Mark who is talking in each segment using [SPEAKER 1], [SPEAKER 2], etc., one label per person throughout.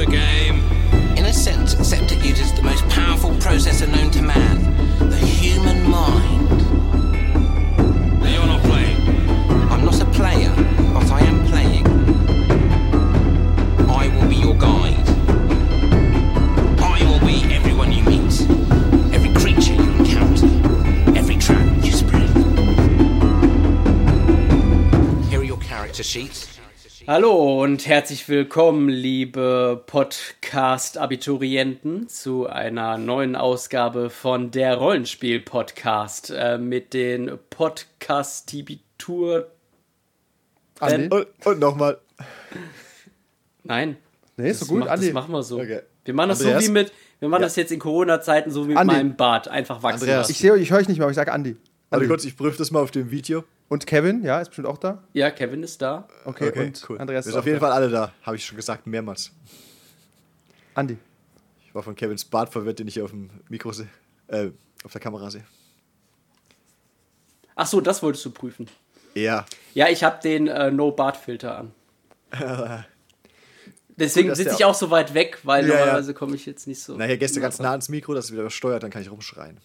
[SPEAKER 1] a
[SPEAKER 2] Hallo und herzlich willkommen, liebe Podcast-Abiturienten, zu einer neuen Ausgabe von der Rollenspiel-Podcast äh, mit den Podcast-Tibitur.
[SPEAKER 3] Und, und nochmal.
[SPEAKER 2] Nein.
[SPEAKER 4] Nee, ist so
[SPEAKER 2] das,
[SPEAKER 4] gut,
[SPEAKER 2] mach,
[SPEAKER 4] Andi.
[SPEAKER 2] das machen wir so.
[SPEAKER 3] Okay.
[SPEAKER 2] Wir machen das
[SPEAKER 3] Andreas?
[SPEAKER 2] so wie mit, wir machen
[SPEAKER 3] Ja.
[SPEAKER 2] das jetzt in Corona-Zeiten so wie mit
[SPEAKER 4] Andi.
[SPEAKER 2] meinem Bart. Einfach wachsen
[SPEAKER 3] Andreas.
[SPEAKER 2] lassen.
[SPEAKER 4] Ich sehe euch, ich höre euch nicht mehr, aber ich sage Andi.
[SPEAKER 3] Warte
[SPEAKER 4] Andi.
[SPEAKER 3] kurz, ich prüfe das mal auf dem Video.
[SPEAKER 4] Und Kevin, ja, ist bestimmt auch da.
[SPEAKER 2] Ja, Kevin ist da.
[SPEAKER 4] Okay,
[SPEAKER 3] Okay,
[SPEAKER 4] und
[SPEAKER 3] cool.
[SPEAKER 4] Andreas
[SPEAKER 3] Wir
[SPEAKER 4] ist
[SPEAKER 3] sind
[SPEAKER 4] auch
[SPEAKER 3] auf jeden
[SPEAKER 4] da.
[SPEAKER 3] Fall alle da, habe ich schon gesagt, mehrmals.
[SPEAKER 4] Andi.
[SPEAKER 3] Ich war von Kevins Bart verwirrt, den ich auf dem Mikro sehe. Äh, auf der Kamera sehe.
[SPEAKER 2] Ach so, das wolltest du prüfen.
[SPEAKER 3] Ja.
[SPEAKER 2] Ja, ich habe den äh, No-Bart-Filter an. Deswegen sitze ich auch so weit weg, weil
[SPEAKER 3] Ja, ja.
[SPEAKER 2] normalerweise komme ich jetzt nicht so.
[SPEAKER 3] Nachher gehst du ganz nah ans Mikro, dass es wieder steuert, dann kann ich rumschreien.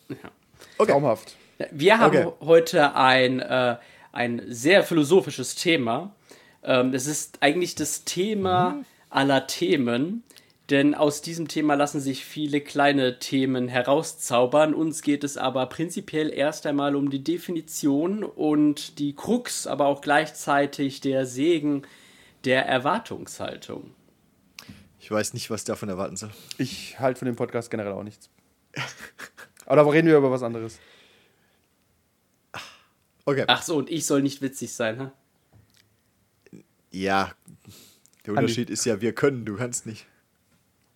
[SPEAKER 4] Traumhaft.
[SPEAKER 2] Wir haben
[SPEAKER 3] Okay.
[SPEAKER 2] heute ein, äh, ein sehr philosophisches Thema. Ähm, es ist eigentlich das Thema aller Themen, denn aus diesem Thema lassen sich viele kleine Themen herauszaubern. Uns geht es aber prinzipiell erst einmal um die Definition und die Krux, aber auch gleichzeitig der Segen der Erwartungshaltung.
[SPEAKER 3] Ich weiß nicht, was ich davon erwarten soll.
[SPEAKER 4] Ich halte von dem Podcast generell auch nichts. Aber da reden wir über was anderes.
[SPEAKER 3] Okay.
[SPEAKER 2] Ach so, und ich soll nicht witzig sein, ha?
[SPEAKER 3] Ja. Der Unterschied ist ja, wir können, du kannst nicht.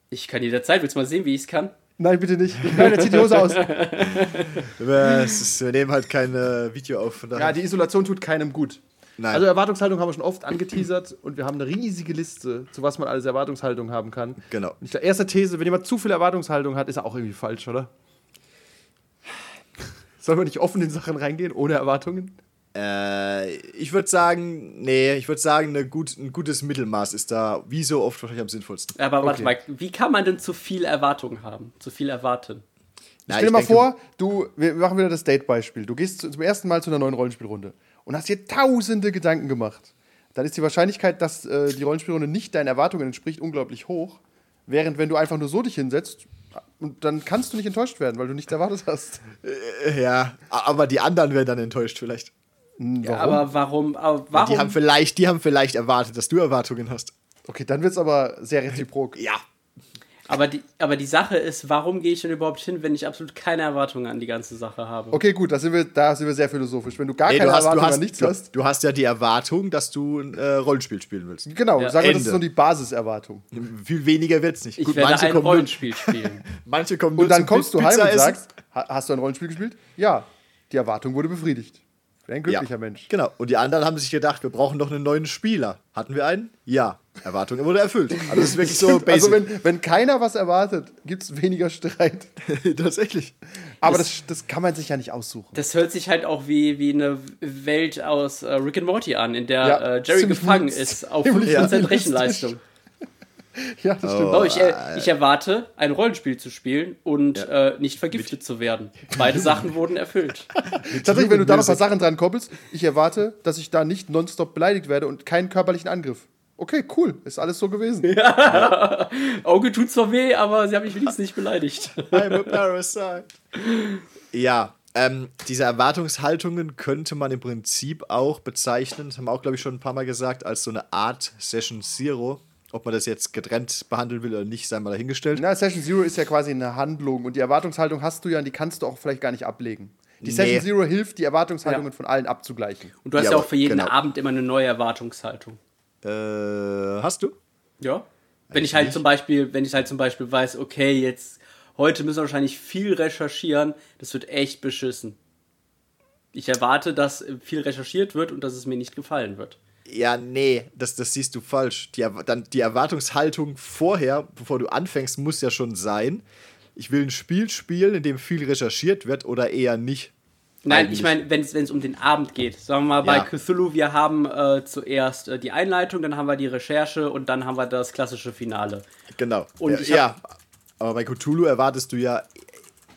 [SPEAKER 2] Ich kann jederzeit. Willst du mal sehen, wie ich es kann?
[SPEAKER 4] Nein, bitte nicht. Nein, der zieht die Hose aus.
[SPEAKER 3] Ist, wir nehmen halt kein äh, Video auf.
[SPEAKER 4] Ja, die Isolation tut keinem gut.
[SPEAKER 3] Nein.
[SPEAKER 4] Also Erwartungshaltung haben wir schon oft angeteasert und wir haben eine riesige Liste, zu was man alles Erwartungshaltung haben kann.
[SPEAKER 3] Genau.
[SPEAKER 4] Und ich glaube, erste These, wenn jemand zu viel Erwartungshaltung hat, ist er auch irgendwie falsch, oder? Sollen wir nicht offen in Sachen reingehen, ohne Erwartungen?
[SPEAKER 3] Äh, ich würde sagen, nee, ich würde sagen, eine gut, ein gutes Mittelmaß ist da wie so oft wahrscheinlich am sinnvollsten.
[SPEAKER 2] Aber warte
[SPEAKER 4] Okay.
[SPEAKER 2] mal, wie kann man denn zu viel Erwartung haben? Zu viel erwarten?
[SPEAKER 3] Na,
[SPEAKER 4] Stell dir
[SPEAKER 3] ich
[SPEAKER 4] mal
[SPEAKER 3] denke-
[SPEAKER 4] vor, du, wir machen wieder das Date-Beispiel. Du gehst zum ersten Mal zu einer neuen Rollenspielrunde und hast dir tausende Gedanken gemacht. Dann ist die Wahrscheinlichkeit, dass äh, die Rollenspielrunde nicht deinen Erwartungen entspricht, unglaublich hoch. Während wenn du einfach nur so dich hinsetzt, und dann kannst du nicht enttäuscht werden, weil du nichts erwartet hast.
[SPEAKER 3] Äh, Ja, aber die anderen werden dann enttäuscht vielleicht.
[SPEAKER 4] Hm,
[SPEAKER 2] Ja, aber warum? Aber
[SPEAKER 3] Die
[SPEAKER 2] warum?
[SPEAKER 3] haben vielleicht, die haben vielleicht erwartet, dass du Erwartungen hast.
[SPEAKER 4] Okay, dann wird es aber sehr reziprok.
[SPEAKER 3] Ja.
[SPEAKER 2] Aber, die, aber die Sache ist, warum gehe ich denn überhaupt hin, wenn ich absolut keine Erwartungen an die ganze Sache habe?
[SPEAKER 4] Okay, gut, da sind wir, da sind wir sehr philosophisch. Wenn du gar
[SPEAKER 3] Nee,
[SPEAKER 4] keine
[SPEAKER 3] du, hast, du,
[SPEAKER 4] Erwartungen
[SPEAKER 3] hast,
[SPEAKER 4] an nichts
[SPEAKER 3] du,
[SPEAKER 4] hast.
[SPEAKER 3] du hast ja die Erwartung, dass du ein äh, Rollenspiel spielen willst.
[SPEAKER 4] Genau,
[SPEAKER 2] Ja,
[SPEAKER 4] sagen wir, das ist so die Basiserwartung.
[SPEAKER 3] Viel weniger wird's nicht.
[SPEAKER 2] ich
[SPEAKER 3] Gut,
[SPEAKER 2] werde
[SPEAKER 3] manche
[SPEAKER 2] ein
[SPEAKER 3] kommen, nur,
[SPEAKER 2] Rollenspiel spielen.
[SPEAKER 3] manche kommen
[SPEAKER 4] Und dann kommst du
[SPEAKER 3] Pizza
[SPEAKER 4] heim und sagst, "Ha- hast du ein Rollenspiel gespielt? Ja, die Erwartung wurde befriedigt. Ein glücklicher
[SPEAKER 3] ja.
[SPEAKER 4] Mensch.
[SPEAKER 3] Genau. Und die anderen haben sich gedacht, wir brauchen noch einen neuen Spieler. Hatten wir einen? Ja. Erwartung wurde erfüllt. Also das ist wirklich so basic.
[SPEAKER 4] Also wenn, wenn keiner was erwartet, gibt es weniger Streit.
[SPEAKER 3] Tatsächlich.
[SPEAKER 4] Aber das, das kann man sich ja nicht aussuchen.
[SPEAKER 2] Das hört sich halt auch wie, wie eine Welt aus äh, Rick and Morty an, in der
[SPEAKER 4] Ja,
[SPEAKER 2] äh, Jerry gefangen ist auf
[SPEAKER 4] ziemlich
[SPEAKER 2] 5%
[SPEAKER 4] realistisch.
[SPEAKER 2] Rechenleistung.
[SPEAKER 4] Ja, das stimmt.
[SPEAKER 2] Oh, ich, äh, ich erwarte, ein Rollenspiel zu spielen und äh, nicht vergiftet zu werden. Beide Sachen wurden erfüllt.
[SPEAKER 4] Tatsächlich, wenn du da noch ein paar. Sachen dran koppelst, ich erwarte, dass ich da nicht nonstop beleidigt werde und keinen körperlichen Angriff. Okay, cool, ist alles so gewesen.
[SPEAKER 2] Auge tut zwar weh, aber sie haben mich wenigstens nicht beleidigt.
[SPEAKER 3] I'm a parasite. Ja, ähm, diese Erwartungshaltungen könnte man im Prinzip auch bezeichnen, das haben wir auch, glaube ich, schon ein paar Mal gesagt, als so eine Art Session Zero. Ob man das jetzt getrennt behandeln will oder nicht, sei mal dahingestellt.
[SPEAKER 4] Na, Session Zero ist ja quasi eine Handlung und die Erwartungshaltung hast du ja und die kannst du auch vielleicht gar nicht ablegen. Die
[SPEAKER 3] Nee.
[SPEAKER 4] Session Zero hilft, die Erwartungshaltungen
[SPEAKER 2] Ja.
[SPEAKER 4] von allen abzugleichen.
[SPEAKER 2] Und du hast ja,
[SPEAKER 3] Ja,
[SPEAKER 2] auch für jeden
[SPEAKER 3] genau.
[SPEAKER 2] Abend immer eine neue Erwartungshaltung.
[SPEAKER 3] Äh, hast du?
[SPEAKER 2] Ja. Wenn ich halt zum Beispiel, wenn ich halt zum Beispiel weiß, okay, jetzt heute müssen wir wahrscheinlich viel recherchieren, das wird echt beschissen. Ich erwarte, dass viel recherchiert wird und dass es mir nicht gefallen wird.
[SPEAKER 3] Ja, nee, das, das siehst du falsch. Die, dann, die Erwartungshaltung vorher, bevor du anfängst, muss ja schon sein, ich will ein Spiel spielen, in dem viel recherchiert wird oder eher nicht.
[SPEAKER 2] Nein,
[SPEAKER 3] Eigentlich.
[SPEAKER 2] ich meine, wenn es um den Abend geht. Sagen wir mal bei
[SPEAKER 3] Ja.
[SPEAKER 2] Cthulhu, wir haben äh, zuerst äh, die Einleitung, dann haben wir die Recherche und dann haben wir das klassische Finale.
[SPEAKER 3] Genau.
[SPEAKER 2] Und
[SPEAKER 3] ja,
[SPEAKER 2] hab-
[SPEAKER 3] ja, aber bei Cthulhu erwartest du ja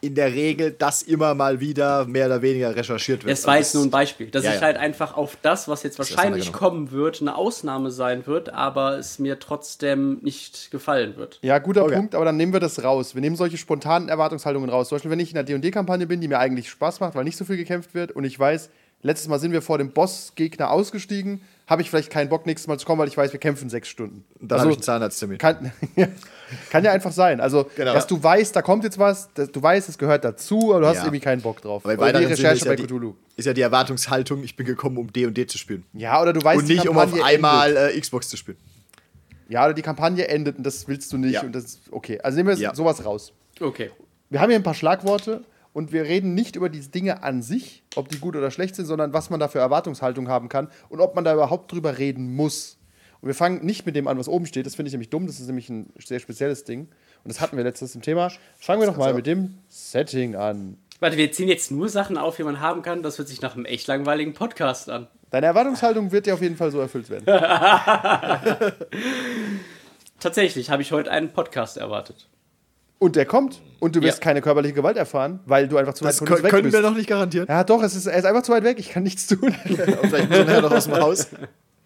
[SPEAKER 3] in der Regel, dass immer mal wieder mehr oder weniger recherchiert wird.
[SPEAKER 2] Das war jetzt nur ein Beispiel. Dass
[SPEAKER 3] Ja,
[SPEAKER 2] ich
[SPEAKER 3] ja.
[SPEAKER 2] halt einfach auf das, was jetzt wahrscheinlich
[SPEAKER 3] auseinandergenommen.
[SPEAKER 2] kommen wird, eine Ausnahme sein wird, aber es mir trotzdem nicht gefallen wird.
[SPEAKER 4] Ja, guter
[SPEAKER 3] Okay.
[SPEAKER 4] Punkt, aber dann nehmen wir das raus. Wir nehmen solche spontanen Erwartungshaltungen raus. Zum Beispiel, wenn ich in einer D&D-Kampagne bin, die mir eigentlich Spaß macht, weil nicht so viel gekämpft wird und ich weiß, letztes Mal sind wir vor dem Bossgegner ausgestiegen, habe ich vielleicht keinen Bock, nächstes Mal zu kommen, weil ich weiß, wir kämpfen sechs Stunden.
[SPEAKER 3] Dann habe ich einen Zahnarzttermin.
[SPEAKER 4] kann, kann ja einfach sein. Also,
[SPEAKER 3] Genau.
[SPEAKER 4] dass du weißt, da kommt jetzt was, dass du weißt, es gehört dazu, aber du hast
[SPEAKER 3] Ja.
[SPEAKER 4] irgendwie keinen Bock drauf.
[SPEAKER 3] Weil
[SPEAKER 4] Oder die Recherche
[SPEAKER 3] ist ja,
[SPEAKER 4] bei
[SPEAKER 3] die,
[SPEAKER 4] Cthulhu.
[SPEAKER 3] ist ja die Erwartungshaltung, ich bin gekommen, um D und D zu spielen.
[SPEAKER 4] Ja, oder du weißt,
[SPEAKER 3] und nicht, um auf einmal äh, Xbox zu spielen.
[SPEAKER 4] Ja, oder die Kampagne endet und das willst du nicht.
[SPEAKER 3] Ja.
[SPEAKER 4] Und das okay. Also nehmen wir
[SPEAKER 3] Ja.
[SPEAKER 4] sowas raus.
[SPEAKER 2] Okay.
[SPEAKER 4] Wir haben hier ein paar Schlagworte und wir reden nicht über diese Dinge an sich, ob die gut oder schlecht sind, sondern was man da für Erwartungshaltung haben kann und ob man da überhaupt drüber reden muss. Und wir fangen nicht mit dem an, was oben steht. Das finde ich nämlich dumm. Das ist nämlich ein sehr spezielles Ding. Und das hatten wir letztes im Thema. Fangen wir doch mal mit dem Setting an.
[SPEAKER 2] Warte, wir ziehen jetzt nur Sachen auf, die man haben kann. Das hört sich nach einem echt langweiligen Podcast an.
[SPEAKER 4] Deine Erwartungshaltung wird dir auf jeden Fall so erfüllt werden.
[SPEAKER 2] Tatsächlich habe ich heute einen Podcast erwartet.
[SPEAKER 4] Und der kommt und du wirst
[SPEAKER 2] Ja.
[SPEAKER 4] keine körperliche Gewalt erfahren, weil du einfach zu
[SPEAKER 3] Das
[SPEAKER 4] weit von uns weg
[SPEAKER 3] können
[SPEAKER 4] bist.
[SPEAKER 3] wir noch nicht garantieren.
[SPEAKER 4] ja, doch, es ist, er ist einfach zu weit weg. Ich kann nichts tun.
[SPEAKER 3] Vielleicht muss er noch aus dem Haus.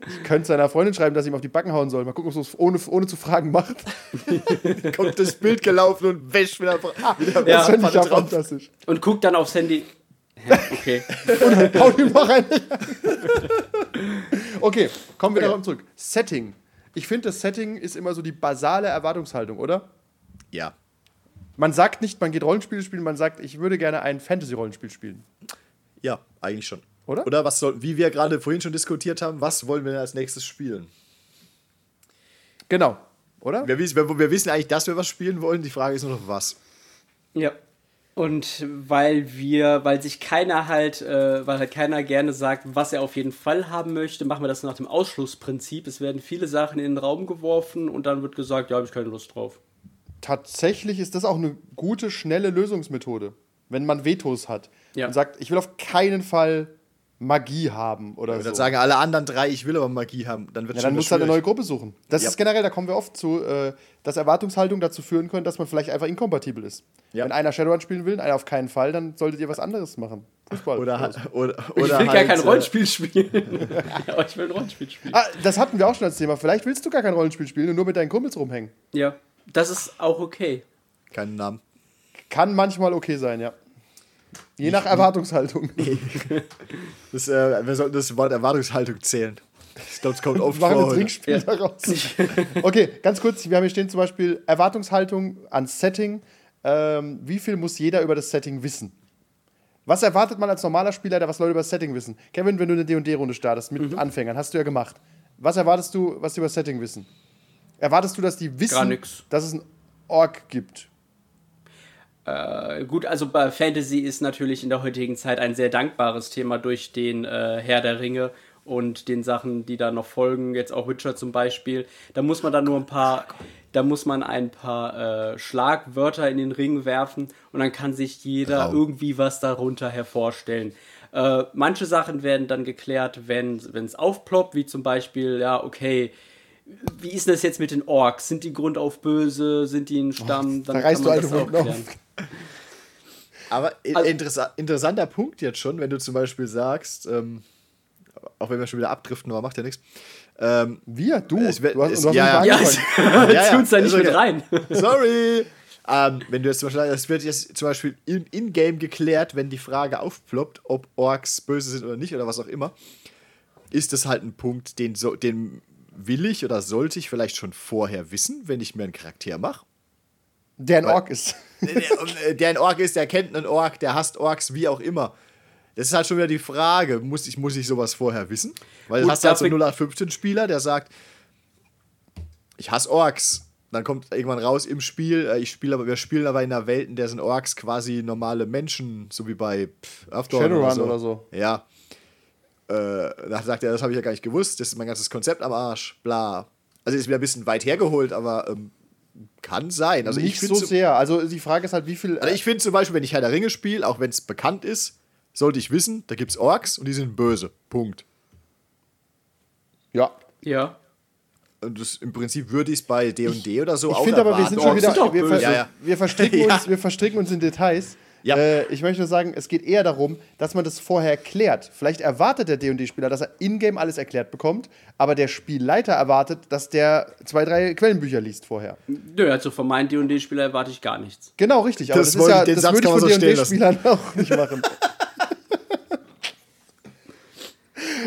[SPEAKER 4] Ich könnte seiner Freundin schreiben, dass sie ihm auf die Backen hauen soll. Mal gucken, ob es ohne, ohne zu fragen macht.
[SPEAKER 3] Kommt das Bild gelaufen und wäscht wieder, wieder
[SPEAKER 2] Ja,
[SPEAKER 4] das ich ja fantastisch.
[SPEAKER 2] Und guckt dann aufs Handy. Hä, Okay.
[SPEAKER 4] Hau ihm mal rein. okay, kommen wir darauf zurück. Setting. Ich finde, das Setting ist immer so die basale Erwartungshaltung, oder?
[SPEAKER 3] Ja.
[SPEAKER 4] Man sagt nicht, man geht Rollenspiele spielen, man sagt, ich würde gerne ein Fantasy-Rollenspiel spielen.
[SPEAKER 3] Ja, eigentlich schon.
[SPEAKER 4] Oder?
[SPEAKER 3] Oder was soll, wie wir gerade vorhin schon diskutiert haben, was wollen wir denn als nächstes spielen?
[SPEAKER 4] Genau. Oder?
[SPEAKER 3] Wir, wissen- wir, wir wissen eigentlich, dass wir was spielen wollen. Die Frage ist nur noch was.
[SPEAKER 2] Ja. Und weil wir, weil sich keiner halt, äh, weil halt keiner gerne sagt, was er auf jeden Fall haben möchte, machen wir das nach dem Ausschlussprinzip. Es werden viele Sachen in den Raum geworfen und dann wird gesagt, ja, habe ich keine Lust drauf.
[SPEAKER 4] Tatsächlich ist das auch eine gute, schnelle Lösungsmethode, wenn man Vetos hat
[SPEAKER 2] Ja.
[SPEAKER 4] und sagt, ich will auf keinen Fall Magie haben oder
[SPEAKER 3] Und
[SPEAKER 4] so.
[SPEAKER 3] dann sagen alle anderen drei, ich will aber Magie haben. Dann wird
[SPEAKER 4] Ja, dann musst du halt eine neue Gruppe suchen. Das
[SPEAKER 3] Ja.
[SPEAKER 4] ist generell, da kommen wir oft zu, äh, dass Erwartungshaltung dazu führen können, dass man vielleicht einfach inkompatibel ist.
[SPEAKER 3] Ja.
[SPEAKER 4] Wenn einer Shadowrun spielen will, einer auf keinen Fall, dann solltet ihr was anderes machen. Fußball.
[SPEAKER 3] Oder,
[SPEAKER 4] oder
[SPEAKER 3] oder,
[SPEAKER 2] Ich will
[SPEAKER 3] halt,
[SPEAKER 2] gar kein
[SPEAKER 3] äh,
[SPEAKER 2] Rollenspiel spielen. aber ich will ein Rollenspiel spielen.
[SPEAKER 4] Ah, das hatten wir auch schon als Thema. Vielleicht willst du gar kein Rollenspiel spielen und nur mit deinen Kumpels rumhängen.
[SPEAKER 2] Ja, das ist auch okay.
[SPEAKER 3] Keinen Namen.
[SPEAKER 4] Kann manchmal okay sein, ja. Je nach Erwartungshaltung.
[SPEAKER 3] Das, äh, wir sollten das Wort Erwartungshaltung zählen. Ich glaube, es kommt oft
[SPEAKER 4] Machen wir
[SPEAKER 3] vor.
[SPEAKER 4] Trinkspiel daraus. Okay, ganz kurz. Wir haben hier stehen zum Beispiel Erwartungshaltung an Setting. Ähm, wie viel muss jeder über das Setting wissen? Was erwartet man als normaler Spieler, der was Leute über das Setting wissen? Kevin, wenn du eine D&D-Runde startest mit
[SPEAKER 2] Mhm.
[SPEAKER 4] Anfängern, hast du ja gemacht. Was erwartest du, was sie über das Setting wissen? Erwartest du, dass die wissen, dass es einen Ork gibt?
[SPEAKER 2] Äh, gut, also bei Fantasy ist natürlich in der heutigen Zeit ein sehr dankbares Thema durch den äh, Herr der Ringe und den Sachen, die da noch folgen, jetzt auch Witcher zum Beispiel. Da muss man dann nur ein paar, da muss man ein paar äh, Schlagwörter in den Ring werfen und dann kann sich jeder
[SPEAKER 3] Raum.
[SPEAKER 2] irgendwie was darunter hervorstellen. Äh, manche Sachen werden dann geklärt, wenn es aufploppt, wie zum Beispiel, ja, okay, wie ist das jetzt mit den Orks? Sind die Grund auf böse? Sind die ein Stamm? Dann
[SPEAKER 4] reißt du alte Wunden auf.
[SPEAKER 3] Aber
[SPEAKER 2] Also-
[SPEAKER 3] interessa interessanter Punkt jetzt schon, wenn du zum Beispiel sagst, ähm, auch wenn wir schon wieder abdriften, aber macht ja nichts. Ähm,
[SPEAKER 4] Wir? Du?
[SPEAKER 3] Es wär-
[SPEAKER 4] du hast,
[SPEAKER 3] es-
[SPEAKER 4] du hast
[SPEAKER 3] ja, ja.
[SPEAKER 2] Ja.
[SPEAKER 3] Ja, ja,
[SPEAKER 2] tu uns da nicht
[SPEAKER 3] ist
[SPEAKER 2] mit
[SPEAKER 3] okay.
[SPEAKER 2] rein.
[SPEAKER 3] Sorry! ähm, wenn du jetzt zum Beispiel sagst, es wird jetzt zum Beispiel in- in-game geklärt, wenn die Frage aufploppt, ob Orks böse sind oder nicht oder was auch immer, ist das halt ein Punkt, den, so, den will ich oder sollte ich vielleicht schon vorher wissen, wenn ich mir einen Charakter mache.
[SPEAKER 4] Der ein Ork ist.
[SPEAKER 3] der, äh, der ein Ork ist, der kennt einen Ork, der hasst Orks, wie auch immer. Das ist halt schon wieder die Frage, muss ich, muss ich sowas vorher wissen? Weil du
[SPEAKER 2] Gut,
[SPEAKER 3] hast halt so
[SPEAKER 2] dafür-
[SPEAKER 3] 0815-Spieler, der sagt, ich hasse Orks. Dann kommt irgendwann raus im Spiel, äh, ich spiele aber, wir spielen aber in einer Welt, in der sind Orks quasi normale Menschen, so wie bei Earthdawn
[SPEAKER 4] Shadowrun oder so.
[SPEAKER 3] Ja. Äh, da sagt er, das habe ich ja gar nicht gewusst, das ist mein ganzes Konzept am Arsch, bla. Also ist wieder ein bisschen weit hergeholt, aber ähm, kann sein. Also ich
[SPEAKER 4] nicht
[SPEAKER 3] finde
[SPEAKER 4] so sehr. Also die Frage ist halt, wie viel.
[SPEAKER 3] also ich finde zum Beispiel, wenn ich Herr der Ringe spiele, auch wenn es bekannt ist, sollte ich wissen, da gibt's Orks und die sind böse. Punkt.
[SPEAKER 4] Ja.
[SPEAKER 2] Ja.
[SPEAKER 3] Und das, im Prinzip würde ich es bei D&D oder so
[SPEAKER 4] Ich
[SPEAKER 3] auch
[SPEAKER 4] finde aber, wir sind schon wieder, wir, ver
[SPEAKER 2] böse.
[SPEAKER 3] Ja, ja.
[SPEAKER 4] wir, verstricken
[SPEAKER 3] Ja.
[SPEAKER 4] uns, wir verstricken uns in Details.
[SPEAKER 3] Ja.
[SPEAKER 4] Äh, ich möchte nur sagen, es geht eher darum, dass man das vorher erklärt. Vielleicht erwartet der D&D-Spieler, dass er in-game alles erklärt bekommt, aber der Spielleiter erwartet, dass der zwei, drei Quellenbücher liest vorher.
[SPEAKER 2] Nö, also von meinen D&D-Spieler erwarte ich gar nichts.
[SPEAKER 4] Genau, richtig. Aber
[SPEAKER 3] Das
[SPEAKER 4] das, ist ja, das würde ich von
[SPEAKER 3] so.
[SPEAKER 4] D&D-Spielern auch nicht machen.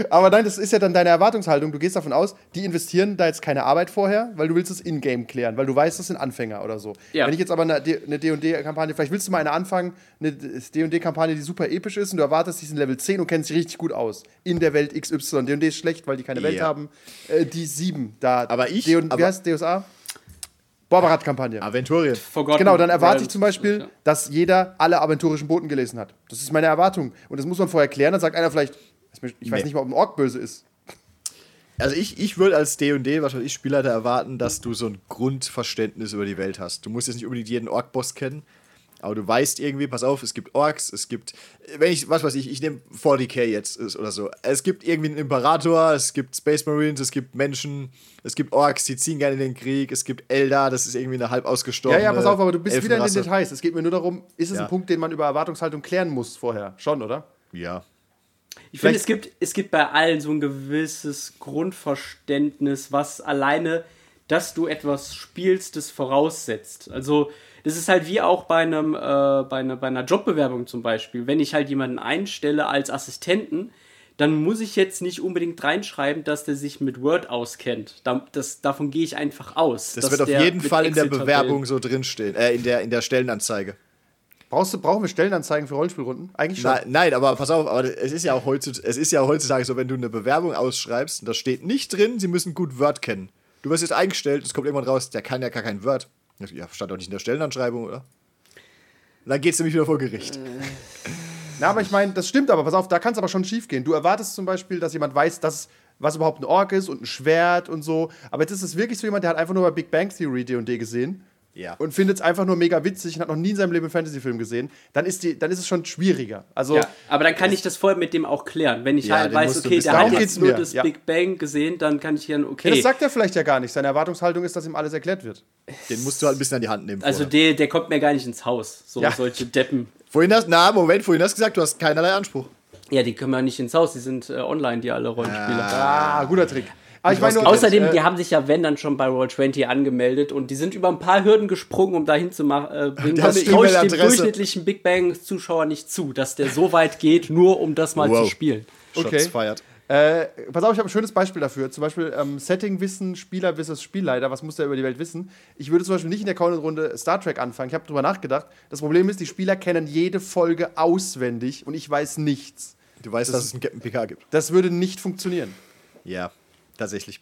[SPEAKER 4] Aber nein, das ist ja dann deine Erwartungshaltung. Du gehst davon aus, die investieren da jetzt keine Arbeit vorher, weil du willst es in-game klären, weil du weißt, das sind Anfänger oder so.
[SPEAKER 2] Ja.
[SPEAKER 4] Wenn ich jetzt aber eine D&D-Kampagne, vielleicht willst du mal eine anfangen, eine D&D-Kampagne, die super episch ist und du erwartest, die sind Level 10 und kennst dich richtig gut aus. In der Welt XY. D&D ist schlecht, weil die keine Welt
[SPEAKER 3] Ja.
[SPEAKER 4] haben. Äh, die 7 da.
[SPEAKER 3] Aber ich-
[SPEAKER 4] D&, wie heißt DSA? Borbarat-Kampagne.
[SPEAKER 3] Aventurien.
[SPEAKER 2] Forgotten
[SPEAKER 4] Genau, dann erwarte ich zum Beispiel, dass jeder alle aventurischen Boten gelesen hat. Das ist meine Erwartung. Und das muss man vorher klären. Dann sagt einer vielleicht, ich weiß
[SPEAKER 3] Nee.
[SPEAKER 4] nicht mal, ob ein Ork böse ist.
[SPEAKER 3] Also ich, ich würde als D&D, wahrscheinlich Spielleiter erwarten, dass du so ein Grundverständnis über die Welt hast. Du musst jetzt nicht unbedingt jeden Ork-Boss kennen, aber du weißt irgendwie, pass auf, es gibt Orks, es gibt, wenn ich, was weiß ich, ich nehme 40k jetzt oder so. Es gibt irgendwie einen Imperator, es gibt Space Marines, es gibt Menschen, es gibt Orks, die ziehen gerne in den Krieg, es gibt Eldar, das ist irgendwie eine halb
[SPEAKER 4] Ja,
[SPEAKER 3] ausgestorbene
[SPEAKER 4] ja, pass auf, aber du bist wieder in den. Details. Es geht mir nur darum, ist es
[SPEAKER 3] Ja.
[SPEAKER 4] ein Punkt, den man über Erwartungshaltung klären muss vorher? Schon, oder?
[SPEAKER 3] Ja.
[SPEAKER 2] Ich finde, es gibt, es gibt bei allen so ein gewisses Grundverständnis, was alleine, dass du etwas spielst, das voraussetzt. Also, das ist halt wie auch bei, einem, äh, bei, einer, bei einer Jobbewerbung zum Beispiel. Wenn ich halt jemanden einstelle als Assistenten, dann muss ich jetzt nicht unbedingt reinschreiben, dass der sich mit Word auskennt. Da, das, davon gehe ich einfach aus.
[SPEAKER 3] Das wird auf jeden Fall in der Bewerbung so drinstehen, äh, in der, in der Stellenanzeige.
[SPEAKER 4] Brauchst du, brauchen wir Stellenanzeigen für Rollenspielrunden? Eigentlich schon.
[SPEAKER 3] Nein, nein, aber pass auf, aber es ist ja auch heutzutage, es ist ja heutzutage so, wenn du eine Bewerbung ausschreibst, da steht nicht drin, sie müssen gut Word kennen. Du wirst jetzt eingestellt, es kommt irgendwann raus, der kann ja gar kein Word. Ja, stand doch nicht in der Stellenanschreibung, oder? Und dann geht's nämlich wieder vor Gericht.
[SPEAKER 4] Na, aber ich meine, das stimmt aber, pass auf, da kann es aber schon schief gehen. Du erwartest zum Beispiel, dass jemand weiß, dass, was überhaupt ein Ork ist und ein Schwert und so. Aber jetzt ist es wirklich so jemand, der hat einfach nur bei Big Bang Theory D&D gesehen.
[SPEAKER 3] Ja.
[SPEAKER 4] Und findet es einfach nur mega witzig und hat noch nie in seinem Leben einen Fantasy-Film gesehen. Dann ist, die, dann ist es schon schwieriger. Also,
[SPEAKER 2] Ja, aber dann kann ich das vorher mit dem auch klären. Wenn ich
[SPEAKER 3] Ja,
[SPEAKER 2] halt weiß, okay, der hat jetzt nur
[SPEAKER 4] mir,
[SPEAKER 2] das
[SPEAKER 4] ja.
[SPEAKER 2] Big Bang gesehen, dann kann ich dann,
[SPEAKER 4] ja,
[SPEAKER 2] okay.
[SPEAKER 4] das sagt er vielleicht ja gar nicht. Seine Erwartungshaltung ist, dass ihm alles erklärt wird.
[SPEAKER 3] Den musst du halt ein bisschen an die Hand nehmen.
[SPEAKER 2] Also der, der kommt mir gar nicht ins Haus. So
[SPEAKER 4] Ja.
[SPEAKER 2] solche Deppen.
[SPEAKER 3] vorhin hast, na, Moment, vorhin hast du gesagt, du hast keinerlei Anspruch.
[SPEAKER 2] Ja, die kommen ja nicht ins Haus, die sind äh, online, die alle Rollenspieler.
[SPEAKER 4] Ah, guter Trick. Aber ich meine nur,
[SPEAKER 2] Außerdem,
[SPEAKER 4] äh,
[SPEAKER 2] die haben sich ja, wenn, dann schon bei Roll20 angemeldet und die sind über ein paar Hürden gesprungen, um dahin zu machen. Äh, bringen. Das traue ich dem durchschnittlichen Big Bang-Zuschauer nicht zu, dass der so weit geht, nur um das mal
[SPEAKER 3] Wow.
[SPEAKER 2] zu spielen.
[SPEAKER 3] Shots
[SPEAKER 4] Okay.
[SPEAKER 3] feiert.
[SPEAKER 4] Äh, pass auf, ich habe ein schönes Beispiel dafür. Zum Beispiel ähm, Setting-Wissen, Spieler versus Spielleiter. Was muss der über die Welt wissen? Ich würde zum Beispiel nicht in der kommenden Runde Star Trek anfangen. Ich habe drüber nachgedacht. Das Problem ist, die Spieler kennen jede Folge auswendig und ich weiß nichts.
[SPEAKER 3] Du weißt, dass es einen Captain PK gibt.
[SPEAKER 4] Das würde nicht funktionieren.
[SPEAKER 3] Ja, tatsächlich.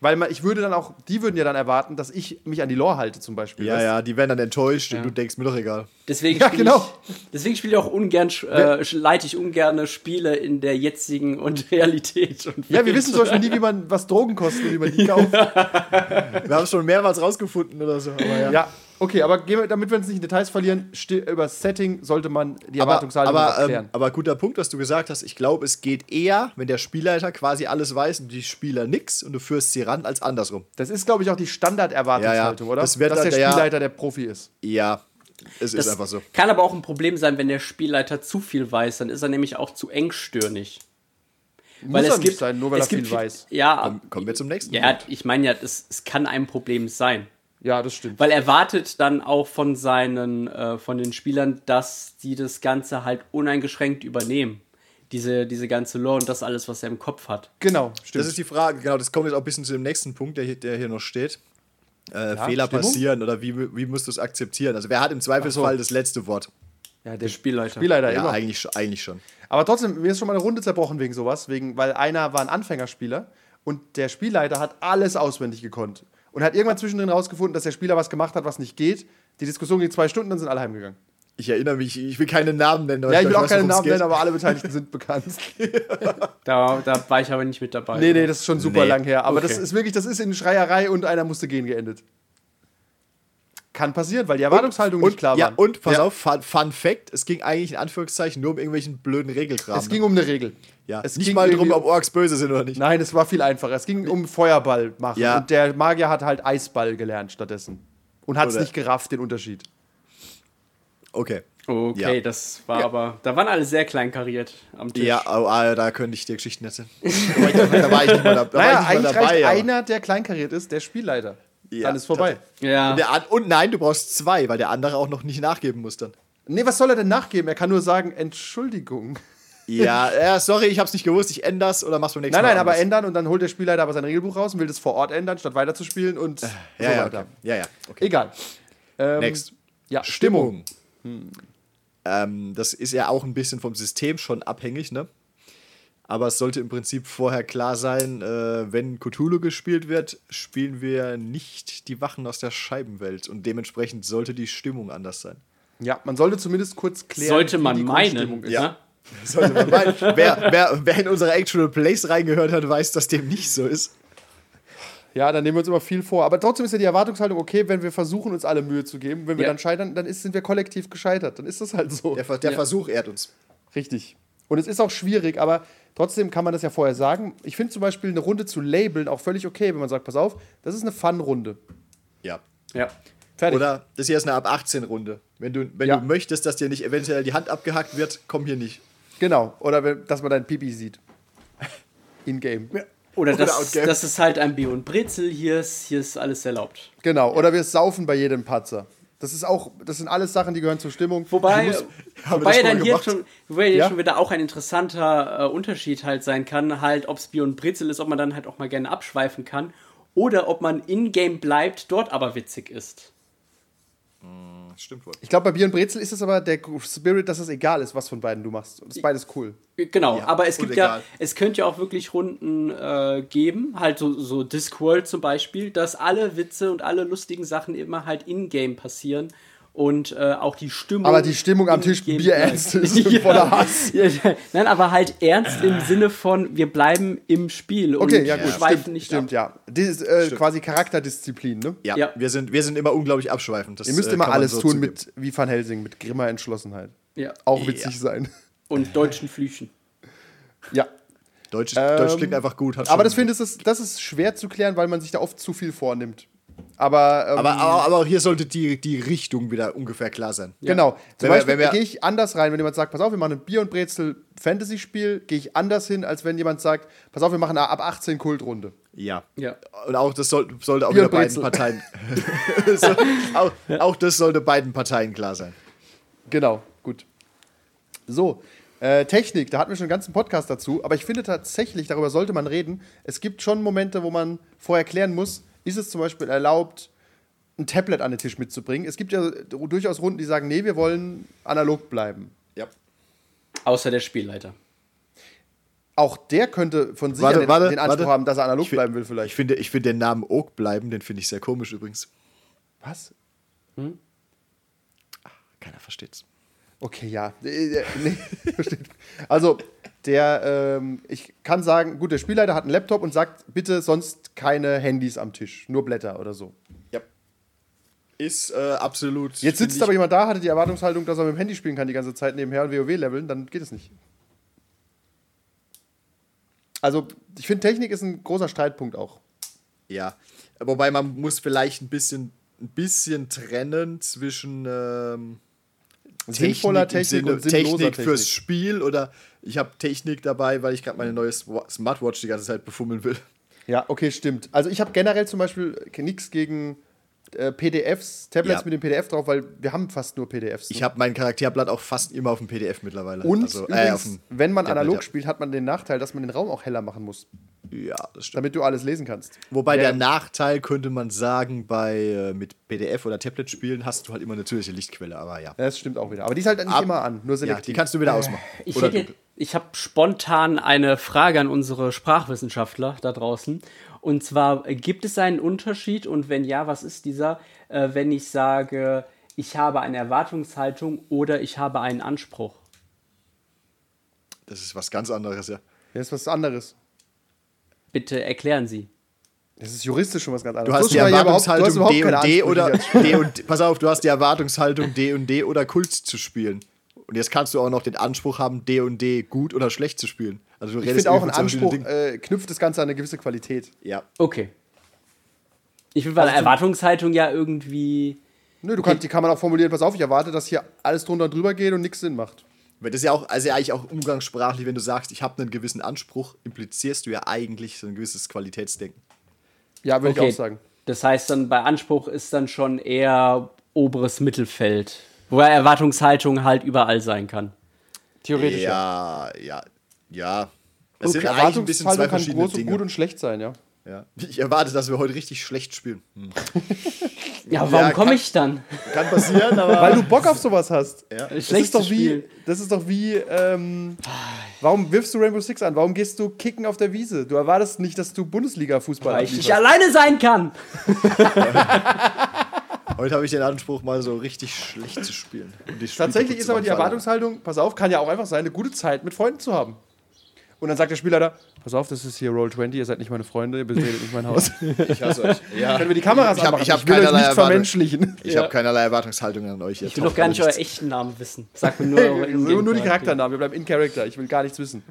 [SPEAKER 4] Weil man, ich würde dann auch, die würden ja dann erwarten, dass ich mich an die Lore halte, zum Beispiel.
[SPEAKER 3] Ja,
[SPEAKER 4] weißt
[SPEAKER 3] ja, die werden dann enttäuscht und du denkst, mir doch egal.
[SPEAKER 2] Deswegen
[SPEAKER 4] Ja,
[SPEAKER 2] spiele
[SPEAKER 4] genau.
[SPEAKER 2] ich, deswegen spiele ich auch ungern, äh, leite ich ungern Spiele in der jetzigen und Realität. Und
[SPEAKER 4] Ja, wir wissen zum Beispiel nie, wie man was Drogen kostet und wie man die kauft.
[SPEAKER 3] Wir haben es schon mehrmals rausgefunden oder so. Aber ja.
[SPEAKER 4] Ja, okay, aber gehen wir, damit wir uns nicht in Details verlieren, über Setting sollte man die
[SPEAKER 3] Aber,
[SPEAKER 4] Erwartungshaltung
[SPEAKER 3] aber,
[SPEAKER 4] erklären.
[SPEAKER 3] ähm, aber guter Punkt, was du gesagt hast. Ich glaube, es geht eher, wenn der Spielleiter quasi alles weiß und die Spieler nix und du führst sie ran, als andersrum.
[SPEAKER 4] das ist, glaube ich, auch die Standarderwartungshaltung,
[SPEAKER 3] Ja, ja.
[SPEAKER 4] oder?
[SPEAKER 3] Das
[SPEAKER 4] Dass der
[SPEAKER 3] halt- ja.
[SPEAKER 4] Spielleiter der Profi ist.
[SPEAKER 3] Ja, es ist
[SPEAKER 2] Das
[SPEAKER 3] einfach so.
[SPEAKER 2] Kann aber auch ein Problem sein, wenn der Spielleiter zu viel weiß, dann ist er nämlich auch zu engstirnig.
[SPEAKER 4] Muss er nicht sein, nur weil
[SPEAKER 2] es
[SPEAKER 4] er viel
[SPEAKER 2] gibt,
[SPEAKER 4] weiß.
[SPEAKER 2] Ja,
[SPEAKER 3] Komm, kommen wir zum nächsten.
[SPEAKER 2] ja,
[SPEAKER 3] Punkt.
[SPEAKER 2] ich meine ja, das, es kann ein Problem sein.
[SPEAKER 4] Ja, das stimmt.
[SPEAKER 2] Weil er wartet dann auch von seinen, äh, von den Spielern, dass die das Ganze halt uneingeschränkt übernehmen. Diese, diese ganze Lore und das alles, was er im Kopf hat.
[SPEAKER 4] Genau, stimmt.
[SPEAKER 3] Das ist die Frage, genau, das kommt jetzt auch ein bisschen zu dem nächsten Punkt, der hier, der hier noch steht. Äh, Fehler
[SPEAKER 4] Stimmung?
[SPEAKER 3] passieren oder wie, wie musst du es akzeptieren? Also wer hat im Zweifelsfall das letzte Wort?
[SPEAKER 4] ja, der
[SPEAKER 2] Spielleiter.
[SPEAKER 4] Spielleiter
[SPEAKER 3] Ja,
[SPEAKER 4] immer.
[SPEAKER 3] eigentlich, schon- eigentlich schon.
[SPEAKER 4] Aber trotzdem, mir ist schon mal eine Runde zerbrochen wegen sowas, wegen, weil einer war ein Anfängerspieler und der Spielleiter hat alles auswendig gekonnt. Und hat irgendwann zwischendrin rausgefunden, dass der Spieler was gemacht hat, was nicht geht. Die Diskussion ging zwei Stunden, dann sind alle heimgegangen.
[SPEAKER 3] Ich erinnere mich, ich will keine Namen nennen. aber
[SPEAKER 4] Ja, ich will auch keine Namen nennen,
[SPEAKER 3] geht.
[SPEAKER 4] aber alle Beteiligten sind bekannt.
[SPEAKER 2] Da, da war ich aber nicht mit dabei.
[SPEAKER 4] Nee, nee, das ist schon super
[SPEAKER 3] Nee.
[SPEAKER 4] lang her. Aber das
[SPEAKER 2] Okay.
[SPEAKER 4] ist wirklich, das ist in Schreierei und einer musste gehen geendet. Kann passieren, weil die Erwartungshaltung
[SPEAKER 3] und,
[SPEAKER 4] nicht klar
[SPEAKER 3] ja,
[SPEAKER 4] war.
[SPEAKER 3] und pass
[SPEAKER 4] Ja.
[SPEAKER 3] auf, Fun, Fun Fact: Es ging eigentlich in Anführungszeichen nur um irgendwelchen blöden Regelkram.
[SPEAKER 4] Es ging um eine Regel.
[SPEAKER 3] ja.
[SPEAKER 4] es
[SPEAKER 3] nicht
[SPEAKER 4] ging
[SPEAKER 3] mal darum, ob Orks böse sind oder nicht.
[SPEAKER 4] Nein, es war viel einfacher. Es ging um Feuerball machen.
[SPEAKER 3] Ja.
[SPEAKER 4] Und der Magier hat halt Eisball gelernt stattdessen. Und hat es nicht gerafft, den Unterschied.
[SPEAKER 3] Okay.
[SPEAKER 2] Okay,
[SPEAKER 3] Ja.
[SPEAKER 2] das war aber. Da waren alle sehr kleinkariert am Tisch.
[SPEAKER 3] Ja, oh, ah, da könnte ich dir Geschichten erzählen. da war ich, da war ich nicht mal, da, da
[SPEAKER 4] Naja,
[SPEAKER 3] war ich nicht
[SPEAKER 4] eigentlich
[SPEAKER 3] mal dabei.
[SPEAKER 4] einer, der kleinkariert ist, der Spielleiter.
[SPEAKER 3] Ja,
[SPEAKER 4] Dann ist vorbei.
[SPEAKER 2] Ja.
[SPEAKER 3] Und, der, an- und nein, du brauchst zwei, weil der andere auch noch nicht nachgeben muss dann.
[SPEAKER 4] Nee, was soll er denn nachgeben? Er kann nur sagen, Entschuldigung.
[SPEAKER 3] Ja, ja sorry, ich hab's nicht gewusst, ich ändere das oder mach's beim nächsten
[SPEAKER 4] Nein,
[SPEAKER 3] Mal.
[SPEAKER 4] nein, aber
[SPEAKER 3] anders.
[SPEAKER 4] ändern und dann holt der Spielleiter aber sein Regelbuch raus und will das vor Ort ändern, statt weiterzuspielen und so
[SPEAKER 3] Ja, ja,
[SPEAKER 4] weiter.
[SPEAKER 3] okay. ja, ja, okay.
[SPEAKER 4] Egal. Ähm,
[SPEAKER 3] Next.
[SPEAKER 4] Ja, Stimmung.
[SPEAKER 3] Ähm, das ist ja auch ein bisschen vom System schon abhängig, ne? Aber es sollte im Prinzip vorher klar sein, äh, wenn Cthulhu gespielt wird, spielen wir nicht die Wachen aus der Scheibenwelt und dementsprechend sollte die Stimmung anders sein.
[SPEAKER 4] Ja, man sollte zumindest kurz klären,
[SPEAKER 2] Sollte
[SPEAKER 4] wie
[SPEAKER 2] man
[SPEAKER 4] die
[SPEAKER 2] meinen.
[SPEAKER 4] Ist.
[SPEAKER 3] Ja.
[SPEAKER 2] Ne?
[SPEAKER 3] Sollte man meinen. wer, wer, wer in unsere Actual Plays reingehört hat, weiß, dass dem nicht so ist.
[SPEAKER 4] Ja, dann nehmen wir uns immer viel vor. Aber trotzdem ist ja die Erwartungshaltung okay, wenn wir versuchen, uns alle Mühe zu geben. Wenn wir
[SPEAKER 2] Ja.
[SPEAKER 4] dann scheitern, dann ist, sind wir kollektiv gescheitert. Dann ist das halt so.
[SPEAKER 3] Der, Ver- der Versuch ehrt uns.
[SPEAKER 4] Richtig. Und es ist auch schwierig, aber trotzdem kann man das ja vorher sagen. Ich finde zum Beispiel eine Runde zu labeln auch völlig okay, wenn man sagt, pass auf, das ist eine Fun-Runde.
[SPEAKER 3] Ja.
[SPEAKER 2] Ja.
[SPEAKER 4] Fertig.
[SPEAKER 3] Oder das hier ist eine ab 18 Runde. Wenn du, wenn
[SPEAKER 4] Ja.
[SPEAKER 3] du möchtest, dass dir nicht eventuell die Hand abgehackt wird, komm hier nicht.
[SPEAKER 4] Genau. Oder wenn, dass man dein Pipi sieht. In-game.
[SPEAKER 2] Oder,
[SPEAKER 3] Oder
[SPEAKER 2] das, das ist halt ein Bier und Brezel, hier ist, hier ist alles erlaubt.
[SPEAKER 4] Genau. Oder wir saufen bei jedem Patzer. Das ist auch, das sind alles Sachen, die gehören zur Stimmung.
[SPEAKER 2] Wobei,
[SPEAKER 3] wir
[SPEAKER 2] wobei dann hier schon, wobei
[SPEAKER 4] Ja?
[SPEAKER 2] schon wieder auch ein interessanter äh, Unterschied halt sein kann, halt, ob es Bier und Brezel ist, ob man dann halt auch mal gerne abschweifen kann. Oder ob man in-game bleibt, dort aber witzig ist.
[SPEAKER 3] Das stimmt wohl.
[SPEAKER 4] Ich glaube, bei Bier und Brezel ist es aber der Spirit, dass es egal ist, was von beiden du machst. Das ist beides cool.
[SPEAKER 2] Genau,
[SPEAKER 3] Ja,
[SPEAKER 2] aber es gibt ja,
[SPEAKER 3] egal.
[SPEAKER 2] es könnte ja auch wirklich Runden äh, geben, halt so, so Discworld zum Beispiel, dass alle Witze und alle lustigen Sachen immer halt in-game passieren und äh, auch die Stimmung.
[SPEAKER 4] Aber die Stimmung am Tisch bierernst ist und voller Hass.
[SPEAKER 2] Ja, nein, aber halt ernst im Sinne von, wir bleiben im Spiel
[SPEAKER 4] Okay,
[SPEAKER 2] und
[SPEAKER 4] ja gut,
[SPEAKER 2] schweifen
[SPEAKER 4] stimmt,
[SPEAKER 2] nicht
[SPEAKER 4] stimmt
[SPEAKER 2] ab.
[SPEAKER 4] ja. Das ist äh,
[SPEAKER 3] Stimmt.
[SPEAKER 4] quasi Charakterdisziplin, ne?
[SPEAKER 3] Ja,
[SPEAKER 2] Ja.
[SPEAKER 3] Wir, sind, wir sind immer unglaublich abschweifend. Das,
[SPEAKER 4] Ihr müsst
[SPEAKER 3] äh,
[SPEAKER 4] immer alles
[SPEAKER 3] so
[SPEAKER 4] tun
[SPEAKER 3] zugeben.
[SPEAKER 4] mit, wie Van Helsing, mit grimmer Entschlossenheit.
[SPEAKER 2] Ja.
[SPEAKER 4] Auch witzig sein.
[SPEAKER 2] Und deutschen Flüchen.
[SPEAKER 4] Ja.
[SPEAKER 3] Deutsch,
[SPEAKER 4] Ähm,
[SPEAKER 3] Deutsch klingt einfach gut. Hat
[SPEAKER 4] Aber
[SPEAKER 3] schon-
[SPEAKER 4] das finde ich, das, das ist schwer zu klären, weil man sich da oft zu viel vornimmt. Aber, ähm,
[SPEAKER 3] aber, aber, aber auch hier sollte die, die Richtung wieder ungefähr klar sein.
[SPEAKER 4] genau. Zum
[SPEAKER 3] Wenn
[SPEAKER 4] Beispiel gehe ich anders rein, wenn jemand sagt, pass auf, wir machen ein Bier- und Brezel-Fantasy-Spiel, gehe ich anders hin, als wenn jemand sagt, pass auf, wir machen eine ab 18 Kultrunde.
[SPEAKER 3] Ja.
[SPEAKER 2] Ja.
[SPEAKER 3] Und auch das soll, sollte auch
[SPEAKER 4] Bier
[SPEAKER 3] wieder beiden
[SPEAKER 4] Brezel.
[SPEAKER 3] Parteien. so, auch, auch das sollte beiden Parteien klar sein.
[SPEAKER 4] Genau, gut. So, äh, Technik, da hatten wir schon einen ganzen Podcast dazu, aber ich finde tatsächlich, darüber sollte man reden. Es gibt schon Momente, wo man vorher klären muss, ist es zum Beispiel erlaubt, ein Tablet an den Tisch mitzubringen. Es gibt ja durchaus Runden, die sagen, nee, wir wollen analog bleiben.
[SPEAKER 3] Ja.
[SPEAKER 2] Außer der Spielleiter.
[SPEAKER 4] Auch der könnte von sich
[SPEAKER 3] Warte,
[SPEAKER 4] den,
[SPEAKER 3] warte,
[SPEAKER 4] den Anspruch
[SPEAKER 3] warte.
[SPEAKER 4] haben, dass er analog
[SPEAKER 3] Ich fi-
[SPEAKER 4] bleiben will
[SPEAKER 3] Ich
[SPEAKER 4] vielleicht.
[SPEAKER 3] finde, ich finde den Namen Oak bleiben, den finde ich sehr komisch übrigens.
[SPEAKER 4] Was?
[SPEAKER 3] Keiner versteht's.
[SPEAKER 4] Okay, ja. Äh, äh, nee, versteht. Also, der, ähm, ich kann sagen, gut, der Spielleiter hat einen Laptop und sagt, bitte sonst keine Handys am Tisch, nur Blätter oder so.
[SPEAKER 3] Ja. Ist äh, absolut.
[SPEAKER 4] Jetzt sitzt aber jemand da, hatte die Erwartungshaltung, dass er mit dem Handy spielen kann die ganze Zeit nebenher und WoW leveln, dann geht es nicht. Also, ich finde, Technik ist ein großer Streitpunkt auch.
[SPEAKER 3] Ja. Wobei man muss vielleicht ein bisschen, ein bisschen trennen zwischen ähm, Technik, im
[SPEAKER 4] Technik und sinnloser
[SPEAKER 3] Technik fürs
[SPEAKER 4] Technik.
[SPEAKER 3] Spiel oder ich habe Technik dabei, weil ich gerade meine neue Smartwatch die ganze Zeit befummeln will.
[SPEAKER 4] Ja, okay, stimmt. Also, ich habe generell zum Beispiel nichts gegen äh, PDFs, Tablets
[SPEAKER 3] Ja.
[SPEAKER 4] mit dem PDF drauf, weil wir haben fast nur PDFs.
[SPEAKER 3] Ich
[SPEAKER 4] ne?
[SPEAKER 3] habe mein Charakterblatt auch fast immer auf dem PDF mittlerweile.
[SPEAKER 4] Und
[SPEAKER 3] also, äh,
[SPEAKER 4] übrigens,
[SPEAKER 3] dem
[SPEAKER 4] wenn man
[SPEAKER 3] Tablet,
[SPEAKER 4] analog
[SPEAKER 3] ja.
[SPEAKER 4] spielt, hat man den Nachteil, dass man den Raum auch heller machen muss,
[SPEAKER 3] Ja, das stimmt.
[SPEAKER 4] damit du alles lesen kannst.
[SPEAKER 3] Wobei
[SPEAKER 4] Ja.
[SPEAKER 3] der Nachteil könnte man sagen, bei äh, mit PDF oder Tablet-Spielen hast du halt immer eine natürliche Lichtquelle, aber ja.
[SPEAKER 4] Das stimmt auch wieder. Aber die ist halt nicht
[SPEAKER 3] Ab-
[SPEAKER 4] immer an, nur
[SPEAKER 3] Ja,
[SPEAKER 4] selektiv.
[SPEAKER 3] die kannst du wieder ausmachen.
[SPEAKER 2] Ich, ich habe spontan eine Frage an unsere Sprachwissenschaftler da draußen. Und zwar, äh, gibt es einen Unterschied und wenn ja, was ist dieser, äh, wenn ich sage, ich habe eine Erwartungshaltung oder ich habe einen Anspruch?
[SPEAKER 3] Das ist was ganz anderes, ja.
[SPEAKER 4] Das ist was anderes.
[SPEAKER 2] Bitte erklären Sie.
[SPEAKER 4] Das ist juristisch schon was ganz
[SPEAKER 3] Du
[SPEAKER 4] anderes.
[SPEAKER 3] hast die
[SPEAKER 4] du hast
[SPEAKER 3] Erwartungshaltung
[SPEAKER 4] überhaupt
[SPEAKER 3] D und D oder. D und pass auf, du hast die Erwartungshaltung D und D oder Kult zu spielen. Und jetzt kannst du auch noch den Anspruch haben, D und D gut oder schlecht zu spielen. Also du
[SPEAKER 4] Ich
[SPEAKER 3] redest
[SPEAKER 4] finde auch, ein Anspruch äh, knüpft das Ganze an eine gewisse Qualität.
[SPEAKER 3] Ja.
[SPEAKER 2] Okay. Ich finde bei der
[SPEAKER 4] Also zum-
[SPEAKER 2] Erwartungshaltung ja irgendwie.
[SPEAKER 4] Nö, du kannst, die kann man auch formulieren, pass auf, ich erwarte, dass hier alles drunter und drüber geht und nichts Sinn macht.
[SPEAKER 3] Weil das ist ja auch, also eigentlich auch umgangssprachlich, wenn du sagst, ich habe einen gewissen Anspruch, implizierst du ja eigentlich so ein gewisses Qualitätsdenken.
[SPEAKER 4] Ja, würde
[SPEAKER 2] Okay.
[SPEAKER 4] ich auch sagen.
[SPEAKER 2] Das heißt dann, bei Anspruch ist dann schon eher oberes Mittelfeld. Wo ja Erwartungshaltung halt überall sein kann.
[SPEAKER 4] Theoretisch.
[SPEAKER 3] Ja, ja, ja.
[SPEAKER 4] Okay,
[SPEAKER 3] sind eigentlich ein bisschen zwei
[SPEAKER 4] Erwartungshaltung kann
[SPEAKER 3] verschiedene
[SPEAKER 4] groß und
[SPEAKER 3] Dinge.
[SPEAKER 4] gut und schlecht sein, ja.
[SPEAKER 3] ja. Ich erwarte, dass wir heute richtig schlecht spielen. Hm.
[SPEAKER 2] Ja, warum
[SPEAKER 3] Ja,
[SPEAKER 2] komme ich dann?
[SPEAKER 3] Kann passieren, aber.
[SPEAKER 4] Weil du Bock auf sowas hast.
[SPEAKER 3] ja.
[SPEAKER 4] Das
[SPEAKER 2] Schlecht
[SPEAKER 4] ist doch wie,
[SPEAKER 2] spielen.
[SPEAKER 4] das ist doch wie, ähm, warum wirfst du Rainbow Six an? Warum gehst du kicken auf der Wiese? Du erwartest nicht, dass du Bundesliga-Fußball
[SPEAKER 2] Weil ich nicht alleine sein kann.
[SPEAKER 3] Heute habe ich den Anspruch, mal so richtig schlecht zu spielen.
[SPEAKER 4] Tatsächlich ist aber die. Erwartungshaltung, pass auf, kann ja auch einfach sein, eine gute Zeit mit Freunden zu haben. Und dann sagt der Spielleiter, pass auf, das ist hier Roll 20, ihr seid nicht meine Freunde, ihr betretet nicht mein Haus.
[SPEAKER 3] Ich hasse euch. Ja.
[SPEAKER 4] Können wir die Kameras
[SPEAKER 3] Ich hab-
[SPEAKER 4] anmachen?
[SPEAKER 3] ich hab
[SPEAKER 4] will euch
[SPEAKER 3] keinerlei
[SPEAKER 4] nicht
[SPEAKER 3] Erwartung.
[SPEAKER 4] vermenschlichen.
[SPEAKER 3] Ich habe keinerlei Erwartungshaltung an euch.
[SPEAKER 2] Ich will doch gar nicht euer echten Namen wissen. Sag mir nur eure
[SPEAKER 4] Nur, nur die. Charakternamen, wir bleiben in Character, ich will gar nichts wissen.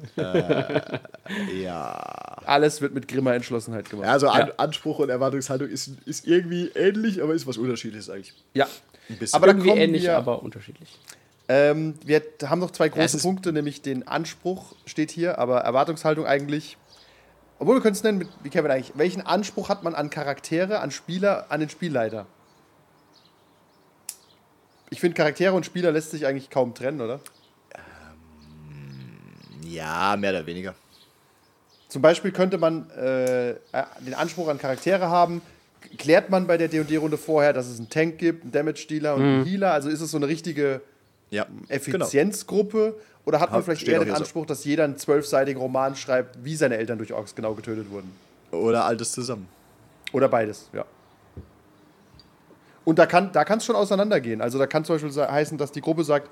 [SPEAKER 3] Ja.
[SPEAKER 4] Alles wird mit grimmer Entschlossenheit gemacht.
[SPEAKER 3] Also An
[SPEAKER 2] Ja.
[SPEAKER 3] Anspruch und Erwartungshaltung ist, ist irgendwie ähnlich, aber ist was Unterschiedliches eigentlich.
[SPEAKER 4] Ja.
[SPEAKER 3] Ein bisschen.
[SPEAKER 4] Aber da
[SPEAKER 2] Irgendwie ähnlich,
[SPEAKER 4] wir,
[SPEAKER 2] aber unterschiedlich.
[SPEAKER 4] Ähm, wir haben noch zwei große
[SPEAKER 3] ist-
[SPEAKER 4] Punkte, nämlich den Anspruch steht hier, aber Erwartungshaltung eigentlich. Obwohl wir können es nennen, mit, wie Kevin eigentlich. Welchen Anspruch hat man an Charaktere, an Spieler, an den Spielleiter? Ich finde, Charaktere und Spieler lässt sich eigentlich kaum trennen, oder?
[SPEAKER 3] ja, mehr oder weniger.
[SPEAKER 4] Zum Beispiel könnte man äh, äh, den Anspruch an Charaktere haben. Klärt man bei der D&D-Runde vorher, dass es einen Tank gibt, einen Damage-Dealer und
[SPEAKER 3] Mhm.
[SPEAKER 4] einen Healer? Also ist es so eine richtige
[SPEAKER 3] Ja, genau.
[SPEAKER 4] Effizienzgruppe? Oder hat man vielleicht eher den
[SPEAKER 3] hier so.
[SPEAKER 4] Anspruch, dass jeder einen zwölfseitigen Roman schreibt, wie seine Eltern durch Orks genau getötet wurden?
[SPEAKER 3] Oder altes zusammen.
[SPEAKER 4] Oder beides, ja. Und da kann da es schon auseinandergehen. Also da kann zum Beispiel heißen, dass die Gruppe sagt,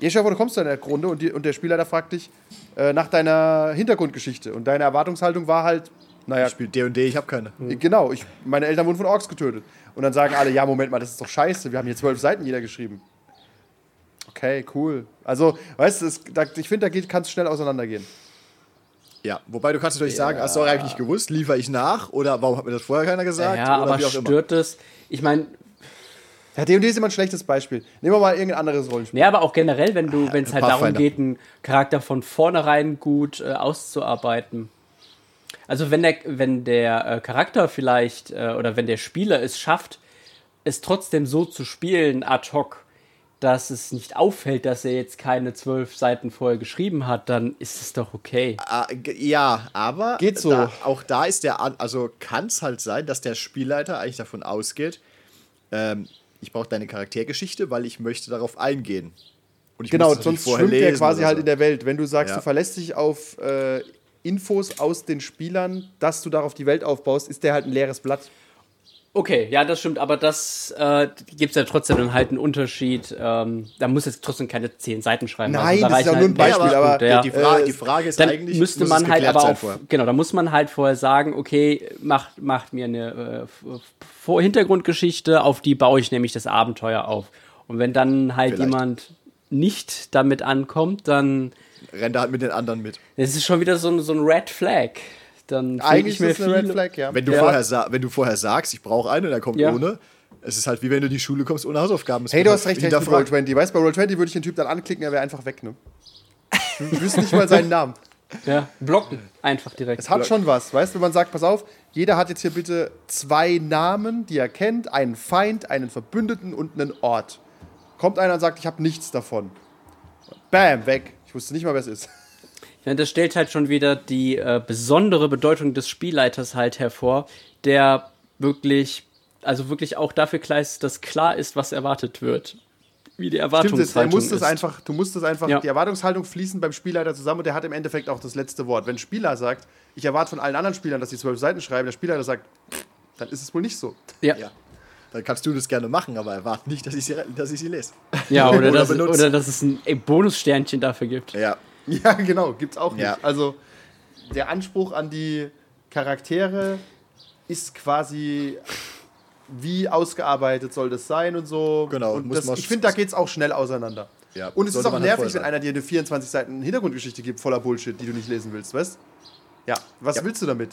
[SPEAKER 4] ja, Chef, du kommst in der Runde und, die, und der Spielleiter fragt dich äh, nach deiner Hintergrundgeschichte. Und deine Erwartungshaltung war halt, naja,
[SPEAKER 3] Ich spiele D&D, ich habe keine.
[SPEAKER 4] Genau, ich, meine Eltern wurden von Orks getötet. Und dann sagen alle, ja, Moment mal, das ist doch scheiße, wir haben hier zwölf Seiten jeder geschrieben. Okay, cool. Also, weißt du, da, ich finde, da kann es schnell auseinandergehen.
[SPEAKER 3] Ja, wobei du kannst natürlich sagen, hast du eigentlich nicht gewusst, liefere ich nach oder warum hat mir das vorher keiner gesagt?
[SPEAKER 2] Ja,
[SPEAKER 3] oder
[SPEAKER 2] aber
[SPEAKER 3] wie auch immer.
[SPEAKER 2] stört es? Ich meine,
[SPEAKER 4] Ja, D&D ist immer ein schlechtes Beispiel. Nehmen wir mal irgendein anderes Rollenspiel.
[SPEAKER 2] ja, aber auch generell, wenn du, wenn es halt darum
[SPEAKER 3] Pathfinder.
[SPEAKER 2] geht, einen Charakter von vornherein gut äh, auszuarbeiten. Also wenn der, wenn der äh, Charakter vielleicht äh, oder wenn der Spieler es schafft, es trotzdem so zu spielen ad hoc, dass es nicht auffällt, dass er jetzt keine zwölf Seiten vorher geschrieben hat, dann ist es doch okay.
[SPEAKER 3] Ah, ja, aber
[SPEAKER 4] Geht so.
[SPEAKER 3] Da, auch da ist der, An also kann es halt sein, dass der Spielleiter eigentlich davon ausgeht, ähm, ich brauche deine Charaktergeschichte, weil ich möchte darauf eingehen. Und ich
[SPEAKER 4] Genau, sonst schwimmt der
[SPEAKER 3] lesen
[SPEAKER 4] quasi halt
[SPEAKER 3] so.
[SPEAKER 4] in der Welt. Wenn du sagst,
[SPEAKER 3] Ja.
[SPEAKER 4] du verlässt dich auf äh, Infos aus den Spielern, dass du darauf die Welt aufbaust, ist der halt ein leeres Blatt.
[SPEAKER 2] Okay, ja, das stimmt, aber das äh, gibt es ja trotzdem dann halt einen Unterschied. Ähm, da muss jetzt trotzdem keine zehn Seiten schreiben.
[SPEAKER 4] Nein,
[SPEAKER 2] da
[SPEAKER 4] das ist ja nur ein
[SPEAKER 2] halt
[SPEAKER 4] Beispiel,
[SPEAKER 3] aber
[SPEAKER 4] aber
[SPEAKER 2] ja.
[SPEAKER 3] die, Fra
[SPEAKER 4] äh,
[SPEAKER 3] die Frage ist
[SPEAKER 2] dann
[SPEAKER 3] eigentlich,
[SPEAKER 2] müsste
[SPEAKER 3] muss
[SPEAKER 2] man
[SPEAKER 3] es
[SPEAKER 2] halt aber auch,
[SPEAKER 3] vorher.
[SPEAKER 2] genau, da muss man halt vorher sagen, okay, macht, macht mir eine äh, Vor Hintergrundgeschichte, auf die baue ich nämlich das Abenteuer auf. Und wenn dann halt
[SPEAKER 3] Vielleicht.
[SPEAKER 2] jemand nicht damit ankommt, dann
[SPEAKER 3] Rennt er halt mit den anderen mit.
[SPEAKER 2] das ist schon wieder so ein, so ein Red Flag. Dann
[SPEAKER 4] Eigentlich
[SPEAKER 2] ich mir
[SPEAKER 4] ist es eine Red Flag, ja.
[SPEAKER 3] Wenn du,
[SPEAKER 2] Ja.
[SPEAKER 3] vorher, wenn du vorher sagst, ich brauche einen und er kommt
[SPEAKER 2] Ja.
[SPEAKER 3] ohne, es ist halt wie wenn du in die Schule kommst ohne Hausaufgaben.
[SPEAKER 4] Hey, du
[SPEAKER 3] halt
[SPEAKER 4] hast recht, recht mit
[SPEAKER 3] hinterfragt.
[SPEAKER 4] Roll20. Weißt du, bei Roll20 würde ich den Typ dann anklicken, er wäre einfach weg, ne? Du wüsst nicht mal seinen Namen.
[SPEAKER 2] Ja, blocken einfach direkt.
[SPEAKER 4] Es hat schon was, weißt du, wenn man sagt, pass auf, jeder hat jetzt hier bitte zwei Namen, die er kennt, einen Feind, einen Verbündeten und einen Ort. Kommt einer und sagt, ich habe nichts davon. Bam, weg. Ich wusste nicht mal, wer es ist.
[SPEAKER 2] Ja, das stellt halt schon wieder die äh, besondere Bedeutung des Spielleiters halt hervor, der wirklich, also wirklich auch dafür klar ist, dass klar ist, was erwartet wird. Wie die
[SPEAKER 4] Stimmt,
[SPEAKER 2] Erwartungshaltung
[SPEAKER 4] es, er muss
[SPEAKER 2] ist.
[SPEAKER 4] einfach, du musst das einfach,
[SPEAKER 2] Ja.
[SPEAKER 4] die Erwartungshaltung fließen beim Spielleiter zusammen und der hat im Endeffekt auch das letzte Wort. Wenn ein Spieler sagt, ich erwarte von allen anderen Spielern, dass sie zwölf Seiten schreiben, der Spielleiter sagt, dann ist es wohl nicht so.
[SPEAKER 2] Ja.
[SPEAKER 3] Ja. Dann kannst du das gerne machen, aber erwarte nicht, dass ich sie, dass ich sie lese.
[SPEAKER 2] ja, oder,
[SPEAKER 3] Oder
[SPEAKER 2] dass, oder dass es ein Bonussternchen dafür gibt.
[SPEAKER 3] Ja.
[SPEAKER 4] Ja, genau, gibt's auch nicht.
[SPEAKER 3] Ja.
[SPEAKER 4] Also der Anspruch an die Charaktere ist quasi, wie ausgearbeitet soll das sein und so.
[SPEAKER 3] Genau,
[SPEAKER 4] Und das, ich finde, da geht es auch schnell auseinander.
[SPEAKER 3] Ja,
[SPEAKER 4] und es ist auch
[SPEAKER 3] halt
[SPEAKER 4] nervig, wenn einer dir eine 24 Seiten Hintergrundgeschichte gibt, voller Bullshit, die du nicht lesen willst, weißt Ja, was
[SPEAKER 3] Ja.
[SPEAKER 4] willst du damit?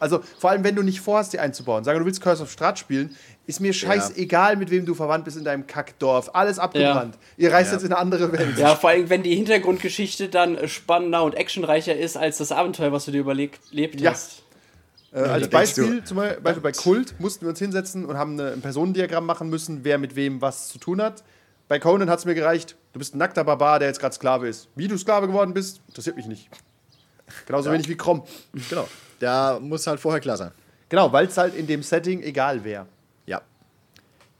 [SPEAKER 4] Also, vor allem, wenn du nicht vorhast, die einzubauen. Sagen wir, du willst Curse of Strahd spielen, ist mir scheißegal, mit wem du verwandt bist in deinem Kackdorf. Alles abgebrannt. Ihr reist
[SPEAKER 3] Ja.
[SPEAKER 4] jetzt in eine andere Welt.
[SPEAKER 2] Ja, vor allem, wenn die Hintergrundgeschichte dann spannender und actionreicher ist als das Abenteuer, was du dir überlebt
[SPEAKER 4] Ja.
[SPEAKER 2] hast.
[SPEAKER 4] Äh, als Beispiel, zum Beispiel bei Kult mussten wir uns hinsetzen und haben eine, ein Personendiagramm machen müssen, wer mit wem was zu tun hat. Bei Conan hat es mir gereicht, du bist ein nackter Barbar, der jetzt gerade Sklave ist. Wie du Sklave geworden bist, interessiert mich nicht. Genauso wenig wie Krom.
[SPEAKER 3] Genau. Da muss halt vorher klar sein.
[SPEAKER 4] Genau, weil es halt in dem Setting egal wäre.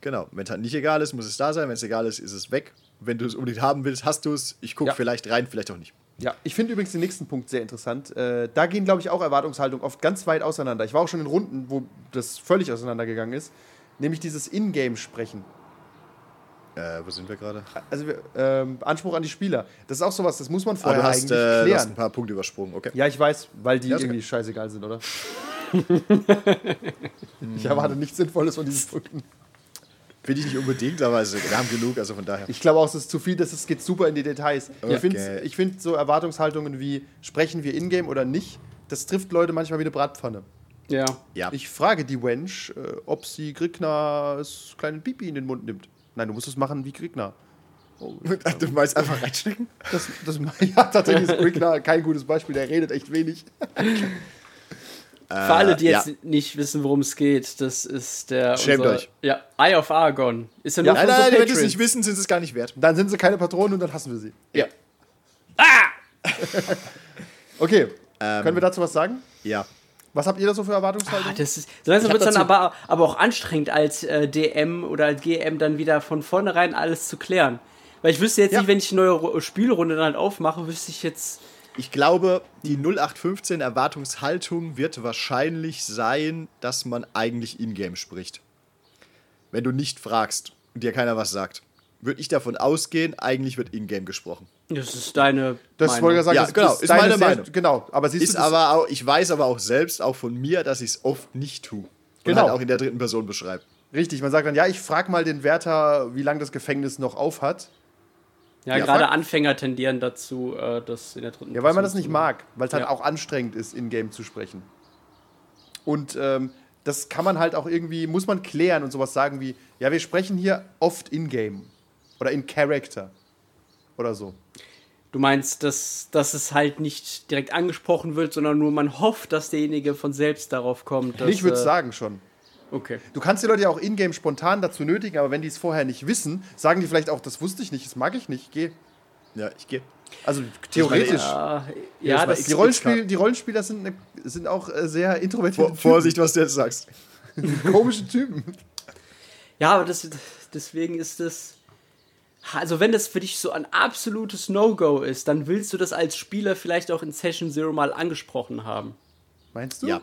[SPEAKER 3] Genau. Wenn es halt nicht egal ist, muss es da sein. Wenn es egal ist, ist es weg. Wenn du es unbedingt haben willst, hast du es. Ich gucke
[SPEAKER 4] Ja.
[SPEAKER 3] vielleicht rein, vielleicht auch nicht.
[SPEAKER 4] Ja, ich finde übrigens den nächsten Punkt sehr interessant. Äh, da gehen, glaube ich, auch Erwartungshaltungen oft ganz weit auseinander. Ich war auch schon in Runden, wo das völlig auseinandergegangen ist. Nämlich dieses Ingame-Sprechen.
[SPEAKER 3] Äh, wo sind wir gerade?
[SPEAKER 4] Also ähm, Anspruch an die Spieler. Das ist auch sowas, das muss man
[SPEAKER 3] Ah,
[SPEAKER 4] vorher
[SPEAKER 3] du hast,
[SPEAKER 4] eigentlich
[SPEAKER 3] äh, du hast
[SPEAKER 4] klären.
[SPEAKER 3] ein paar Punkte übersprungen. Okay.
[SPEAKER 4] Ja, ich weiß, weil die
[SPEAKER 3] Ja,
[SPEAKER 4] irgendwie
[SPEAKER 3] okay.
[SPEAKER 4] scheißegal sind, oder? ich erwarte nichts Sinnvolles von diesen Punkten.
[SPEAKER 3] Finde ich nicht unbedingt, aber also, wir haben genug, also von daher.
[SPEAKER 4] Ich glaube auch, es ist zu viel, das ist, geht super in die Details. Ich
[SPEAKER 3] Okay.
[SPEAKER 4] finde ich find so Erwartungshaltungen wie, sprechen wir Ingame oder nicht, das trifft Leute manchmal wie eine Bratpfanne.
[SPEAKER 2] Ja.
[SPEAKER 3] Ja.
[SPEAKER 4] Ich frage die Wench, äh, ob sie Grignars kleinen Pipi in den Mund nimmt. Nein, du musst es machen wie Grignar.
[SPEAKER 3] du meinst einfach reinstecken?
[SPEAKER 4] Das, das, ja, tatsächlich ist Grignar kein gutes Beispiel, der redet echt wenig.
[SPEAKER 2] Für alle, die
[SPEAKER 3] Äh,
[SPEAKER 2] jetzt
[SPEAKER 3] ja.
[SPEAKER 2] nicht wissen, worum es geht, das ist der.
[SPEAKER 3] Schämt
[SPEAKER 2] unser,
[SPEAKER 3] euch.
[SPEAKER 2] Ja, Eye of Argon. Ist ja nur
[SPEAKER 4] Ja,
[SPEAKER 3] Nein, nein, wenn sie es nicht wissen, sind sie es gar nicht wert.
[SPEAKER 4] Dann sind sie keine Patronen und dann hassen wir sie.
[SPEAKER 3] Ja.
[SPEAKER 4] Okay,
[SPEAKER 3] Ähm.
[SPEAKER 4] können wir dazu was sagen?
[SPEAKER 3] Ja.
[SPEAKER 4] Was habt ihr da so für Erwartungshaltung?
[SPEAKER 2] Ah, das ist, so langsam wird es dann aber, aber auch anstrengend, als äh, DM oder als GM dann wieder von vornherein alles zu klären. Weil ich wüsste jetzt
[SPEAKER 4] Ja.
[SPEAKER 2] nicht, wenn ich eine neue Ru- Spielrunde dann halt aufmache, wüsste ich jetzt.
[SPEAKER 3] Ich glaube, die 0815 Erwartungshaltung wird wahrscheinlich sein, dass man eigentlich in-game spricht. Wenn du nicht fragst und dir keiner was sagt, würde ich davon ausgehen, eigentlich wird in-game gesprochen.
[SPEAKER 2] Das ist deine.
[SPEAKER 4] das
[SPEAKER 2] Meinung.
[SPEAKER 4] wollte ich sagen,
[SPEAKER 3] Ja,
[SPEAKER 4] das
[SPEAKER 3] genau,
[SPEAKER 4] ist,
[SPEAKER 3] ist
[SPEAKER 4] deine
[SPEAKER 3] meine
[SPEAKER 4] sehr-
[SPEAKER 3] Meinung.
[SPEAKER 4] Genau, aber siehst
[SPEAKER 3] Ist
[SPEAKER 4] du,
[SPEAKER 3] aber auch, ich weiß aber auch selbst, auch von mir, dass ich es oft nicht tue.
[SPEAKER 4] Genau.
[SPEAKER 3] halt auch in der dritten Person beschreibe.
[SPEAKER 4] richtig, man sagt dann, ja, ich frage mal den Wärter, wie lange das Gefängnis noch auf hat.
[SPEAKER 2] Ja,
[SPEAKER 3] Ja,
[SPEAKER 2] gerade. Anfänger tendieren dazu, äh, das in der dritten
[SPEAKER 4] Ja, weil man das nicht mag, weil es halt
[SPEAKER 2] Ja.
[SPEAKER 4] auch anstrengend ist, in-game zu sprechen. Und ähm, das kann man halt auch irgendwie, muss man klären und sowas sagen wie, ja, wir sprechen hier oft in-game oder in Character oder so.
[SPEAKER 2] Du meinst, dass, dass es halt nicht direkt angesprochen wird, sondern nur man hofft, dass derjenige von selbst darauf kommt. Dass,
[SPEAKER 4] ich würde
[SPEAKER 2] äh,
[SPEAKER 4] sagen schon.
[SPEAKER 2] Okay.
[SPEAKER 4] Du kannst die Leute ja auch in-game spontan dazu nötigen, aber wenn die es vorher nicht wissen, sagen die vielleicht auch, das wusste ich nicht, das mag ich nicht, geh.
[SPEAKER 3] Ja, ich gehe.
[SPEAKER 4] Also theoretisch.
[SPEAKER 2] Ja,
[SPEAKER 3] das
[SPEAKER 2] ja das,
[SPEAKER 4] Die, Rollenspiel, die Rollenspieler sind, ne, sind auch äh, sehr introvertierte
[SPEAKER 3] Vor, Vorsicht, was du jetzt sagst.
[SPEAKER 4] Komische Typen.
[SPEAKER 2] ja, aber das, deswegen ist es. Also, wenn das für dich so ein absolutes No-Go ist, dann willst du das als Spieler vielleicht auch in Session Zero mal angesprochen haben.
[SPEAKER 4] Meinst du?
[SPEAKER 3] Ja.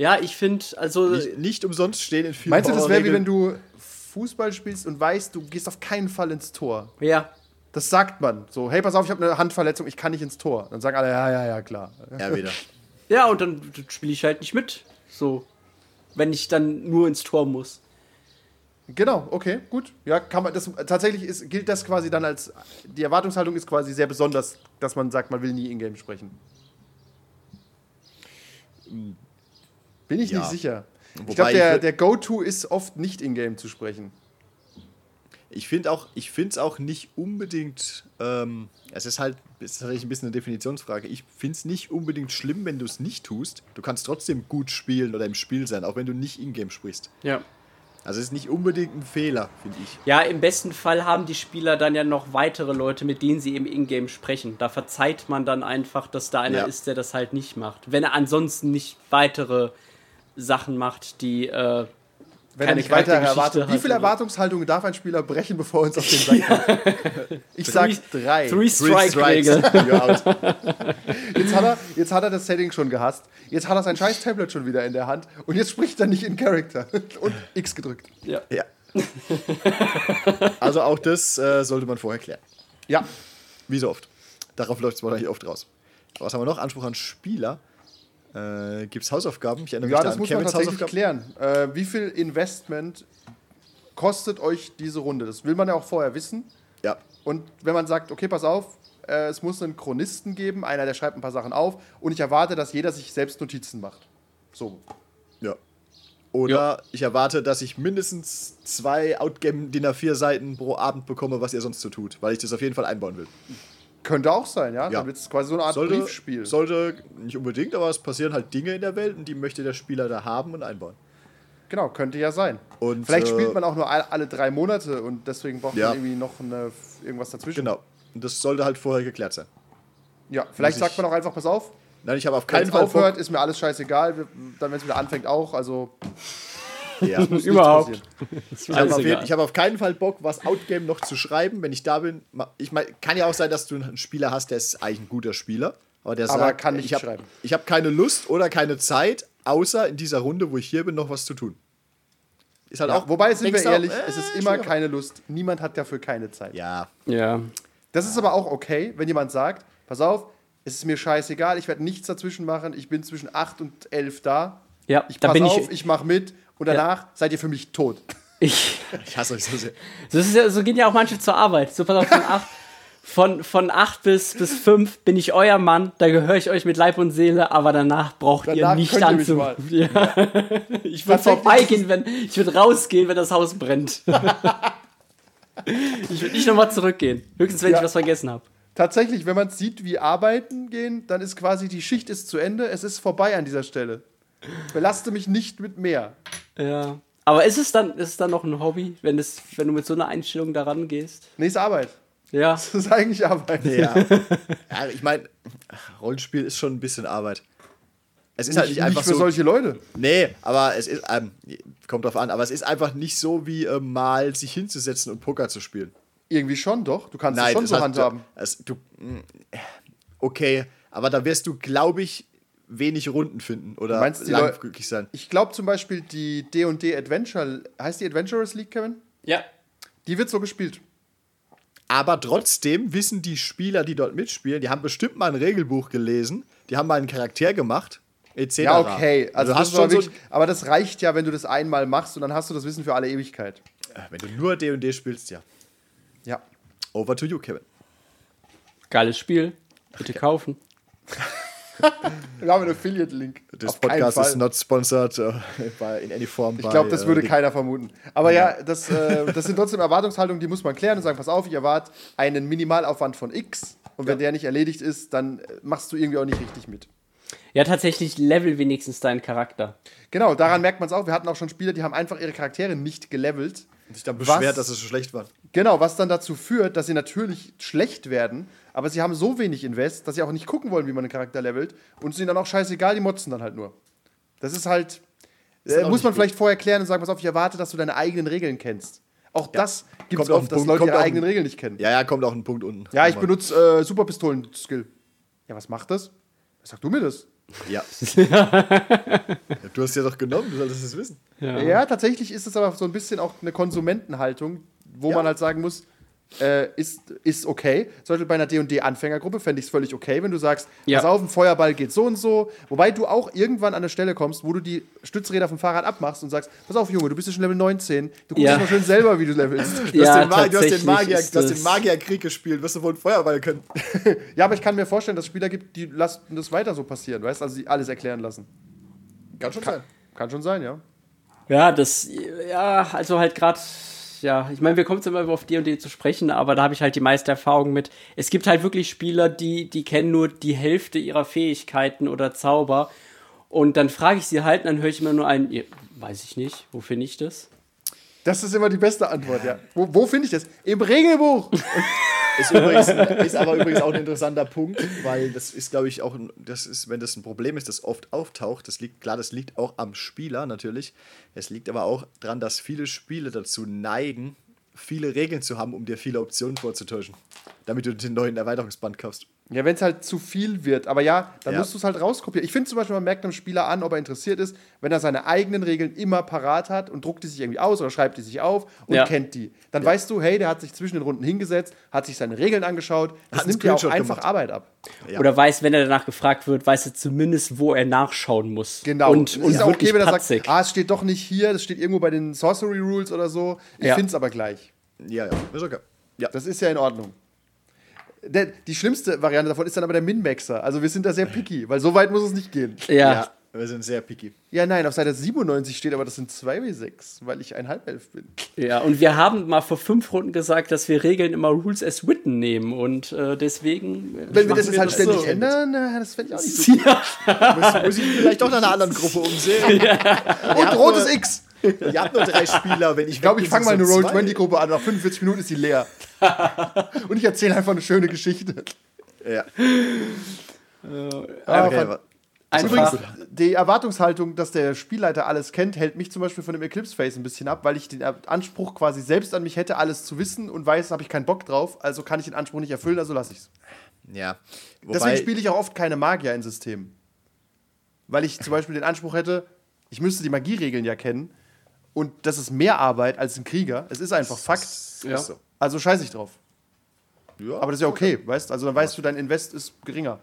[SPEAKER 2] Ja, ich finde, also.
[SPEAKER 3] Nicht, nicht umsonst stehen in vielen
[SPEAKER 4] Meinst du, das wäre wie wenn du Fußball spielst und weißt, du gehst auf keinen Fall ins Tor?
[SPEAKER 2] Ja.
[SPEAKER 4] Das sagt man. So, hey, pass auf, ich habe eine Handverletzung, ich kann nicht ins Tor. Dann sagen alle, ja, ja, ja, klar.
[SPEAKER 3] Ja, wieder.
[SPEAKER 2] Ja, und dann spiele ich halt nicht mit. So. Wenn ich dann nur ins Tor muss.
[SPEAKER 4] Genau, okay, gut. Ja, kann man das tatsächlich ist, gilt das quasi dann als die Erwartungshaltung ist quasi sehr besonders, dass man sagt, man will nie in-game sprechen. Bin ich
[SPEAKER 3] Ja.
[SPEAKER 4] nicht sicher. ich
[SPEAKER 3] Wobei
[SPEAKER 4] glaube,
[SPEAKER 3] ich
[SPEAKER 4] der,
[SPEAKER 3] würd-
[SPEAKER 4] der Go-To ist oft nicht in-game zu sprechen.
[SPEAKER 3] Ich finde auch, ich finde es auch nicht unbedingt, ähm, es ist halt, es ist tatsächlich ein bisschen eine Definitionsfrage. Ich finde es nicht unbedingt schlimm, wenn du es nicht tust. Du kannst trotzdem gut spielen oder im Spiel sein, auch wenn du nicht in-game sprichst.
[SPEAKER 2] Ja.
[SPEAKER 3] Also es ist nicht unbedingt ein Fehler, finde ich.
[SPEAKER 2] Ja, im besten Fall haben die Spieler dann ja noch weitere Leute, mit denen sie im Ingame sprechen. Da verzeiht man dann einfach, dass da einer
[SPEAKER 3] Ja.
[SPEAKER 2] ist, der das halt nicht macht. Wenn er ansonsten nicht weitere Sachen macht, die äh,
[SPEAKER 4] Wenn
[SPEAKER 2] Keine
[SPEAKER 4] er nicht weitere
[SPEAKER 2] Charaktergeschichte
[SPEAKER 4] Erwartungen. Wie
[SPEAKER 2] hat,
[SPEAKER 4] viele
[SPEAKER 2] oder?
[SPEAKER 4] Erwartungshaltungen darf ein Spieler brechen, bevor er uns auf den Sack kommt? Ich sag drei.
[SPEAKER 2] Three Strike.
[SPEAKER 3] You're out.
[SPEAKER 4] Jetzt hat, er, jetzt hat er das Setting schon gehasst. Jetzt hat er sein scheiß Tablet schon wieder in der Hand. Und jetzt spricht er nicht in Character. Und X gedrückt.
[SPEAKER 2] Ja.
[SPEAKER 3] Ja. also auch das äh, sollte man vorher klären.
[SPEAKER 4] Ja.
[SPEAKER 3] Wie so oft. Darauf läuft es wahrscheinlich oft raus. Was haben wir noch? Anspruch an Spieler. Äh, Gibt es Hausaufgaben? Ich erinnere
[SPEAKER 4] Ja,
[SPEAKER 3] mich da
[SPEAKER 4] das
[SPEAKER 3] an
[SPEAKER 4] muss man
[SPEAKER 3] Kevins
[SPEAKER 4] tatsächlich klären. Äh, wie viel Investment kostet euch diese Runde? Das will man ja auch vorher wissen.
[SPEAKER 3] Ja.
[SPEAKER 4] Und wenn man sagt, okay, pass auf, äh, es muss einen Chronisten geben, einer, der schreibt ein paar Sachen auf und ich erwarte, dass jeder sich selbst Notizen macht. So.
[SPEAKER 3] ja. Oder ich erwarte, dass ich mindestens zwei Outgame-DIN A4 Seiten pro Abend bekomme, was ihr sonst so tut, weil ich das auf jeden Fall einbauen will.
[SPEAKER 4] Könnte auch sein, ja?
[SPEAKER 3] Ja.
[SPEAKER 4] Dann wird es quasi so eine Art
[SPEAKER 3] Sollte,
[SPEAKER 4] Briefspiel.
[SPEAKER 3] sollte nicht unbedingt, aber es passieren halt Dinge in der Welt und die möchte der Spieler da haben und einbauen.
[SPEAKER 4] Genau, könnte ja sein.
[SPEAKER 3] Und,
[SPEAKER 4] Vielleicht
[SPEAKER 3] äh,
[SPEAKER 4] spielt man auch nur all, alle drei Monate und deswegen braucht
[SPEAKER 3] Ja.
[SPEAKER 4] man irgendwie noch eine, irgendwas dazwischen.
[SPEAKER 3] Genau. Und das sollte halt vorher geklärt sein.
[SPEAKER 4] Ja, vielleicht sagt man auch einfach, pass auf,
[SPEAKER 3] Nein, ich habe auf
[SPEAKER 4] wenn
[SPEAKER 3] keinen
[SPEAKER 4] es
[SPEAKER 3] Fall
[SPEAKER 4] aufhört, ist mir alles scheißegal. Dann, wenn es wieder anfängt, auch. Also,
[SPEAKER 3] Bock, ja.
[SPEAKER 2] Überhaupt.
[SPEAKER 4] passieren.
[SPEAKER 3] Ich habe auf, hab auf keinen Fall Bock, was Outgame noch zu schreiben, wenn ich da bin. Ich mein, kann ja auch sein, dass du einen Spieler hast, der ist eigentlich ein guter Spieler, aber der
[SPEAKER 4] Aber
[SPEAKER 3] sagt,
[SPEAKER 4] kann nicht
[SPEAKER 3] ich habe
[SPEAKER 4] schreiben.
[SPEAKER 3] ich hab keine Lust oder keine Zeit, außer in dieser Runde, wo ich hier bin, noch was zu tun. Ist halt
[SPEAKER 4] Ja,
[SPEAKER 3] auch.
[SPEAKER 4] wobei, sind wir ehrlich,
[SPEAKER 3] auch,
[SPEAKER 4] es ist
[SPEAKER 3] äh,
[SPEAKER 4] immer
[SPEAKER 3] schwierig.
[SPEAKER 4] keine Lust. Niemand hat dafür keine Zeit.
[SPEAKER 3] Ja,
[SPEAKER 2] Ja.
[SPEAKER 4] Das ist aber auch okay, wenn jemand sagt, pass auf, es ist mir scheißegal, ich werde nichts dazwischen machen, ich bin zwischen 8 und 11 da.
[SPEAKER 2] Ja,
[SPEAKER 4] Ich
[SPEAKER 2] da
[SPEAKER 4] pass
[SPEAKER 2] bin
[SPEAKER 4] auf,
[SPEAKER 2] ich.
[SPEAKER 4] ich, mache mit und danach seid ihr für mich tot.
[SPEAKER 2] ich
[SPEAKER 3] ich hasse euch so sehr.
[SPEAKER 2] ja, so gehen ja auch manche zur Arbeit. So, pass auf, von 8, von, von acht bis, bis 5 bin ich euer Mann, da gehöre ich euch mit Leib und Seele, aber danach braucht
[SPEAKER 4] Danach
[SPEAKER 2] ihr nicht
[SPEAKER 4] könnt ihr mich
[SPEAKER 2] anzu.
[SPEAKER 4] mal.
[SPEAKER 2] Ja. Ich würde vorbeigehen, wenn, ich würde rausgehen, wenn das Haus brennt. ich würde nicht nochmal zurückgehen. Höchstens, wenn
[SPEAKER 4] Ja.
[SPEAKER 2] ich was vergessen habe.
[SPEAKER 4] Tatsächlich, wenn man sieht, wie arbeiten gehen, dann ist quasi die Schicht ist zu Ende, es ist vorbei an dieser Stelle. Belaste mich nicht mit mehr.
[SPEAKER 2] Ja. Aber ist es dann, ist es dann noch ein Hobby, wenn, es, wenn du mit so einer Einstellung daran gehst?
[SPEAKER 4] Nächste Arbeit.
[SPEAKER 2] Ja.
[SPEAKER 4] Das ist eigentlich Arbeit.
[SPEAKER 3] Ja. ja, ich meine, Rollenspiel ist schon ein bisschen Arbeit. Es ist halt
[SPEAKER 4] Nicht,
[SPEAKER 3] nicht einfach
[SPEAKER 4] nicht für
[SPEAKER 3] so.
[SPEAKER 4] solche Leute.
[SPEAKER 3] Nee, aber es ist, ähm, kommt drauf an, aber es ist einfach nicht so wie ähm, mal sich hinzusetzen und Poker zu spielen.
[SPEAKER 4] Irgendwie schon, doch. Du kannst es
[SPEAKER 3] Nein,
[SPEAKER 4] schon
[SPEAKER 3] es
[SPEAKER 4] so
[SPEAKER 3] hat-
[SPEAKER 4] handhaben.
[SPEAKER 3] Es, du, mh, okay, aber da wirst du, glaube ich, wenig Runden finden oder
[SPEAKER 4] meinst, die
[SPEAKER 3] lang
[SPEAKER 4] Leu-
[SPEAKER 3] glücklich sein.
[SPEAKER 4] Ich glaube zum Beispiel die D&D Adventure, heißt die Adventurers League, Kevin?
[SPEAKER 2] Ja.
[SPEAKER 4] Die wird so gespielt.
[SPEAKER 3] Aber trotzdem wissen die Spieler, die dort mitspielen, die haben bestimmt mal ein Regelbuch gelesen, die haben mal einen Charakter gemacht, etc.
[SPEAKER 4] Ja, okay. Also das
[SPEAKER 3] hast schon so,
[SPEAKER 4] wirklich, aber das reicht ja, wenn du das einmal machst und dann hast du das Wissen für alle Ewigkeit.
[SPEAKER 3] Äh, wenn du nur D&D spielst, ja.
[SPEAKER 4] Ja.
[SPEAKER 3] Over to you, Kevin.
[SPEAKER 2] Geiles Spiel. Bitte kaufen.
[SPEAKER 4] Wir haben einen Affiliate-Link.
[SPEAKER 3] Das
[SPEAKER 4] Auf
[SPEAKER 3] Podcast
[SPEAKER 4] Fall.
[SPEAKER 3] is not sponsored äh, by, in any form
[SPEAKER 4] Ich glaube, das
[SPEAKER 3] äh,
[SPEAKER 4] würde keiner vermuten. Aber ja, das, äh, das sind trotzdem Erwartungshaltungen, die muss man klären und sagen, pass auf, ich erwarte einen Minimalaufwand von X und wenn der nicht erledigt ist, dann äh, machst du irgendwie auch nicht richtig mit.
[SPEAKER 2] Ja, tatsächlich level wenigstens deinen Charakter.
[SPEAKER 4] Genau, daran merkt man es auch. Wir hatten auch schon Spieler, die haben einfach ihre Charaktere nicht gelevelt.
[SPEAKER 3] sich dann beschwert,
[SPEAKER 4] Was?
[SPEAKER 3] dass es so schlecht war.
[SPEAKER 4] Genau, was dann dazu führt, dass sie natürlich schlecht werden, aber sie haben so wenig Invest, dass sie auch nicht gucken wollen, wie man einen Charakter levelt und es ist ihnen dann auch scheißegal, die motzen dann halt nur. Das ist halt, äh, muss man
[SPEAKER 3] gut.
[SPEAKER 4] vielleicht vorher klären und sagen, pass auf, ich erwarte, dass du deine eigenen Regeln kennst. Auch das gibt es oft, dass
[SPEAKER 3] Punkt-
[SPEAKER 4] Leute ihre eigenen Regeln nicht kennen.
[SPEAKER 3] Ja, ja, kommt auch ein Punkt unten.
[SPEAKER 4] Ja, ich benutze äh, Superpistolen-Skill. Ja, was macht das? Sag du mir das.
[SPEAKER 3] Ja. ja. Du hast ja doch genommen, du solltest es wissen.
[SPEAKER 4] Ja. tatsächlich ist es aber so ein bisschen auch eine Konsumentenhaltung, wo
[SPEAKER 3] Ja.
[SPEAKER 4] man halt sagen muss, äh, ist, ist okay. Zum Beispiel bei einer D&D-Anfängergruppe fände ich es völlig okay, wenn du sagst,
[SPEAKER 2] Ja.
[SPEAKER 4] pass auf, ein Feuerball geht so und so. Wobei du auch irgendwann an eine Stelle kommst, wo du die Stützräder vom Fahrrad abmachst und sagst, pass auf, Junge, du bist ja schon Level 19. Du guckst
[SPEAKER 2] Ja.
[SPEAKER 4] mal schön selber, wie du levelst.
[SPEAKER 3] Du, hast,
[SPEAKER 2] Ja,
[SPEAKER 3] den Ma- du, hast, den Magier, du hast den Magierkrieg gespielt, wirst du wohl einen Feuerball können.
[SPEAKER 4] ja, aber ich kann mir vorstellen, dass es Spieler gibt, die lassen das weiter so passieren, weißt Also die alles erklären lassen.
[SPEAKER 3] Kann schon sein.
[SPEAKER 4] Kann schon sein, ja.
[SPEAKER 2] Ja, das, ja, also halt gerade, ja, ich meine, wir kommen jetzt immer auf D&D zu sprechen, aber da habe ich halt die meiste Erfahrung mit. Es gibt halt wirklich Spieler, die, die kennen nur die Hälfte ihrer Fähigkeiten oder Zauber und dann frage ich sie halt und dann höre ich immer nur ein, weiß ich nicht, wo finde ich das?
[SPEAKER 4] Das ist immer die beste Antwort, ja. Wo, wo finde ich das? Im Regelbuch!
[SPEAKER 3] Ist, übrigens, ist aber übrigens auch ein interessanter Punkt, weil das ist, glaube ich, auch, das ist, wenn das ein Problem ist, das oft auftaucht, das liegt, klar, das liegt auch am Spieler natürlich. Es liegt aber auch daran, dass viele Spiele dazu neigen, viele Regeln zu haben, um dir viele Optionen vorzutäuschen. damit du den neuen Erweiterungsband kaufst.
[SPEAKER 4] Ja, wenn es halt zu viel wird. Aber ja, dann
[SPEAKER 3] Ja.
[SPEAKER 4] musst du es halt rauskopieren. Ich finde zum Beispiel, man merkt einem Spieler an, ob er interessiert ist, wenn er seine eigenen Regeln immer parat hat und druckt die sich irgendwie aus oder schreibt die sich auf und
[SPEAKER 2] Ja.
[SPEAKER 4] kennt die. Dann weißt du, hey, der hat sich zwischen den Runden hingesetzt, hat sich seine Regeln angeschaut. Das
[SPEAKER 3] Hat
[SPEAKER 4] nimmt dir auch einfach
[SPEAKER 3] gemacht.
[SPEAKER 4] Arbeit ab.
[SPEAKER 3] Ja.
[SPEAKER 2] Oder weiß, wenn er danach gefragt wird, weiß er zumindest, wo er nachschauen muss.
[SPEAKER 4] Genau.
[SPEAKER 2] Und,
[SPEAKER 4] es
[SPEAKER 2] und
[SPEAKER 4] ist auch okay, wenn er
[SPEAKER 2] patzig.
[SPEAKER 4] sagt, ah, es steht doch nicht hier, das steht irgendwo bei den Sorcery Rules oder so. Ich
[SPEAKER 2] Ja.
[SPEAKER 4] finde es aber gleich.
[SPEAKER 3] Ja, ja, ist okay. Ja.
[SPEAKER 4] Das ist ja in Ordnung. Der, die schlimmste Variante davon ist dann aber der Min-Maxer. Also wir sind da sehr picky, weil so weit muss es nicht gehen.
[SPEAKER 2] ja.
[SPEAKER 3] ja, wir sind sehr picky.
[SPEAKER 4] Ja, nein, auf Seite 97 steht aber, das sind 2W6, weil ich ein Halbelf bin.
[SPEAKER 2] Ja, und wir haben mal vor fünf Runden gesagt, dass wir Regeln immer Rules as written nehmen und äh, deswegen. äh,
[SPEAKER 4] Wenn wir das jetzt halt ständig
[SPEAKER 2] so.
[SPEAKER 4] ändern, na, das fände ich auch nicht so.
[SPEAKER 2] Ja.
[SPEAKER 3] Muss, muss ich vielleicht doch nach einer anderen Gruppe umsehen.
[SPEAKER 4] Und rotes X!
[SPEAKER 3] Ihr habt nur drei Spieler, wenn ich
[SPEAKER 4] Ich glaube, ich fange mal eine
[SPEAKER 3] Roll 20
[SPEAKER 4] Roll-20-Gruppe an. Nach 45 Minuten ist sie leer. Und ich erzähle einfach eine schöne Geschichte.
[SPEAKER 3] Ja.
[SPEAKER 4] Ah,
[SPEAKER 3] Okay,
[SPEAKER 4] fand-
[SPEAKER 3] aber-
[SPEAKER 2] Einfach.
[SPEAKER 4] Übrigens, die Erwartungshaltung, dass der Spielleiter alles kennt, hält mich zum Beispiel von dem Eclipse Face ein bisschen ab, weil ich den Anspruch quasi selbst an mich hätte, alles zu wissen und weiß, habe ich keinen Bock drauf, also kann ich den Anspruch nicht erfüllen, also lasse ich es.
[SPEAKER 3] ja.
[SPEAKER 4] Deswegen
[SPEAKER 3] Wobei,
[SPEAKER 4] spiele ich auch oft keine Magier in Systemen. Weil ich zum Beispiel den Anspruch hätte, ich müsste die Magieregeln ja kennen und das ist mehr Arbeit als ein Krieger. Es ist einfach Fakt.
[SPEAKER 2] Ja.
[SPEAKER 3] so.
[SPEAKER 4] Also scheiße ich drauf.
[SPEAKER 3] Ja,
[SPEAKER 4] Aber das ist ja okay, weißt Also dann weißt du, dein Invest ist geringer.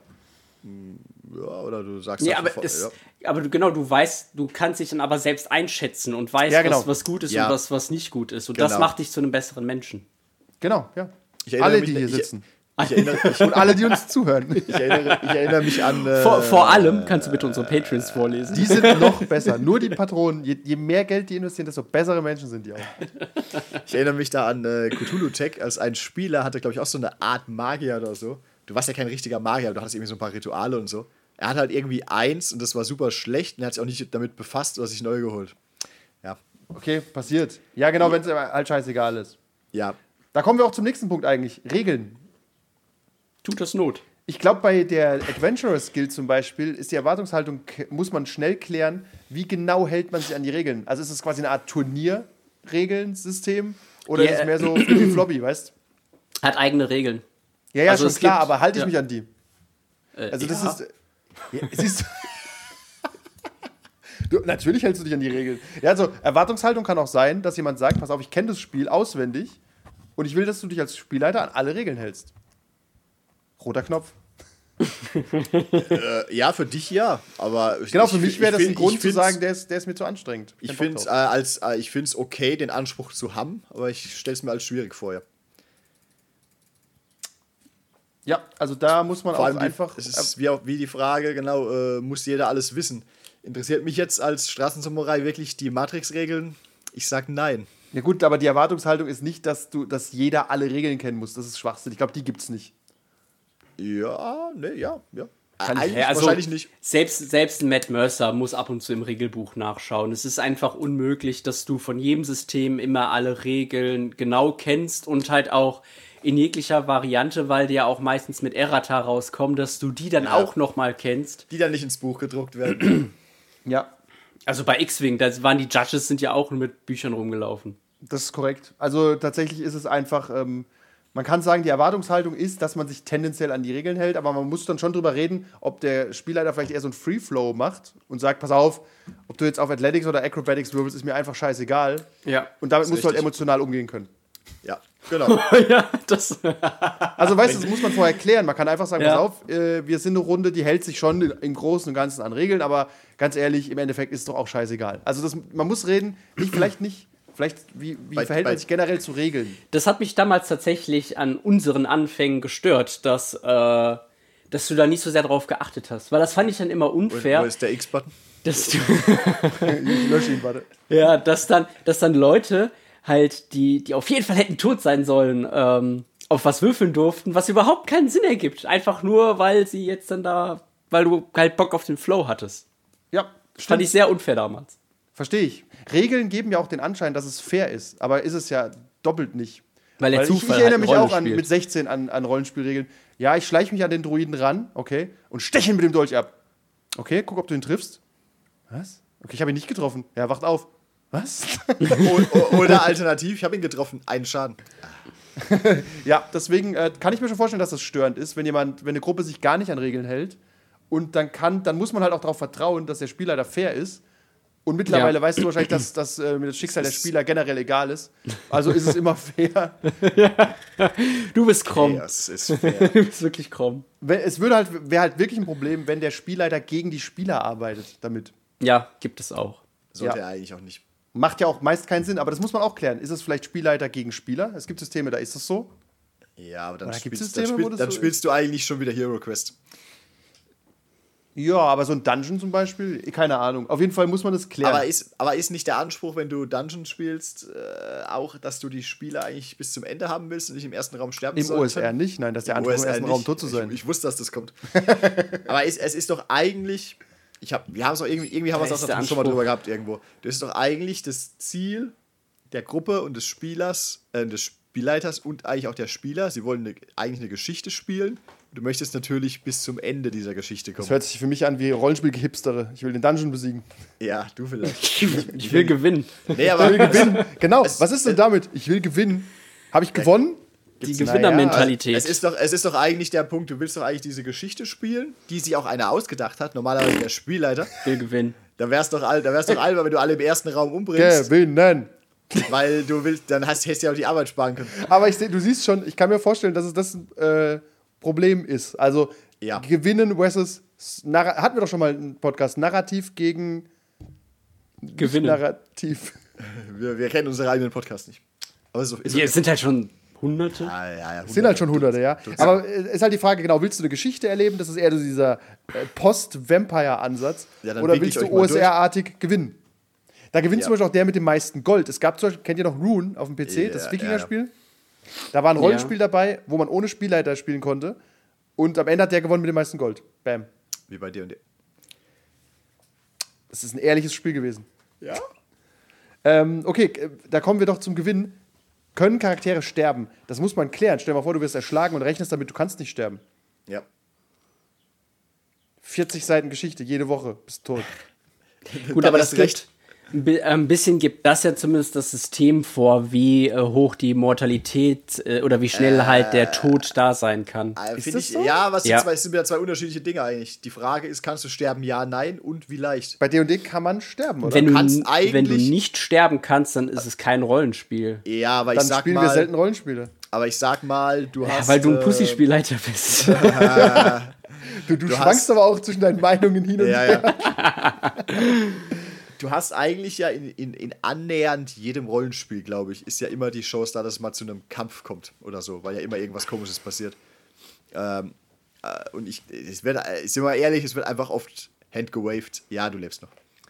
[SPEAKER 3] ja, oder du sagst
[SPEAKER 2] Nee, aber, es,
[SPEAKER 3] ja.
[SPEAKER 2] aber du, genau, du weißt, du kannst dich dann aber selbst einschätzen und weißt,
[SPEAKER 4] Ja, genau.
[SPEAKER 2] was, was gut ist
[SPEAKER 3] Ja.
[SPEAKER 2] und was, was nicht gut ist. Und das
[SPEAKER 3] Genau.
[SPEAKER 2] macht dich zu einem besseren Menschen.
[SPEAKER 4] Genau, ja. Alle,
[SPEAKER 3] mich-
[SPEAKER 4] die hier
[SPEAKER 3] ich-
[SPEAKER 4] sitzen.
[SPEAKER 3] Ich erinnere, ich,
[SPEAKER 4] Und alle, die uns zuhören.
[SPEAKER 3] ich, erinnere, ich erinnere mich an. Äh,
[SPEAKER 2] Vor, vor allem kannst du bitte unsere Patreons vorlesen.
[SPEAKER 4] Die sind noch besser. Nur die Patronen. Je, je mehr Geld die investieren, desto bessere Menschen sind die auch.
[SPEAKER 3] Ich erinnere mich da an äh, Cthulhu Tech, als ein Spieler hatte, glaube ich, auch so eine Art Magier oder so. Du warst ja kein richtiger Magier, aber du hattest irgendwie so ein paar Rituale und so. Er hat halt irgendwie eins und das war super schlecht und er hat sich auch nicht damit befasst oder sich neu geholt. Ja.
[SPEAKER 4] Okay, passiert. Ja, genau, wenn es halt scheißegal ist.
[SPEAKER 3] Ja.
[SPEAKER 4] Da kommen wir auch zum nächsten Punkt eigentlich. Regeln.
[SPEAKER 2] Tut das Not.
[SPEAKER 4] Ich glaube, bei der Adventurer Skill zum Beispiel ist die Erwartungshaltung, muss man schnell klären, wie genau hält man sich an die Regeln. Also ist es quasi eine Art Turnierregelsystem oder
[SPEAKER 2] Ja.
[SPEAKER 4] ist es mehr so flippy floppy, weißt
[SPEAKER 2] Hat eigene Regeln.
[SPEAKER 4] Ja, ja,
[SPEAKER 2] Also
[SPEAKER 4] schon klar,
[SPEAKER 2] gibt-
[SPEAKER 4] aber halte ich
[SPEAKER 2] ja.
[SPEAKER 4] mich an die.
[SPEAKER 2] Äh,
[SPEAKER 4] Also das
[SPEAKER 2] ja.
[SPEAKER 4] ist. Ja, siehst du. Du, natürlich hältst du dich an die Regeln. Ja, also Erwartungshaltung kann auch sein, dass jemand sagt, pass auf, ich kenne das Spiel auswendig und ich will, dass du dich als Spielleiter an alle Regeln hältst. Roter Knopf.
[SPEAKER 3] Äh, ja, für dich ja, aber ich-
[SPEAKER 4] Genau,
[SPEAKER 3] ich-
[SPEAKER 4] für mich
[SPEAKER 3] ich
[SPEAKER 4] wäre das
[SPEAKER 3] find-
[SPEAKER 4] ein Grund
[SPEAKER 3] ich
[SPEAKER 4] zu sagen, der ist, der ist mir zu anstrengend.
[SPEAKER 3] Ich
[SPEAKER 4] Kein Bock
[SPEAKER 3] finde es äh, als äh, ich okay, den Anspruch zu haben, aber ich stelle es mir als schwierig vor. Ja.
[SPEAKER 4] Ja, also da muss man
[SPEAKER 3] Vor
[SPEAKER 4] auch einfach.
[SPEAKER 3] es ist wie, wie die Frage, genau, äh, muss jeder alles wissen. Interessiert mich jetzt als Straßensamurai wirklich die Matrix-Regeln? Ich sag nein.
[SPEAKER 4] ja gut, aber die Erwartungshaltung ist nicht, dass du, dass jeder alle Regeln kennen muss. Das ist Schwachsinn. Ich glaube, die gibt's nicht.
[SPEAKER 3] Ja, ne, ja, ja.
[SPEAKER 4] Kann ich-
[SPEAKER 3] Eigentlich
[SPEAKER 2] also
[SPEAKER 3] wahrscheinlich nicht.
[SPEAKER 2] Selbst, selbst ein Matt Mercer muss ab und zu im Regelbuch nachschauen. Es ist einfach unmöglich, dass du von jedem System immer alle Regeln genau kennst und halt auch in jeglicher Variante, weil die ja auch meistens mit Errata rauskommen, dass du die dann
[SPEAKER 3] Ja.
[SPEAKER 2] auch noch mal kennst.
[SPEAKER 3] Die dann nicht ins Buch gedruckt werden.
[SPEAKER 4] Ja,
[SPEAKER 2] Also bei X-Wing, da waren die Judges sind ja auch mit Büchern rumgelaufen.
[SPEAKER 4] Das ist korrekt. Also tatsächlich ist es einfach, ähm, man kann sagen, die Erwartungshaltung ist, dass man sich tendenziell an die Regeln hält, aber man muss dann schon drüber reden, ob der Spielleiter vielleicht eher so ein Free Flow macht und sagt, pass auf, ob du jetzt auf Athletics oder Acrobatics wirbelst, ist mir einfach scheißegal.
[SPEAKER 2] Ja.
[SPEAKER 4] Und damit musst du halt
[SPEAKER 3] richtig.
[SPEAKER 4] emotional umgehen können.
[SPEAKER 3] ja, genau.
[SPEAKER 2] ja, das.
[SPEAKER 4] Also weißt du, das muss man vorher klären. Man kann einfach sagen,
[SPEAKER 2] Ja.
[SPEAKER 4] pass auf, äh, wir sind eine Runde, die hält sich schon im Großen und Ganzen an Regeln, aber ganz ehrlich, im Endeffekt ist es doch auch scheißegal. Also das, man muss reden, nicht, vielleicht nicht, vielleicht, wie, wie
[SPEAKER 3] Bei-
[SPEAKER 4] verhält
[SPEAKER 3] bei-
[SPEAKER 4] man sich generell zu Regeln?
[SPEAKER 2] Das hat mich damals tatsächlich an unseren Anfängen gestört, dass, äh, dass du da nicht so sehr drauf geachtet hast. Weil das fand ich dann immer
[SPEAKER 3] Wo
[SPEAKER 2] unfair,
[SPEAKER 3] ist der X-Button?
[SPEAKER 2] dass du,
[SPEAKER 4] Ich lösche ihn, warte.
[SPEAKER 2] ja, dass dann, dass dann Leute halt, die, die auf jeden Fall hätten tot sein sollen, ähm, auf was würfeln durften, was überhaupt keinen Sinn ergibt. Einfach nur, weil sie jetzt dann da, weil du halt Bock auf den Flow hattest.
[SPEAKER 4] Ja,
[SPEAKER 2] Fand ich sehr unfair damals.
[SPEAKER 4] Verstehe ich. Regeln geben ja auch den Anschein, dass es fair ist, aber ist es ja doppelt nicht.
[SPEAKER 2] Weil der
[SPEAKER 4] Weil ich, ich
[SPEAKER 2] Zufall
[SPEAKER 4] erinnere
[SPEAKER 2] halt
[SPEAKER 4] mich auch an, mit 16 an, an Rollenspielregeln. Ja, ich schleiche mich an den Druiden ran, okay, und steche ihn mit dem Dolch ab. Okay, guck, ob du ihn triffst. Was? Okay, ich habe ihn nicht getroffen. Ja, wacht auf. Was?
[SPEAKER 3] Oder alternativ, ich habe ihn getroffen, einen Schaden.
[SPEAKER 4] Ja, deswegen äh, kann ich mir schon vorstellen, dass das störend ist, wenn jemand, wenn eine Gruppe sich gar nicht an Regeln hält. Und dann kann, dann muss man halt auch darauf vertrauen, dass der Spieler da fair ist. Und mittlerweile
[SPEAKER 2] Ja.
[SPEAKER 4] weißt du wahrscheinlich, dass, dass äh, mir das Schicksal der Spieler generell egal ist. Also ist es immer fair.
[SPEAKER 2] Du bist krumm.
[SPEAKER 3] Ja, es ist fair.
[SPEAKER 2] Du bist wirklich krumm.
[SPEAKER 4] Es würde halt, wäre halt wirklich ein Problem, wenn der Spielleiter gegen die Spieler arbeitet damit.
[SPEAKER 2] Ja, gibt es auch.
[SPEAKER 3] Sollte
[SPEAKER 4] Ja.
[SPEAKER 3] er eigentlich auch nicht.
[SPEAKER 4] Macht ja auch meist keinen Sinn, aber das muss man auch klären. Ist es vielleicht Spielleiter gegen Spieler? Es gibt Systeme, da ist das so.
[SPEAKER 3] Ja, aber dann,
[SPEAKER 4] Oder
[SPEAKER 3] spielst, dann,
[SPEAKER 4] Systeme, wo
[SPEAKER 3] spiel, dann
[SPEAKER 4] so
[SPEAKER 3] spielst du eigentlich schon wieder Hero Quest.
[SPEAKER 4] Ja, aber so ein Dungeon zum Beispiel, keine Ahnung. Auf jeden Fall muss man das klären.
[SPEAKER 3] Aber ist, aber ist nicht der Anspruch, wenn du Dungeon spielst, äh, auch, dass du die Spieler eigentlich bis zum Ende haben willst und nicht im ersten Raum sterben
[SPEAKER 4] Im
[SPEAKER 3] sollst?
[SPEAKER 4] OSR nicht, nein, das ist der Anspruch, im
[SPEAKER 3] OSR
[SPEAKER 4] ersten
[SPEAKER 3] nicht.
[SPEAKER 4] Raum tot zu sein.
[SPEAKER 3] Ich, ich wusste, dass das kommt. aber es, es ist doch eigentlich, ich hab, wir haben es auch irgendwie, irgendwie haben wir
[SPEAKER 2] Das
[SPEAKER 3] es
[SPEAKER 2] ist
[SPEAKER 3] auch
[SPEAKER 2] der
[SPEAKER 3] schon mal drüber gehabt irgendwo. Das ist doch eigentlich das Ziel der Gruppe und des Spielers, äh, des Spielleiters und eigentlich auch der Spieler. Sie wollen eine, eigentlich eine Geschichte spielen. Du möchtest natürlich bis zum Ende dieser Geschichte kommen.
[SPEAKER 4] Das hört sich für mich an wie Rollenspiel-Gehipstere. Ich will den Dungeon besiegen.
[SPEAKER 3] Ja, du vielleicht.
[SPEAKER 2] Ich will gewinnen.
[SPEAKER 3] Nee, aber
[SPEAKER 4] Gewinnen. Genau.
[SPEAKER 3] Es-
[SPEAKER 4] Was ist denn damit? Ich will gewinnen. Habe ich gewonnen?
[SPEAKER 2] Die
[SPEAKER 4] Naja,
[SPEAKER 2] Gewinnermentalität.
[SPEAKER 3] Es ist, doch, es ist doch eigentlich der Punkt, du willst doch eigentlich diese Geschichte spielen, die sich auch einer ausgedacht hat, normalerweise der Spielleiter.
[SPEAKER 2] will gewinnen.
[SPEAKER 3] Da wär's doch, da wär's doch albern, wenn du alle im ersten Raum umbringst,
[SPEAKER 4] Gewinnen.
[SPEAKER 3] weil du willst, dann hast, hättest du ja auch die Arbeit sparen können.
[SPEAKER 4] Aber ich seh, du siehst schon, ich kann mir vorstellen, dass es das äh, Problem ist. Also
[SPEAKER 3] Ja.
[SPEAKER 4] gewinnen versus Narra hatten wir doch schon mal einen Podcast Narrativ gegen
[SPEAKER 2] Gewinnen.
[SPEAKER 4] Narrativ.
[SPEAKER 3] Wir, wir kennen unseren eigenen Podcast nicht. Aber so ist
[SPEAKER 2] Hier es sind halt schon hunderte.
[SPEAKER 3] ja, ja, ja,
[SPEAKER 4] Es sind halt schon hunderte, ja. Aber es ist halt die Frage, genau, willst du eine Geschichte erleben? Das ist eher so dieser äh, Post-Vampire-Ansatz.
[SPEAKER 3] Ja,
[SPEAKER 4] Oder willst du. OSR-artig gewinnen? Da gewinnt
[SPEAKER 3] Ja.
[SPEAKER 4] zum Beispiel auch der mit dem meisten Gold. Es gab zum Beispiel, kennt ihr noch Rune auf dem PC, das
[SPEAKER 3] Ja,
[SPEAKER 4] Wikinger-Spiel? Da war ein Rollenspiel dabei, wo man ohne Spielleiter spielen konnte. Und am Ende hat der gewonnen mit dem meisten Gold. Bam.
[SPEAKER 3] Wie bei dir und dir.
[SPEAKER 4] Das ist ein ehrliches Spiel gewesen.
[SPEAKER 3] Ja?
[SPEAKER 4] Ähm, okay, da kommen wir doch zum Gewinn. Können Charaktere sterben? Das muss man klären. Stell dir mal vor, du wirst erschlagen und rechnest damit, du kannst nicht sterben.
[SPEAKER 3] Ja.
[SPEAKER 4] 40 Seiten Geschichte, jede Woche, bist tot.
[SPEAKER 2] Gut, aber das gibt, ein bi- ein bisschen gibt das ja zumindest das System vor, wie äh, hoch die Mortalität äh, oder wie schnell halt der Tod da sein kann.
[SPEAKER 3] Äh,
[SPEAKER 4] Ist das
[SPEAKER 3] ich,
[SPEAKER 4] so?
[SPEAKER 3] Ja, was sind
[SPEAKER 2] Ja.
[SPEAKER 3] zwei, sind wieder zwei unterschiedliche Dinge eigentlich. Die Frage ist, kannst du sterben? Ja, nein und wie leicht?
[SPEAKER 4] Bei D&D kann man sterben, oder?
[SPEAKER 2] Wenn du, wenn du
[SPEAKER 3] eigentlich-
[SPEAKER 2] nicht sterben kannst, dann ist es kein Rollenspiel.
[SPEAKER 3] Ja, aber ich
[SPEAKER 4] Dann
[SPEAKER 3] sag
[SPEAKER 4] spielen
[SPEAKER 3] mal,
[SPEAKER 4] wir selten Rollenspiele.
[SPEAKER 3] aber ich sag mal, du
[SPEAKER 2] Ja,
[SPEAKER 3] hast
[SPEAKER 2] weil du ein
[SPEAKER 3] äh,
[SPEAKER 2] Pussyspielleiter bist.
[SPEAKER 4] Du, du,
[SPEAKER 3] Du
[SPEAKER 4] schwankst aber auch zwischen deinen Meinungen hin und
[SPEAKER 3] Ja,
[SPEAKER 4] her.
[SPEAKER 3] ja. du hast eigentlich ja in, in, in annähernd jedem Rollenspiel, glaube ich, ist ja immer die Chance da, dass es mal zu einem Kampf kommt oder so, weil ja immer irgendwas Komisches passiert. Ähm, äh, und ich, es wird, äh, ich bin mal ehrlich, es wird einfach oft handgewaved. Ja, du lebst noch.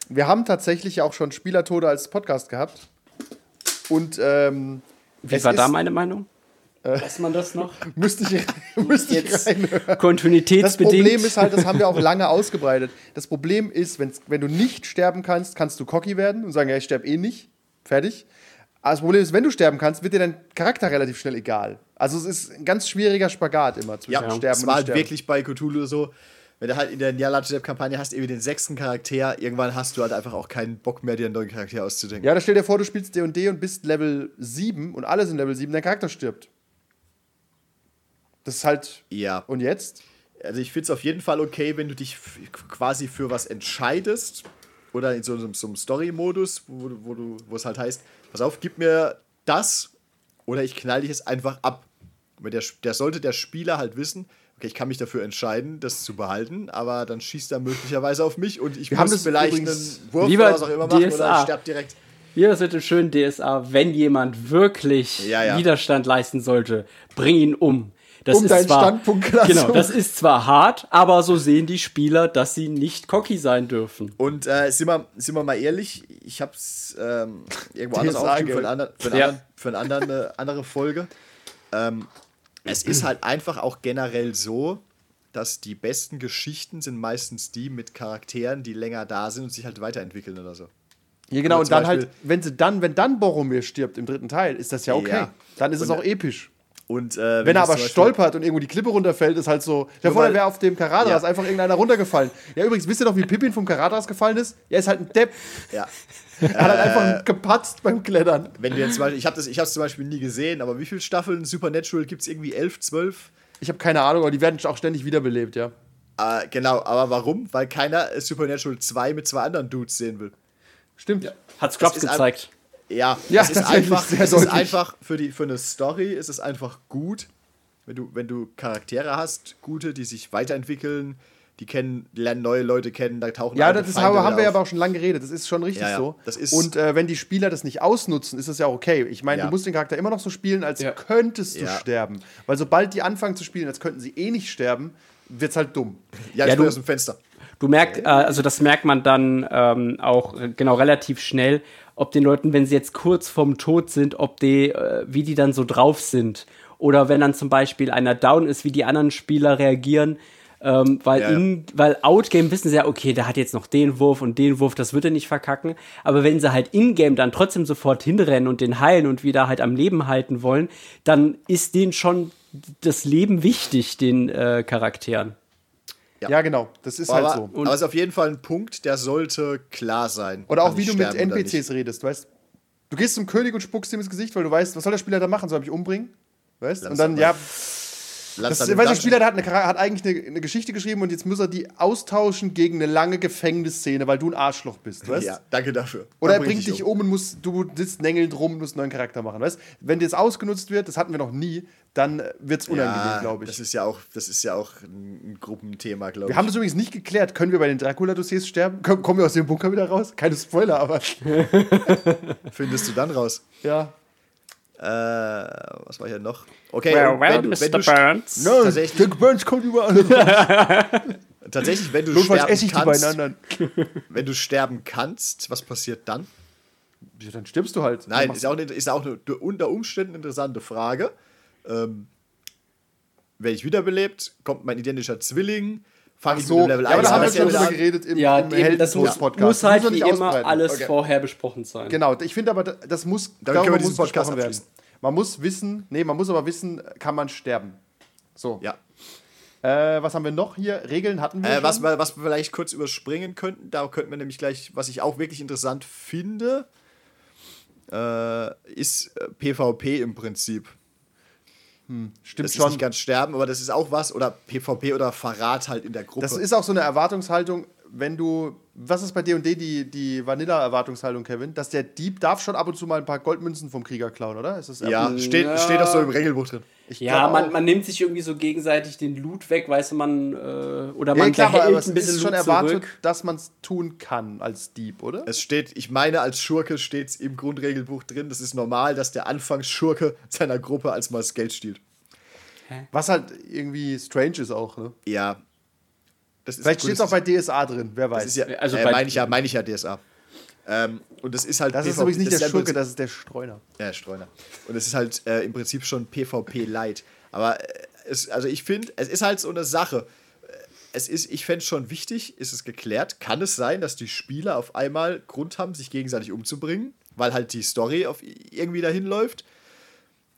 [SPEAKER 4] Wir haben tatsächlich auch schon Spielertode als Podcast gehabt. Und ähm,
[SPEAKER 2] Wie war da meine Meinung? Weiß man das noch?
[SPEAKER 4] müsste ich, müsste ich
[SPEAKER 2] Jetzt
[SPEAKER 4] reinhören. Das
[SPEAKER 2] kontinuitätsbedingt.
[SPEAKER 4] Problem ist halt, das haben wir auch lange ausgebreitet. Das Problem ist, wenn's, wenn du nicht sterben kannst, kannst du cocky werden und sagen, ja, ich sterbe eh nicht. Fertig. Aber das Problem ist, wenn du sterben kannst, wird dir dein Charakter relativ schnell egal. Also es ist ein ganz schwieriger Spagat immer zwischen
[SPEAKER 3] Ja,
[SPEAKER 4] Sterben
[SPEAKER 3] es
[SPEAKER 4] und
[SPEAKER 3] war
[SPEAKER 4] nicht
[SPEAKER 3] halt
[SPEAKER 4] Sterben.
[SPEAKER 3] wirklich bei Cthulhu so, wenn du halt in der Nyarlathotep-Kampagne hast, irgendwie den sechsten Charakter, irgendwann hast du halt einfach auch keinen Bock mehr, dir einen neuen Charakter auszudenken.
[SPEAKER 4] Ja, da stell dir vor, du spielst D&D und bist Level 7 und alle sind Level 7, dein Charakter stirbt. Das ist halt...
[SPEAKER 3] Ja.
[SPEAKER 4] Und jetzt?
[SPEAKER 3] Also ich finde es auf jeden Fall okay, wenn du dich quasi für was entscheidest oder in so einem, so einem Story-Modus, wo, du- wo, du- wo es halt heißt, pass auf, gib mir das oder ich knall dich jetzt einfach ab. Weil Der, der sollte der Spieler halt wissen, okay, ich kann mich dafür entscheiden, das zu behalten, aber dann schießt er möglicherweise auf mich und ich
[SPEAKER 4] Wir haben
[SPEAKER 3] muss
[SPEAKER 4] das
[SPEAKER 3] vielleicht
[SPEAKER 4] übrigens-
[SPEAKER 3] einen Wurf oder was auch immer machen oder
[SPEAKER 2] DSA.
[SPEAKER 3] ich sterbe direkt.
[SPEAKER 2] Hier ist bitte schön DSA, wenn jemand wirklich
[SPEAKER 3] Ja, ja.
[SPEAKER 2] Widerstand leisten sollte, bring ihn um. Das
[SPEAKER 4] Um
[SPEAKER 2] ist
[SPEAKER 4] deinen
[SPEAKER 2] zwar,
[SPEAKER 4] Standpunkt klar
[SPEAKER 2] Genau, das ist zwar hart, aber so sehen die Spieler, dass sie nicht cocky sein dürfen.
[SPEAKER 3] Und äh, sind, wir, sind wir mal ehrlich, ich habe es ähm, irgendwo anders aufgeschrieben für, einen anderen, für, einen
[SPEAKER 2] Ja.
[SPEAKER 3] anderen, für eine andere, andere Folge. Ähm, es ist halt einfach auch generell so, dass die besten Geschichten sind meistens die mit Charakteren, die länger da sind und sich halt weiterentwickeln oder so.
[SPEAKER 4] Ja, genau. Und dann
[SPEAKER 3] Beispiel-
[SPEAKER 4] halt, wenn sie dann, wenn dann Boromir stirbt im dritten Teil, ist das ja okay.
[SPEAKER 3] Ja.
[SPEAKER 4] Dann ist es
[SPEAKER 3] Und-
[SPEAKER 4] auch episch.
[SPEAKER 3] Und, äh,
[SPEAKER 4] Wenn er
[SPEAKER 3] jetzt
[SPEAKER 4] aber stolpert und irgendwo die Klippe runterfällt, ist halt so. Stell dir vor,
[SPEAKER 3] weil-
[SPEAKER 4] da wäre auf dem Karadas
[SPEAKER 3] Ja.
[SPEAKER 4] einfach irgendeiner runtergefallen. Ja, übrigens, wisst ihr noch, wie Pippin vom Karadas gefallen ist? Er ist halt ein Depp.
[SPEAKER 3] Ja.
[SPEAKER 4] Er hat halt einfach gepatzt beim Klettern.
[SPEAKER 3] Wenn wir jetzt zum Beispiel, ich habe das, ich hab's zum Beispiel nie gesehen, aber wie viele Staffeln Supernatural gibt es irgendwie? 11, 12?
[SPEAKER 4] Ich habe keine Ahnung, aber die werden auch ständig wiederbelebt, ja.
[SPEAKER 3] Äh, genau, aber warum? Weil keiner äh, Supernatural 2 mit zwei anderen Dudes sehen will.
[SPEAKER 4] Stimmt.
[SPEAKER 2] Hat Scrubs gezeigt.
[SPEAKER 3] Ja,
[SPEAKER 4] Ja,
[SPEAKER 3] es ist einfach,
[SPEAKER 4] sehr
[SPEAKER 3] es ist einfach für, die, für eine Story ist es einfach gut, wenn du, wenn du Charaktere hast, gute, die sich weiterentwickeln, die kennen, lernen neue Leute kennen, da tauchen
[SPEAKER 4] Ja,
[SPEAKER 3] alte
[SPEAKER 4] das
[SPEAKER 3] Feinde
[SPEAKER 4] haben, haben wir ja
[SPEAKER 3] auf.
[SPEAKER 4] aber auch schon lange geredet. Das ist schon richtig
[SPEAKER 3] Ja, ja,
[SPEAKER 4] so.
[SPEAKER 3] das ist-
[SPEAKER 4] und äh, wenn die Spieler das nicht ausnutzen, ist das ja auch okay. Ich meine,
[SPEAKER 3] Ja.
[SPEAKER 4] du musst den Charakter immer noch so spielen, als
[SPEAKER 2] Ja.
[SPEAKER 4] könntest du
[SPEAKER 3] Ja.
[SPEAKER 4] sterben. Weil sobald die anfangen zu spielen, als könnten sie eh nicht sterben, wird's halt dumm.
[SPEAKER 3] Ja, ich
[SPEAKER 2] Ja, du-
[SPEAKER 3] aus dem Fenster.
[SPEAKER 2] Du merkst, äh, also das merkt man dann ähm, auch genau relativ schnell, ob den Leuten, wenn sie jetzt kurz vorm Tod sind, ob die, äh, wie die dann so drauf sind. Oder wenn dann zum Beispiel einer down ist, wie die anderen Spieler reagieren. Ähm, weil,
[SPEAKER 3] Ja.
[SPEAKER 2] in, weil Outgame wissen sie ja, okay, der hat jetzt noch den Wurf und den Wurf, das wird er nicht verkacken. Aber wenn sie halt Ingame dann trotzdem sofort hinrennen und den heilen und wieder halt am Leben halten wollen, dann ist denen schon das Leben wichtig, den äh, Charakteren.
[SPEAKER 3] Ja.
[SPEAKER 4] Ja, genau. Das ist
[SPEAKER 3] Aber,
[SPEAKER 4] halt so.
[SPEAKER 3] aber es ist auf jeden Fall ein Punkt, der sollte klar sein.
[SPEAKER 4] Oder auch
[SPEAKER 3] Kann
[SPEAKER 4] wie du mit NPCs redest, weißt du? gehst zum König und spuckst ihm ins Gesicht, weil du weißt, was soll der Spieler da machen? Soll er mich umbringen? Weißt
[SPEAKER 3] Lass
[SPEAKER 4] Und dann, ja,
[SPEAKER 3] Lass
[SPEAKER 4] das,
[SPEAKER 3] dann-
[SPEAKER 4] weißt du, Spieler, der hat, eine, hat eigentlich eine, eine Geschichte geschrieben und jetzt muss er die austauschen gegen eine lange Gefängnisszene, weil du ein Arschloch bist, weißt
[SPEAKER 3] Ja, danke dafür.
[SPEAKER 4] Oder er bringt dich um und muss, du sitzt nängelnd rum und musst einen neuen Charakter machen, weißt Wenn das ausgenutzt wird, das hatten wir noch nie, dann wird es unangenehm,
[SPEAKER 3] Ja,
[SPEAKER 4] glaube ich.
[SPEAKER 3] Das ist ja auch, das ist ja auch ein, ein Gruppenthema, glaube ich.
[SPEAKER 4] Wir haben das übrigens nicht geklärt. Können wir bei den Dracula-Dossiers sterben? Komm- Kommen wir aus dem Bunker wieder raus? Keine Spoiler, aber
[SPEAKER 3] Findest du dann raus?
[SPEAKER 4] ja.
[SPEAKER 3] Äh, was war hier noch? Okay,
[SPEAKER 2] Well, well,
[SPEAKER 3] wenn, du-
[SPEAKER 2] Mr.
[SPEAKER 3] wenn du,
[SPEAKER 2] Burns.
[SPEAKER 4] No,
[SPEAKER 3] Tatsächlich-
[SPEAKER 4] Dirk Burns kommt überall raus.
[SPEAKER 3] tatsächlich, wenn du
[SPEAKER 4] Notfalls
[SPEAKER 3] sterben
[SPEAKER 4] esse ich die beiden
[SPEAKER 3] kannst,
[SPEAKER 4] anderen.
[SPEAKER 3] wenn du sterben kannst, was passiert dann?
[SPEAKER 4] Ja, dann stirbst du halt.
[SPEAKER 3] Nein, ist auch, eine, ist auch eine unter Umständen interessante Frage. Ähm, werde ich wiederbelebt? Kommt mein identischer Zwilling? Fange ich
[SPEAKER 4] so,
[SPEAKER 3] mit dem Level
[SPEAKER 4] ja, aber
[SPEAKER 3] 1
[SPEAKER 4] da haben wir
[SPEAKER 3] an?
[SPEAKER 4] schon
[SPEAKER 3] wieder
[SPEAKER 4] drüber geredet im,
[SPEAKER 2] Ja,
[SPEAKER 4] im
[SPEAKER 2] eben, das muss, muss halt
[SPEAKER 4] müssen
[SPEAKER 2] wie immer alles
[SPEAKER 4] Okay.
[SPEAKER 2] vorher besprochen sein.
[SPEAKER 4] Genau, ich finde aber, das muss,
[SPEAKER 3] Damit können wir
[SPEAKER 4] darüber
[SPEAKER 3] diesen
[SPEAKER 4] muss
[SPEAKER 3] Podcast
[SPEAKER 4] gesprochen werden. Man muss wissen, nee, man muss aber wissen, kann man sterben. So.
[SPEAKER 3] Ja.
[SPEAKER 4] Äh, was haben wir noch hier? Regeln hatten wir
[SPEAKER 3] Äh, was, wir, was wir vielleicht kurz überspringen könnten, da könnten wir nämlich gleich, was ich auch wirklich interessant finde, äh, ist äh, PvP im Prinzip.
[SPEAKER 4] Stimmt
[SPEAKER 3] Das ist
[SPEAKER 4] schon.
[SPEAKER 3] nicht ganz sterben, aber das ist auch was. Oder PvP oder Verrat halt in der Gruppe.
[SPEAKER 4] Das ist auch so eine Erwartungshaltung, wenn du. Was ist bei D&D die, die Vanilla-Erwartungshaltung, Kevin? Dass der Dieb darf schon ab und zu mal ein paar Goldmünzen vom Krieger klauen, oder? Ist das
[SPEAKER 3] ja, steht,
[SPEAKER 2] Ja.
[SPEAKER 3] steht auch so im Regelbuch drin.
[SPEAKER 4] Ich
[SPEAKER 2] Ja, man, man nimmt sich irgendwie so gegenseitig den Loot weg, weißt du, man, äh, oder
[SPEAKER 4] Ja,
[SPEAKER 2] man
[SPEAKER 4] klar, aber, aber es
[SPEAKER 2] ein bisschen
[SPEAKER 4] ist schon
[SPEAKER 2] Loot
[SPEAKER 4] erwartet,
[SPEAKER 2] zurück.
[SPEAKER 4] dass man es tun kann als Dieb, oder?
[SPEAKER 3] Es steht, ich meine, als Schurke steht es im Grundregelbuch drin. Das ist normal, dass der Anfangsschurke seiner Gruppe als mal das Geld stiehlt.
[SPEAKER 4] Was halt irgendwie strange ist auch, ne?
[SPEAKER 3] Ja. Das ist
[SPEAKER 4] Vielleicht steht es auch bei DSA drin, wer weiß.
[SPEAKER 3] Das ist ja,
[SPEAKER 2] Also
[SPEAKER 3] äh, meine ich ja, meine ich ja DSA. Ähm, und das ist halt
[SPEAKER 4] Das ist
[SPEAKER 3] PvP
[SPEAKER 4] übrigens nicht der
[SPEAKER 3] ist
[SPEAKER 4] Schurke, das ist der Streuner.
[SPEAKER 3] Ja, Streuner. Und es ist halt äh, im Prinzip schon PvP Light. Aber äh, es, also ich finde, es ist halt so eine Sache. Äh, Es ist, ich fände es schon wichtig, ist es geklärt, kann es sein, dass die Spieler auf einmal Grund haben, sich gegenseitig umzubringen, weil halt die Story auf irgendwie dahin läuft.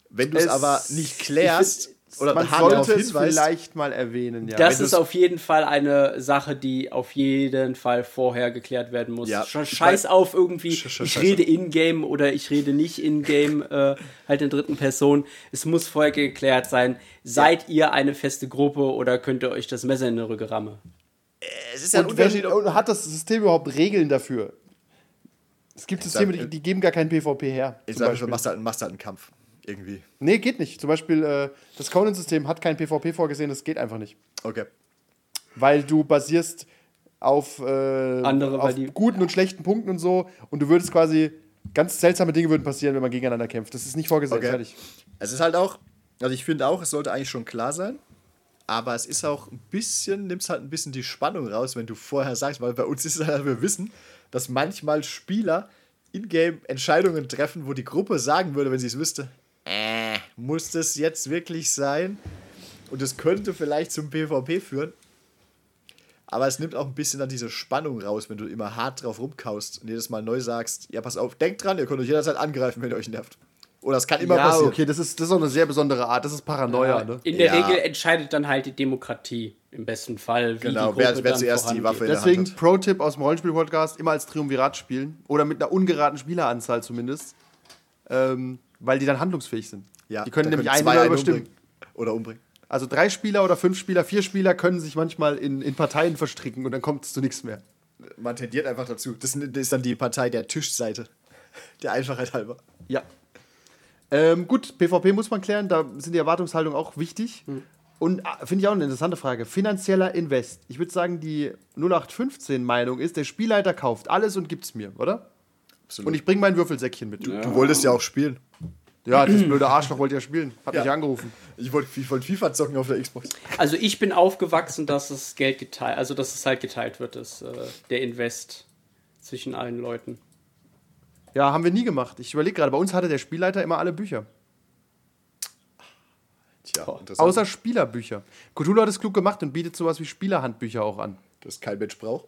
[SPEAKER 3] Wenn du es
[SPEAKER 4] Es-
[SPEAKER 3] aber nicht klärst oder
[SPEAKER 4] man sollte es vielleicht mal erwähnen, ja.
[SPEAKER 2] Das
[SPEAKER 3] wenn
[SPEAKER 2] ist auf jeden Fall eine Sache, die auf jeden Fall vorher geklärt werden muss.
[SPEAKER 3] Ja,
[SPEAKER 2] Scheiß auf irgendwie,
[SPEAKER 3] Sch- sch-
[SPEAKER 2] ich rede in-game oder ich rede nicht in-game, äh, halt in dritten Person. Es muss vorher geklärt sein, seid ihr eine feste Gruppe oder könnt ihr euch das Messer in den Rücken rammen?
[SPEAKER 3] es ist ja ein
[SPEAKER 4] und, wenn,
[SPEAKER 3] Unterschied.
[SPEAKER 4] und hat das System überhaupt Regeln dafür? Es gibt Systeme, die, die geben gar keinen PvP her.
[SPEAKER 3] Ich sage schon, machst halt, machst halt einen Kampf. Irgendwie.
[SPEAKER 4] Nee, geht nicht. Zum Beispiel, äh, das Conan-System hat kein PvP vorgesehen, das geht einfach nicht.
[SPEAKER 3] Okay.
[SPEAKER 4] Weil du basierst auf, äh,
[SPEAKER 2] Andere,
[SPEAKER 4] auf
[SPEAKER 2] die-
[SPEAKER 4] guten und schlechten Punkten und so und du würdest quasi, ganz seltsame Dinge würden passieren, wenn man gegeneinander kämpft. Das ist nicht vorgesehen,
[SPEAKER 3] Okay.
[SPEAKER 4] fertig.
[SPEAKER 3] Es ist halt auch, also ich finde auch, es sollte eigentlich schon klar sein, aber es ist auch ein bisschen, nimmst halt ein bisschen die Spannung raus, wenn du vorher sagst, weil bei uns ist es halt, wir wissen, dass manchmal Spieler in-game Entscheidungen treffen, wo die Gruppe sagen würde, wenn sie es wüsste, muss das jetzt wirklich sein? Und es könnte vielleicht zum PvP führen. Aber es nimmt auch ein bisschen dann diese Spannung raus, wenn du immer hart drauf rumkaust und jedes Mal neu sagst, ja, pass auf, denkt dran, ihr könnt euch jederzeit angreifen, wenn ihr euch nervt. Oder es kann immer
[SPEAKER 4] ja,
[SPEAKER 3] passieren.
[SPEAKER 4] okay, das ist, das ist auch eine sehr besondere Art. Das ist Paranoia, ne?
[SPEAKER 2] In der
[SPEAKER 3] Ja.
[SPEAKER 2] Regel entscheidet dann halt die Demokratie im besten Fall, wie
[SPEAKER 3] Genau,
[SPEAKER 2] die
[SPEAKER 3] wer-
[SPEAKER 2] Gruppe
[SPEAKER 3] wer
[SPEAKER 2] dann
[SPEAKER 3] zuerst die. Waffe in
[SPEAKER 4] Deswegen. Pro-Tipp aus dem Rollenspiel-Podcast: immer als Triumvirat spielen. Oder mit einer ungeraden Spieleranzahl zumindest. Ähm, weil die dann handlungsfähig sind.
[SPEAKER 3] Ja,
[SPEAKER 4] die können nämlich
[SPEAKER 3] zwei
[SPEAKER 4] einen überstimmen.
[SPEAKER 3] umbringen. Oder umbringen.
[SPEAKER 4] Also drei Spieler oder fünf Spieler, vier Spieler können sich manchmal in, in Parteien verstricken und dann kommt es zu nichts mehr.
[SPEAKER 3] Man tendiert einfach dazu. Das ist dann die Partei der Tischseite. Der Einfachheit halber.
[SPEAKER 4] Ja. Ähm, gut, PvP muss man klären, da sind die Erwartungshaltungen auch wichtig. Und ah, finde ich auch eine interessante Frage. Finanzieller Invest. Ich würde sagen, die 0815-Meinung ist, der Spielleiter kauft alles und gibt's mir, oder?
[SPEAKER 3] Absolut.
[SPEAKER 4] Und ich bringe mein Würfelsäckchen mit.
[SPEAKER 3] du wolltest ja auch spielen.
[SPEAKER 4] Ja, das blöde Arschloch wollte ja spielen. Hat
[SPEAKER 3] Ja.
[SPEAKER 4] mich angerufen.
[SPEAKER 3] Ich wollte ich wollte FIFA zocken auf der Xbox.
[SPEAKER 2] Also ich bin aufgewachsen, dass das Geld geteilt, also dass es halt geteilt wird, das, äh, der Invest zwischen allen Leuten.
[SPEAKER 4] Ja, haben wir nie gemacht. Ich überlege gerade, bei uns hatte der Spielleiter immer alle Bücher.
[SPEAKER 3] Tja, interessant.
[SPEAKER 4] Außer Spielerbücher. Cthulhu hat es klug gemacht und bietet sowas wie Spielerhandbücher auch an.
[SPEAKER 3] das kein Mensch braucht.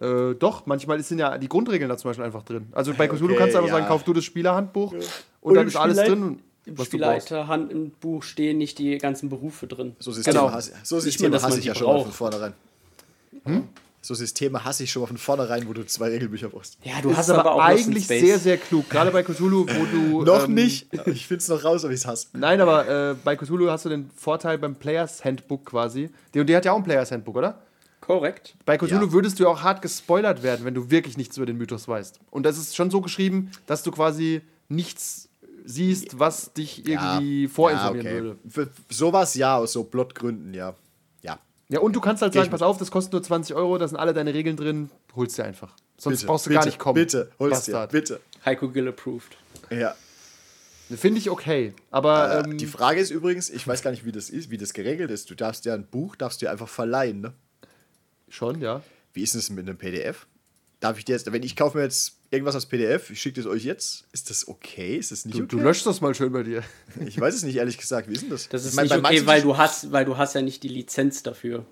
[SPEAKER 4] Äh, doch, manchmal sind ja die Grundregeln da zum Beispiel einfach drin. Also bei Cthulhu
[SPEAKER 3] Okay,
[SPEAKER 4] kannst du einfach
[SPEAKER 3] ja.
[SPEAKER 4] sagen, kauf du das Spielerhandbuch und,
[SPEAKER 2] Und
[SPEAKER 4] dann ist alles drin,
[SPEAKER 2] Im
[SPEAKER 4] was du brauchst.
[SPEAKER 2] Spielleiterhand im Buch stehen nicht die ganzen Berufe drin.
[SPEAKER 3] So Systeme
[SPEAKER 4] Genau.
[SPEAKER 3] hasse, so Systeme
[SPEAKER 2] dass
[SPEAKER 3] hasse ich ja schon mal von vornherein. So Systeme hasse ich schon mal von vornherein, wo du zwei Regelbücher brauchst.
[SPEAKER 2] Ja, du hast aber,
[SPEAKER 4] aber eigentlich sehr, sehr klug. Gerade bei Cthulhu, wo du.
[SPEAKER 3] Noch
[SPEAKER 4] ähm,
[SPEAKER 3] nicht. Ich finde es noch raus, ob ich es hasse.
[SPEAKER 4] Nein, aber äh, bei Cthulhu hast du den Vorteil beim Players Handbook quasi. D&D hat ja auch ein Players Handbook, oder?
[SPEAKER 2] Korrekt.
[SPEAKER 4] Bei Cthulhu
[SPEAKER 3] Ja.
[SPEAKER 4] würdest du ja auch hart gespoilert werden, wenn du wirklich nichts über den Mythos weißt. Und das ist schon so geschrieben, dass du quasi nichts siehst, was dich irgendwie vorinformieren
[SPEAKER 3] ja, okay.
[SPEAKER 4] würde.
[SPEAKER 3] Für sowas ja, aus so Plotgründen, ja. Ja.
[SPEAKER 4] Ja, und du kannst halt
[SPEAKER 3] Geh
[SPEAKER 4] sagen,
[SPEAKER 3] ich
[SPEAKER 4] pass auf, das kostet nur 20 Euro, da sind alle deine Regeln drin, holst dir einfach. Sonst
[SPEAKER 3] Bitte,
[SPEAKER 4] brauchst du
[SPEAKER 3] bitte,
[SPEAKER 4] gar nicht kommen.
[SPEAKER 3] Bitte, holst dir,
[SPEAKER 4] Bastard.
[SPEAKER 3] bitte.
[SPEAKER 2] Heiko Gill approved.
[SPEAKER 3] Ja.
[SPEAKER 4] Finde ich okay. Aber
[SPEAKER 3] Äh,
[SPEAKER 4] ähm,
[SPEAKER 3] die Frage ist übrigens, ich weiß gar nicht, wie das ist, wie das geregelt ist. Du darfst ja ein Buch, darfst du ja einfach verleihen, ne?
[SPEAKER 4] Schon, ja.
[SPEAKER 3] Wie ist es mit einem PDF? Darf ich dir jetzt, wenn ich kaufe mir jetzt irgendwas als PDF, ich schicke das euch jetzt, ist das okay? Ist das nicht
[SPEAKER 4] Du,
[SPEAKER 3] okay?
[SPEAKER 4] du löschst das mal schön bei dir.
[SPEAKER 3] Ich weiß es nicht, ehrlich gesagt. Wie ist denn das?
[SPEAKER 2] Das
[SPEAKER 3] Ich
[SPEAKER 2] ist
[SPEAKER 3] mein,
[SPEAKER 2] nicht
[SPEAKER 3] bei
[SPEAKER 2] okay, weil du hast, weil du hast ja nicht die Lizenz dafür.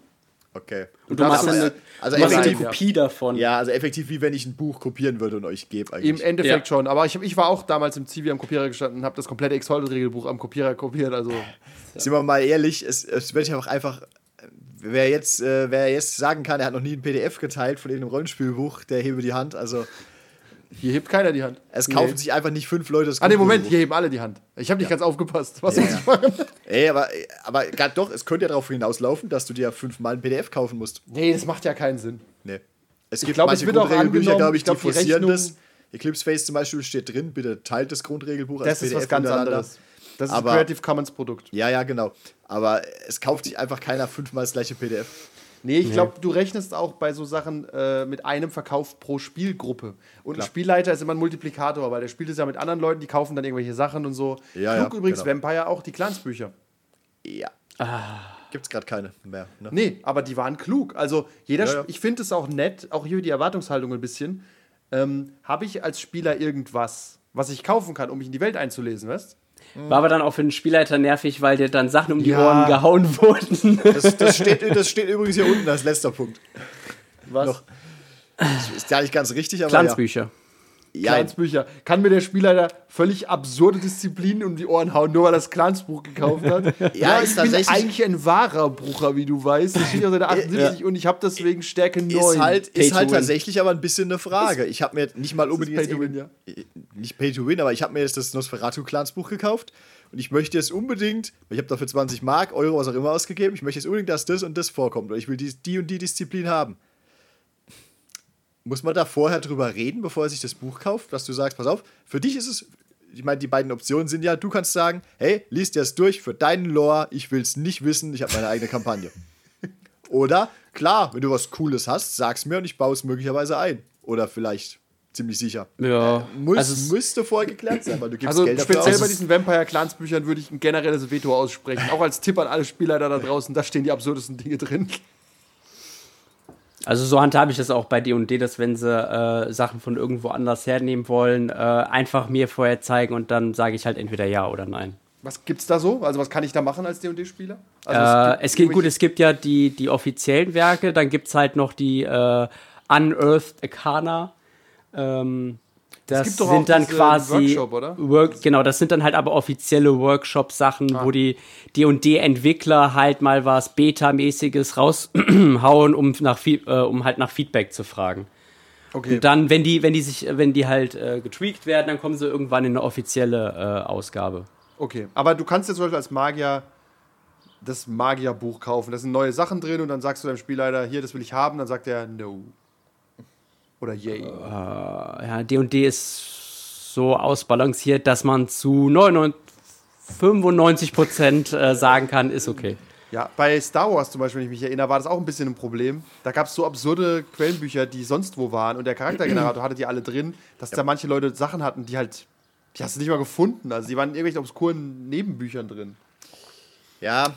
[SPEAKER 3] Okay.
[SPEAKER 2] Und du machst
[SPEAKER 3] Aber,
[SPEAKER 2] eine,
[SPEAKER 3] also
[SPEAKER 2] du machst eine
[SPEAKER 3] effektiv,
[SPEAKER 4] ja.
[SPEAKER 2] Kopie davon.
[SPEAKER 3] ja, also effektiv wie wenn ich ein Buch kopieren würde und euch gebe eigentlich.
[SPEAKER 4] Im Endeffekt
[SPEAKER 2] Ja.
[SPEAKER 4] schon. Aber ich, ich war auch damals im Zivi am Kopierer gestanden und habe das komplette Exalt-Regelbuch am Kopierer kopiert. Also
[SPEAKER 3] Sind wir mal ehrlich, es, es wird ja auch einfach. Wer jetzt, äh, wer jetzt sagen kann, er hat noch nie ein PDF geteilt von irgendeinem Rollenspielbuch, der hebe die Hand. Also
[SPEAKER 4] hier hebt keiner die Hand.
[SPEAKER 3] es
[SPEAKER 4] Nee.
[SPEAKER 3] kaufen sich einfach nicht fünf Leute das
[SPEAKER 4] Ah, nee, Moment, hier heben alle die Hand. Ich habe nicht ganz aufgepasst. Was
[SPEAKER 3] Ja,
[SPEAKER 4] muss
[SPEAKER 3] ja.
[SPEAKER 4] ich machen?
[SPEAKER 3] Ey, aber, aber doch, es könnte ja darauf hinauslaufen, dass du dir fünfmal ein PDF kaufen musst.
[SPEAKER 4] Nee, das macht ja keinen Sinn.
[SPEAKER 3] Nee. Es
[SPEAKER 4] Ich glaub, es wird auch
[SPEAKER 3] Grundregelbücher, glaube
[SPEAKER 4] ich
[SPEAKER 3] ich,
[SPEAKER 4] glaub,
[SPEAKER 3] die forcieren das. Eclipse Face zum Beispiel steht drin, bitte teilt das Grundregelbuch als
[SPEAKER 4] Das ist
[SPEAKER 3] PDF
[SPEAKER 4] was ganz anderes. Das ist
[SPEAKER 3] Aber-
[SPEAKER 4] ein Creative Commons Produkt.
[SPEAKER 3] Ja, ja, genau. Aber es kauft sich einfach keiner fünfmal das gleiche PDF.
[SPEAKER 4] Nee, ich glaube, du rechnest auch bei so Sachen äh, mit einem Verkauf pro Spielgruppe. Und
[SPEAKER 3] Klar.
[SPEAKER 4] ein Spielleiter ist immer ein Multiplikator, weil der spielt es ja mit anderen Leuten, die kaufen dann irgendwelche Sachen und so.
[SPEAKER 3] Ja,
[SPEAKER 4] Klug
[SPEAKER 3] ja,
[SPEAKER 4] übrigens
[SPEAKER 3] genau.
[SPEAKER 4] Vampire auch die Clansbücher.
[SPEAKER 3] Ja. Gibt's gerade keine mehr. Ne?
[SPEAKER 4] Nee, aber die waren klug. Also jeder,
[SPEAKER 3] Ja, ja.
[SPEAKER 4] ich finde es auch nett, auch hier die Erwartungshaltung ein bisschen. Ähm, Habe ich als Spieler irgendwas, was ich kaufen kann, um mich in die Welt einzulesen, weißt
[SPEAKER 2] War aber dann auch für den Spielleiter nervig, weil dir dann Sachen um die
[SPEAKER 4] Ja.
[SPEAKER 2] Ohren gehauen wurden.
[SPEAKER 3] Das, das, steht, das steht übrigens hier unten als letzter Punkt.
[SPEAKER 4] Was?
[SPEAKER 3] Noch. Ist gar nicht ganz richtig, aber
[SPEAKER 2] Glanzbücher.
[SPEAKER 3] ja.
[SPEAKER 4] Clansbücher. Kann mir der Spielleiter völlig absurde Disziplinen um die Ohren hauen, nur weil er das Clansbuch gekauft hat? ja,
[SPEAKER 3] ist
[SPEAKER 4] ich bin
[SPEAKER 3] tatsächlich-
[SPEAKER 4] eigentlich ein wahrer Brucher, wie du weißt. Das steht auf Seite 78 und ich habe deswegen Stärke 9.
[SPEAKER 3] Ist halt, ist halt tatsächlich aber ein bisschen eine Frage. Ich habe mir nicht mal unbedingt
[SPEAKER 4] Pay
[SPEAKER 3] jetzt
[SPEAKER 4] to win,
[SPEAKER 3] irgendwie- nicht Pay to Win, aber ich habe mir jetzt das Nosferatu Clans Buch gekauft und ich möchte jetzt unbedingt, ich habe dafür 20 Mark, Euro, was auch immer ausgegeben, ich möchte jetzt unbedingt, dass das und das vorkommt oder ich will die, die und die Disziplin haben. Muss man da vorher drüber reden, bevor er sich das Buch kauft, dass du sagst, pass auf, für dich ist es, ich meine, die beiden Optionen sind ja, du kannst sagen, hey, lies dir das durch für deinen Lore, ich will es nicht wissen, ich habe meine eigene Kampagne. Oder, klar, wenn du was Cooles hast, sag's mir und ich baue es möglicherweise ein. Oder vielleicht ziemlich sicher.
[SPEAKER 2] Ja.
[SPEAKER 3] Muss,
[SPEAKER 2] also es-
[SPEAKER 3] müsste vorher geklärt sein, weil du gibst
[SPEAKER 4] Also
[SPEAKER 3] Geld dafür
[SPEAKER 4] speziell
[SPEAKER 3] aus.
[SPEAKER 4] bei diesen Vampire Clans Büchern würde ich ein generelles Veto aussprechen. Auch als Tipp an alle Spielleiter da draußen, da stehen die absurdesten Dinge drin.
[SPEAKER 2] Also so handhabe ich das auch bei D&D, dass wenn sie äh, Sachen von irgendwo anders hernehmen wollen, äh, einfach mir vorher zeigen und dann sage ich halt entweder ja oder nein.
[SPEAKER 4] Was gibt's da so? Also was kann ich da machen als D&D-Spieler? Also
[SPEAKER 2] äh, es geht gut, es gibt ja die, die offiziellen Werke, dann gibt es halt noch die äh, Unearthed Arcana. Ähm, Das sind dann quasi
[SPEAKER 4] Workshop, oder?
[SPEAKER 2] Work, genau, das sind dann halt aber offizielle Workshop-Sachen,
[SPEAKER 4] Ah.
[SPEAKER 2] wo die D&D-Entwickler halt mal was Beta-mäßiges raushauen, um nach äh, um halt nach Feedback zu fragen.
[SPEAKER 4] Okay.
[SPEAKER 2] Und dann, wenn die, wenn die sich, wenn die halt äh, getweakt werden, dann kommen sie irgendwann in eine offizielle äh, Ausgabe.
[SPEAKER 4] Okay, aber du kannst jetzt zum Beispiel als Magier das Magierbuch kaufen. Da sind neue Sachen drin und dann sagst du deinem Spielleiter, hier, das will ich haben. Dann sagt er, no. Oder yay.
[SPEAKER 2] Ja, D&D ist so ausbalanciert, dass man zu 99, 95 Prozent äh, sagen kann, ist okay.
[SPEAKER 4] Ja, bei Star Wars zum Beispiel, wenn ich mich erinnere, war das auch ein bisschen ein Problem. Da gab es so absurde Quellenbücher, die sonst wo waren und der Charaktergenerator hatte die alle drin, dass da manche Leute Sachen hatten, die halt, die hast du nicht mal gefunden. Also die waren in irgendwelchen obskuren Nebenbüchern drin.
[SPEAKER 3] Ja,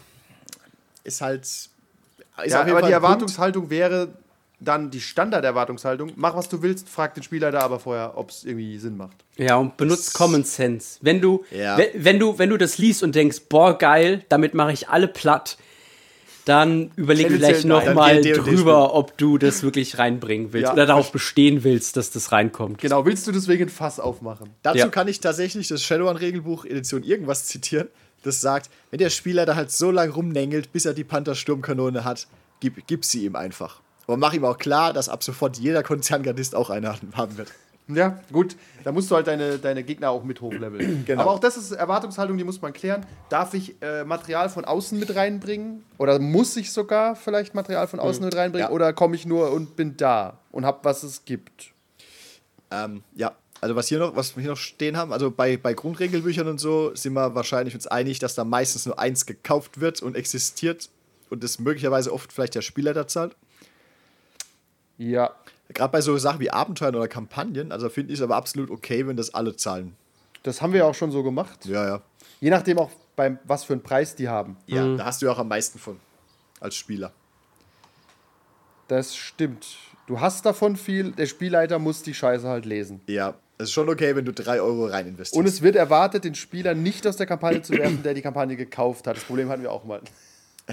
[SPEAKER 3] ist halt. Ist
[SPEAKER 4] ja, aber die Erwartungshaltung wäre dann die Standarderwartungshaltung. Mach, was du willst, frag den Spielleiter aber vorher, ob es irgendwie Sinn macht.
[SPEAKER 2] Ja, und benutzt Common Sense. Wenn du,
[SPEAKER 3] Ja.
[SPEAKER 2] we- wenn du, wenn du das liest und denkst, boah, geil, damit mache ich alle platt, dann überleg vielleicht noch
[SPEAKER 4] nein.
[SPEAKER 2] mal
[SPEAKER 3] Dann geh D&D
[SPEAKER 2] drüber, ob du das wirklich reinbringen willst
[SPEAKER 4] Ja,
[SPEAKER 2] oder darauf bestehen willst, dass das reinkommt.
[SPEAKER 4] Genau, willst du deswegen ein Fass aufmachen?
[SPEAKER 3] Dazu
[SPEAKER 2] Ja.
[SPEAKER 3] kann ich tatsächlich das Shadowrun-Regelbuch Edition irgendwas zitieren, das sagt, wenn der Spieler da halt so lange rumnängelt, bis er die Panther-Sturmkanone hat, gib, gib sie ihm einfach. Aber mach ihm auch klar, dass ab sofort jeder Konzerngardist auch eine haben wird.
[SPEAKER 4] Ja, gut. Da musst du halt deine, deine Gegner auch mit hochleveln.
[SPEAKER 3] Genau.
[SPEAKER 4] Aber auch das ist Erwartungshaltung, die muss man klären. Darf ich äh, Material von außen mit reinbringen? Oder muss ich sogar vielleicht Material von außen mit reinbringen?
[SPEAKER 3] Ja.
[SPEAKER 4] Oder komme ich nur und bin da und hab, was es gibt?
[SPEAKER 3] Ähm, ja, also was hier noch, was wir hier noch stehen haben, also bei, bei Grundregelbüchern und so sind wir wahrscheinlich uns einig, dass da meistens nur eins gekauft wird und existiert und das möglicherweise oft vielleicht der Spielleiter zahlt.
[SPEAKER 4] Ja.
[SPEAKER 3] Gerade bei so Sachen wie Abenteuern oder Kampagnen, also finde ich es aber absolut okay, wenn das alle zahlen.
[SPEAKER 4] Das haben wir ja auch schon so gemacht.
[SPEAKER 3] Ja, ja.
[SPEAKER 4] Je nachdem auch, beim, was für einen Preis die haben.
[SPEAKER 3] Ja, da hast du ja auch am meisten von als Spieler.
[SPEAKER 4] Das stimmt. Du hast davon viel, der Spielleiter muss die Scheiße halt lesen.
[SPEAKER 3] Ja, es ist schon okay, wenn du drei Euro rein investierst.
[SPEAKER 4] Und es wird erwartet, den Spieler nicht aus der Kampagne zu werfen, der die Kampagne gekauft hat. Das Problem hatten wir auch mal.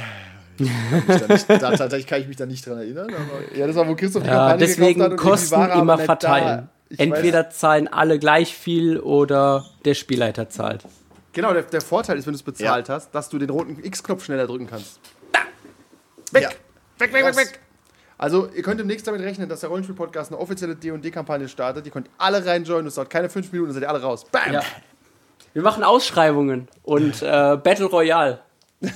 [SPEAKER 3] Da nicht, da, tatsächlich kann ich mich da nicht dran erinnern, aber
[SPEAKER 4] Ja, das war, wo Christoph die
[SPEAKER 2] Ja,
[SPEAKER 4] Kampagne
[SPEAKER 2] deswegen
[SPEAKER 4] gekauft hat und
[SPEAKER 2] Kosten
[SPEAKER 4] die Ware
[SPEAKER 2] immer verteilen.
[SPEAKER 4] Da.
[SPEAKER 2] Entweder zahlen alle gleich viel oder der Spielleiter zahlt.
[SPEAKER 4] Weiß, genau, der, der Vorteil ist, wenn du es bezahlt
[SPEAKER 3] Ja.
[SPEAKER 4] hast, dass du den roten X-Knopf schneller drücken kannst.
[SPEAKER 3] weg.
[SPEAKER 4] Weg, weg, weg, weg! Also, ihr könnt demnächst damit rechnen, dass der Rollenspiel-Podcast eine offizielle D&D-Kampagne startet. Ihr könnt alle reinjoinen, es dauert keine fünf Minuten, dann seid ihr alle raus. Bam!
[SPEAKER 2] Ja. Wir machen Ausschreibungen und äh, Battle Royale.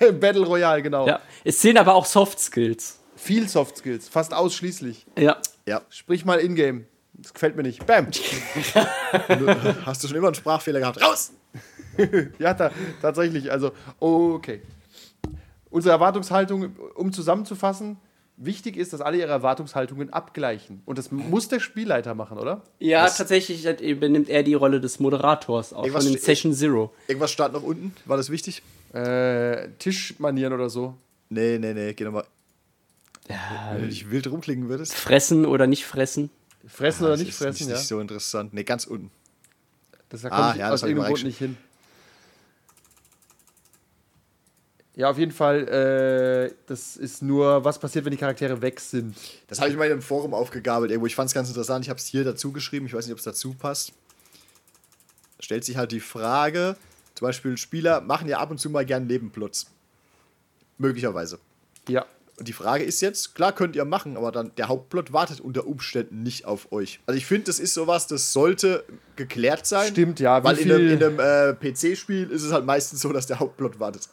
[SPEAKER 4] Battle Royale, genau.
[SPEAKER 2] Ja. Es zählen aber auch Soft Skills.
[SPEAKER 4] Viel Soft Skills, fast ausschließlich.
[SPEAKER 2] Ja.
[SPEAKER 3] Ja.
[SPEAKER 4] Sprich mal in-game. Das gefällt mir nicht. Bam!
[SPEAKER 3] Hast du schon immer einen Sprachfehler gehabt? Raus!
[SPEAKER 4] Ja, ta tatsächlich. Also, okay. Unsere Erwartungshaltung, um zusammenzufassen, wichtig ist, dass alle ihre Erwartungshaltungen abgleichen. Und das muss der Spielleiter machen, oder?
[SPEAKER 2] Ja, tatsächlich hat- übernimmt er die Rolle des Moderators, auch
[SPEAKER 3] Irgendwas
[SPEAKER 2] von Session Zero.
[SPEAKER 3] Irgendwas stand noch unten. War das wichtig?
[SPEAKER 4] Äh, Tischmanieren oder so.
[SPEAKER 3] Nee, nee, nee. Geh nochmal. Wenn du dich wild rumklicken würdest.
[SPEAKER 2] Fressen oder nicht fressen.
[SPEAKER 4] Fressen oder
[SPEAKER 3] Das
[SPEAKER 4] nicht
[SPEAKER 3] ist
[SPEAKER 4] fressen,
[SPEAKER 3] nicht,
[SPEAKER 4] ja?
[SPEAKER 3] nicht so interessant. Nee, ganz unten.
[SPEAKER 4] Das da
[SPEAKER 3] Ah, ja,
[SPEAKER 4] aus
[SPEAKER 3] das
[SPEAKER 4] irgendeinem Grund nicht hin. Ja, auf jeden Fall, äh, das ist nur, was passiert, wenn die Charaktere weg sind.
[SPEAKER 3] Das habe ich mal in einem Forum aufgegabelt. Irgendwo. Ich fand es ganz interessant. Ich habe es hier dazu geschrieben. Ich weiß nicht, ob es dazu passt. Stellt sich halt die Frage: Zum Beispiel, Spieler machen ja ab und zu mal gern Nebenplots. Möglicherweise.
[SPEAKER 4] Ja.
[SPEAKER 3] Und die Frage ist jetzt, klar könnt ihr machen, aber dann der Hauptplot wartet unter Umständen nicht auf euch. Also ich finde, das ist sowas, das sollte geklärt sein.
[SPEAKER 4] Stimmt, ja,
[SPEAKER 3] Weil in einem, einem äh, PC-Spiel ist es halt meistens so, dass der Hauptplot wartet.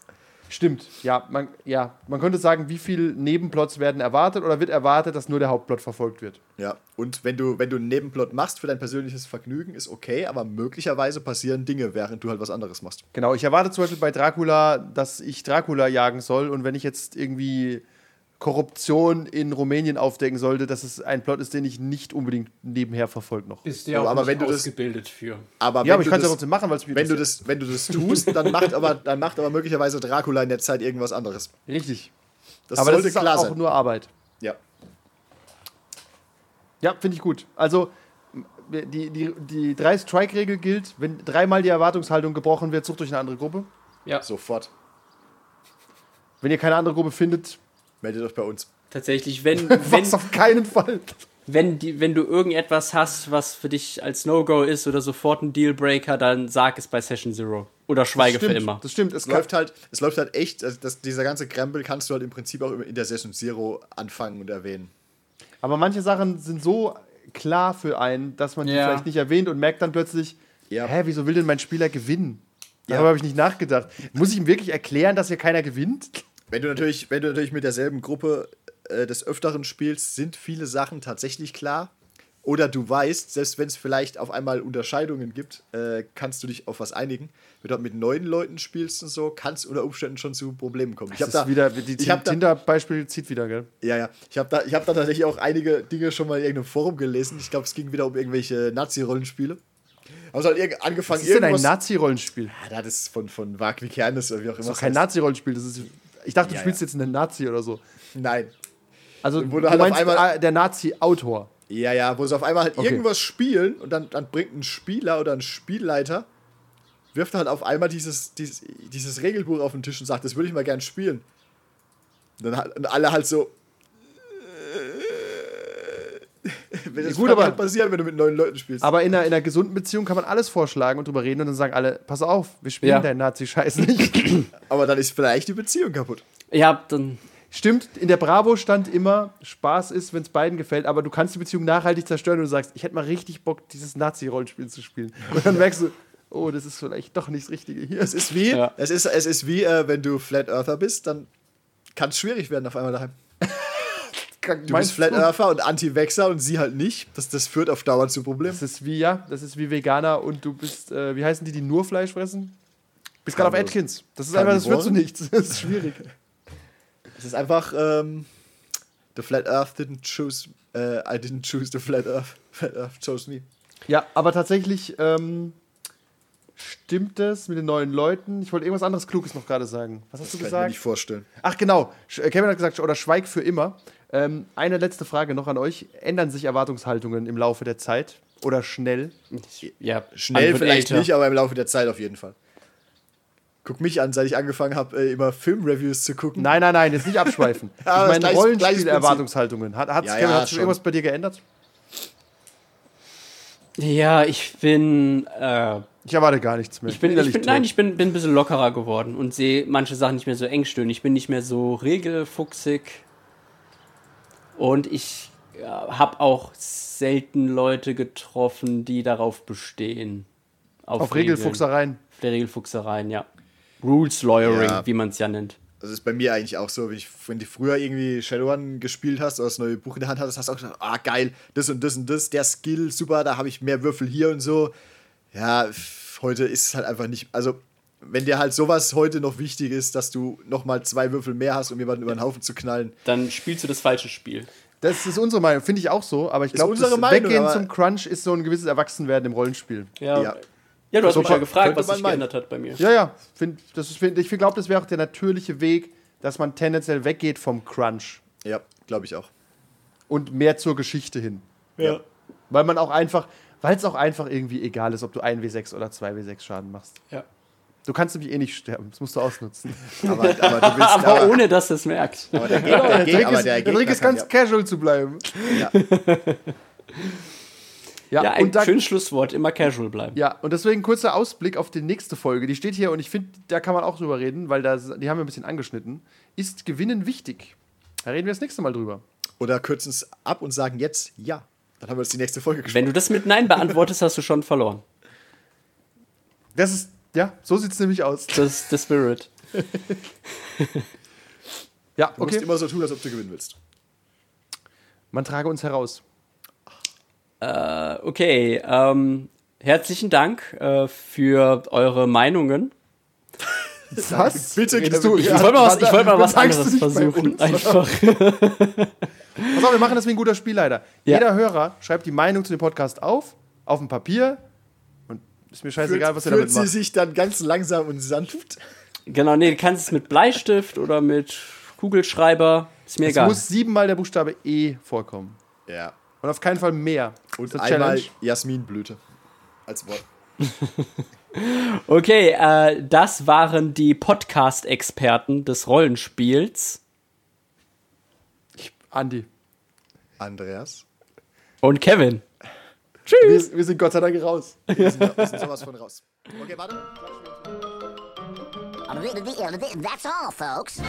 [SPEAKER 4] Stimmt, ja man, ja. man könnte sagen, wie viele Nebenplots werden erwartet oder wird erwartet, dass nur der Hauptplot verfolgt wird.
[SPEAKER 3] Ja. Und wenn du, wenn du einen Nebenplot machst für dein persönliches Vergnügen, ist okay, aber möglicherweise passieren Dinge, während du halt was anderes machst.
[SPEAKER 4] Genau, ich erwarte zum Beispiel bei Dracula, dass ich Dracula jagen soll und wenn ich jetzt irgendwie Korruption in Rumänien aufdecken sollte, dass es ein Plot ist, den ich nicht unbedingt nebenher verfolge noch.
[SPEAKER 2] Bist
[SPEAKER 3] Ja, aber wenn du das-
[SPEAKER 2] ausgebildet für.
[SPEAKER 3] Aber
[SPEAKER 4] Ja, aber
[SPEAKER 3] wenn
[SPEAKER 4] ich
[SPEAKER 3] du
[SPEAKER 4] kann es ja
[SPEAKER 3] das-
[SPEAKER 4] trotzdem machen, weil es mich
[SPEAKER 3] wenn du, das, wenn du das tust, dann macht, aber, dann macht aber möglicherweise Dracula in der Zeit irgendwas anderes.
[SPEAKER 4] Richtig.
[SPEAKER 3] Das
[SPEAKER 4] aber das
[SPEAKER 3] sollte
[SPEAKER 4] ist
[SPEAKER 3] klar
[SPEAKER 4] auch
[SPEAKER 3] sein.
[SPEAKER 4] nur Arbeit.
[SPEAKER 3] Ja.
[SPEAKER 4] Ja, finde ich gut. Also, die, die, die drei Strike-Regel gilt, wenn dreimal die Erwartungshaltung gebrochen wird, sucht euch eine andere Gruppe.
[SPEAKER 2] Ja,
[SPEAKER 3] Sofort.
[SPEAKER 4] Wenn ihr keine andere Gruppe findet,
[SPEAKER 3] Meldet euch bei uns.
[SPEAKER 2] tatsächlich, wenn, wenn,
[SPEAKER 4] was auf keinen Fall.
[SPEAKER 2] wenn, die, wenn du irgendetwas hast, was für dich als No-Go ist oder sofort ein Dealbreaker, dann sag es bei Session Zero. Oder schweige
[SPEAKER 4] stimmt,
[SPEAKER 2] für immer.
[SPEAKER 4] Das stimmt. Es
[SPEAKER 3] läuft halt, es läuft halt echt, also das, dieser ganze Krempel kannst du halt im Prinzip auch in der Session Zero anfangen und erwähnen.
[SPEAKER 4] Aber manche Sachen sind so klar für einen, dass man die
[SPEAKER 2] Ja.
[SPEAKER 4] vielleicht nicht erwähnt und merkt dann plötzlich,
[SPEAKER 3] Ja.
[SPEAKER 4] hä, wieso will denn mein Spieler gewinnen?
[SPEAKER 3] Ja.
[SPEAKER 4] Darüber habe ich nicht nachgedacht. Muss ich ihm wirklich erklären, dass hier keiner gewinnt?
[SPEAKER 3] Wenn du natürlich, wenn du natürlich mit derselben Gruppe äh, des Öfteren spielst, sind viele Sachen tatsächlich klar. Oder du weißt, selbst wenn es vielleicht auf einmal Unterscheidungen gibt, äh, kannst du dich auf was einigen. Wenn du mit neuen Leuten spielst und so, kann es unter Umständen schon zu Problemen kommen. Ich habe
[SPEAKER 4] ist wieder, die
[SPEAKER 3] da,
[SPEAKER 4] Tinder-Beispiel zieht wieder, gell?
[SPEAKER 3] ja, ja. Ich habe da, ich hab da tatsächlich auch einige Dinge schon mal in irgendeinem Forum gelesen. Ich glaube, es ging wieder um irgendwelche Nazi-Rollenspiele. Haben sie halt irg- angefangen,
[SPEAKER 4] Was ist denn ein. Nazi-Rollenspiel?
[SPEAKER 3] ja, das ist von, von Wagner Kernes oder wie auch immer.
[SPEAKER 4] Das ist doch kein. Nazi-Rollenspiel. Das ist. Ich dachte, du
[SPEAKER 3] Ja,
[SPEAKER 4] spielst
[SPEAKER 3] ja.
[SPEAKER 4] jetzt einen Nazi oder so.
[SPEAKER 3] Nein.
[SPEAKER 4] Also,
[SPEAKER 3] Wo
[SPEAKER 4] du
[SPEAKER 3] du halt auf
[SPEAKER 4] meinst
[SPEAKER 3] einmal-
[SPEAKER 4] äh, der Nazi-Autor.
[SPEAKER 3] Ja, ja, wo sie auf einmal halt
[SPEAKER 4] Okay.
[SPEAKER 3] irgendwas spielen und dann, dann bringt ein Spieler oder ein Spielleiter, wirft halt auf einmal dieses, dieses, dieses Regelbuch auf den Tisch und sagt, das würde ich mal gern spielen. Und dann und alle halt so. Das
[SPEAKER 4] Gut,
[SPEAKER 3] kann
[SPEAKER 4] aber-
[SPEAKER 3] halt passieren, wenn du mit neuen Leuten spielst.
[SPEAKER 4] Aber in einer, in einer gesunden Beziehung kann man alles vorschlagen und drüber reden und dann sagen alle: Pass auf, wir spielen
[SPEAKER 2] Ja.
[SPEAKER 4] deinen Nazi-Scheiß nicht.
[SPEAKER 3] Aber dann ist vielleicht die Beziehung kaputt.
[SPEAKER 2] Ja, dann.
[SPEAKER 4] Stimmt, in der Bravo stand immer, Spaß ist, wenn es beiden gefällt, aber du kannst die Beziehung nachhaltig zerstören und du sagst, ich hätte mal richtig Bock, dieses Nazi-Rollenspiel zu spielen. Und dann merkst du, oh, das ist vielleicht doch nicht das Richtige hier.
[SPEAKER 3] Es ist wie,
[SPEAKER 2] Ja.
[SPEAKER 3] es ist, es ist wie äh, wenn du Flat Earther bist, dann kann es schwierig werden auf einmal daheim. Du bist Flat Earther und Anti-Vexer und sie halt nicht. Das, das führt auf Dauer zu Problemen.
[SPEAKER 4] Das ist wie, ja, das ist wie Veganer und du bist, äh, wie heißen die, die nur Fleisch fressen? Bist gerade auf. Atkins. Das ist einfach, das führt zu nichts. Das ist schwierig.
[SPEAKER 3] Es ist einfach, ähm, the Flat Earth didn't choose, äh, I didn't choose the Flat Earth. Flat Earth chose me.
[SPEAKER 4] Ja, aber tatsächlich ähm, stimmt es mit den neuen Leuten. Ich wollte irgendwas anderes Kluges noch gerade sagen. Was hast du
[SPEAKER 3] Kann ich mir
[SPEAKER 4] gesagt?
[SPEAKER 3] nicht vorstellen.
[SPEAKER 4] Ach genau, Kevin hat gesagt, oder schweig für immer. Ähm, eine letzte Frage noch an euch. Ändern sich Erwartungshaltungen im Laufe der Zeit oder schnell?
[SPEAKER 2] Ja,
[SPEAKER 3] Schnell vielleicht
[SPEAKER 2] älter.
[SPEAKER 3] nicht, aber im Laufe der Zeit auf jeden Fall. Guck mich an, seit ich angefangen habe, äh, immer Filmreviews zu gucken.
[SPEAKER 4] Nein, nein, nein, jetzt nicht abschweifen.
[SPEAKER 3] Ja,
[SPEAKER 4] ich meine Rollenspiel-Erwartungshaltungen. Hat, hat's,
[SPEAKER 3] Ja,
[SPEAKER 4] Kevin,
[SPEAKER 3] ja,
[SPEAKER 4] hat sich
[SPEAKER 3] schon.
[SPEAKER 4] irgendwas bei dir geändert?
[SPEAKER 2] Ja, ich bin. Äh,
[SPEAKER 4] Ich erwarte gar nichts mehr.
[SPEAKER 2] ich bin, ich bin nein, ich bin, bin ein bisschen lockerer geworden und sehe manche Sachen nicht mehr so engstirnig. Ich bin nicht mehr so regelfuchsig. Und ich äh, habe auch selten Leute getroffen, die darauf bestehen.
[SPEAKER 4] Auf
[SPEAKER 2] Regeln.
[SPEAKER 4] Regelfuchsereien.
[SPEAKER 2] Auf der Regelfuchsereien, ja. Rules Lawyering,
[SPEAKER 3] Ja.
[SPEAKER 2] wie man es ja nennt.
[SPEAKER 3] Das ist bei mir eigentlich auch so, wenn, ich, wenn du früher irgendwie Shadowrun gespielt hast oder das neue Buch in der Hand hattest, hast du auch gesagt, ah geil, das und das und das, der Skill, super, da habe ich mehr Würfel hier und so. Ja, heute ist es halt einfach nicht, also wenn dir halt sowas heute noch wichtig ist, dass du nochmal zwei Würfel mehr hast, um jemanden über den Haufen zu knallen.
[SPEAKER 2] Dann spielst du das falsche Spiel.
[SPEAKER 4] Das ist unsere Meinung, finde ich auch so. Aber ich glaube, das
[SPEAKER 3] Meinung,
[SPEAKER 4] Weggehen zum Crunch ist so ein gewisses Erwachsenwerden im Rollenspiel.
[SPEAKER 2] Ja,
[SPEAKER 3] Ja.
[SPEAKER 2] ja. du hast mich
[SPEAKER 3] So
[SPEAKER 2] ja gefragt, was
[SPEAKER 3] man
[SPEAKER 2] sich
[SPEAKER 3] meinen.
[SPEAKER 2] geändert hat bei mir.
[SPEAKER 4] Ja, ja. Find, das ist, find, ich glaube, das wäre auch der natürliche Weg, dass man tendenziell weggeht vom Crunch
[SPEAKER 3] Ja, glaube ich auch.
[SPEAKER 4] und mehr zur Geschichte hin.
[SPEAKER 2] Ja.
[SPEAKER 4] Weil man auch einfach, weil es auch einfach irgendwie egal ist, ob du 1W6 oder 2W6 Schaden machst.
[SPEAKER 2] ja.
[SPEAKER 4] Du kannst nämlich eh nicht sterben, das musst du ausnutzen.
[SPEAKER 3] Aber, aber du willst.
[SPEAKER 2] Aber ohne, dass es merkt.
[SPEAKER 3] aber der Gegner, der
[SPEAKER 4] Der
[SPEAKER 3] Gegner,
[SPEAKER 4] Trick
[SPEAKER 3] aber
[SPEAKER 4] ist,
[SPEAKER 3] der
[SPEAKER 4] der
[SPEAKER 3] Gegner
[SPEAKER 4] Trick ist ganz casual zu bleiben.
[SPEAKER 3] ja,
[SPEAKER 4] Ja,
[SPEAKER 2] Ja, ein
[SPEAKER 4] da,
[SPEAKER 2] schönes Schlusswort, immer casual bleiben.
[SPEAKER 4] ja, und deswegen kurzer Ausblick auf die nächste Folge. Die steht hier und ich finde, da kann man auch drüber reden, weil da, die haben wir ein bisschen angeschnitten. Ist Gewinnen wichtig? Da reden wir das nächste Mal drüber.
[SPEAKER 3] Oder kürzen es ab und sagen jetzt ja. Dann haben wir jetzt die nächste Folge gesprochen.
[SPEAKER 2] Wenn du das mit Nein beantwortest, hast du schon verloren.
[SPEAKER 4] Das ist, ja, so sieht es nämlich aus.
[SPEAKER 2] Das ist der Spirit.
[SPEAKER 4] Ja,
[SPEAKER 3] Du musst
[SPEAKER 4] okay.
[SPEAKER 3] immer so tun, als ob du gewinnen willst.
[SPEAKER 4] Man trage uns heraus.
[SPEAKER 2] Äh, okay, ähm, herzlichen Dank äh, für eure Meinungen.
[SPEAKER 4] Was?
[SPEAKER 3] Bitte,
[SPEAKER 4] Redest du?
[SPEAKER 2] Ich wollte mal was, ich wollte mal was anderes versuchen.
[SPEAKER 4] uns,
[SPEAKER 2] Einfach.
[SPEAKER 4] Pass auf, wir machen das wie ein guter Spielleiter.
[SPEAKER 2] Ja.
[SPEAKER 4] Jeder Hörer schreibt die Meinung zu dem Podcast auf, auf dem Papier. Ist mir scheißegal, was er damit
[SPEAKER 3] Führt sie
[SPEAKER 4] macht.
[SPEAKER 3] sich dann ganz langsam und sanft.
[SPEAKER 2] Genau, nee, du kannst es mit Bleistift oder mit Kugelschreiber. Ist mir
[SPEAKER 4] Es
[SPEAKER 2] egal.
[SPEAKER 4] muss siebenmal der Buchstabe E vorkommen.
[SPEAKER 3] Ja.
[SPEAKER 4] Und auf keinen Fall mehr.
[SPEAKER 3] Und einmal
[SPEAKER 4] Challenge.
[SPEAKER 3] Jasminblüte. Als Wort.
[SPEAKER 2] Okay, äh, das waren die Podcast-Experten des Rollenspiels.
[SPEAKER 4] Andi.
[SPEAKER 3] Andreas.
[SPEAKER 2] Und Kevin.
[SPEAKER 4] Wir, wir sind Gott sei Dank raus.
[SPEAKER 3] Wir sind, wir sind sowas von raus. Okay, warte.
[SPEAKER 5] That's all, folks.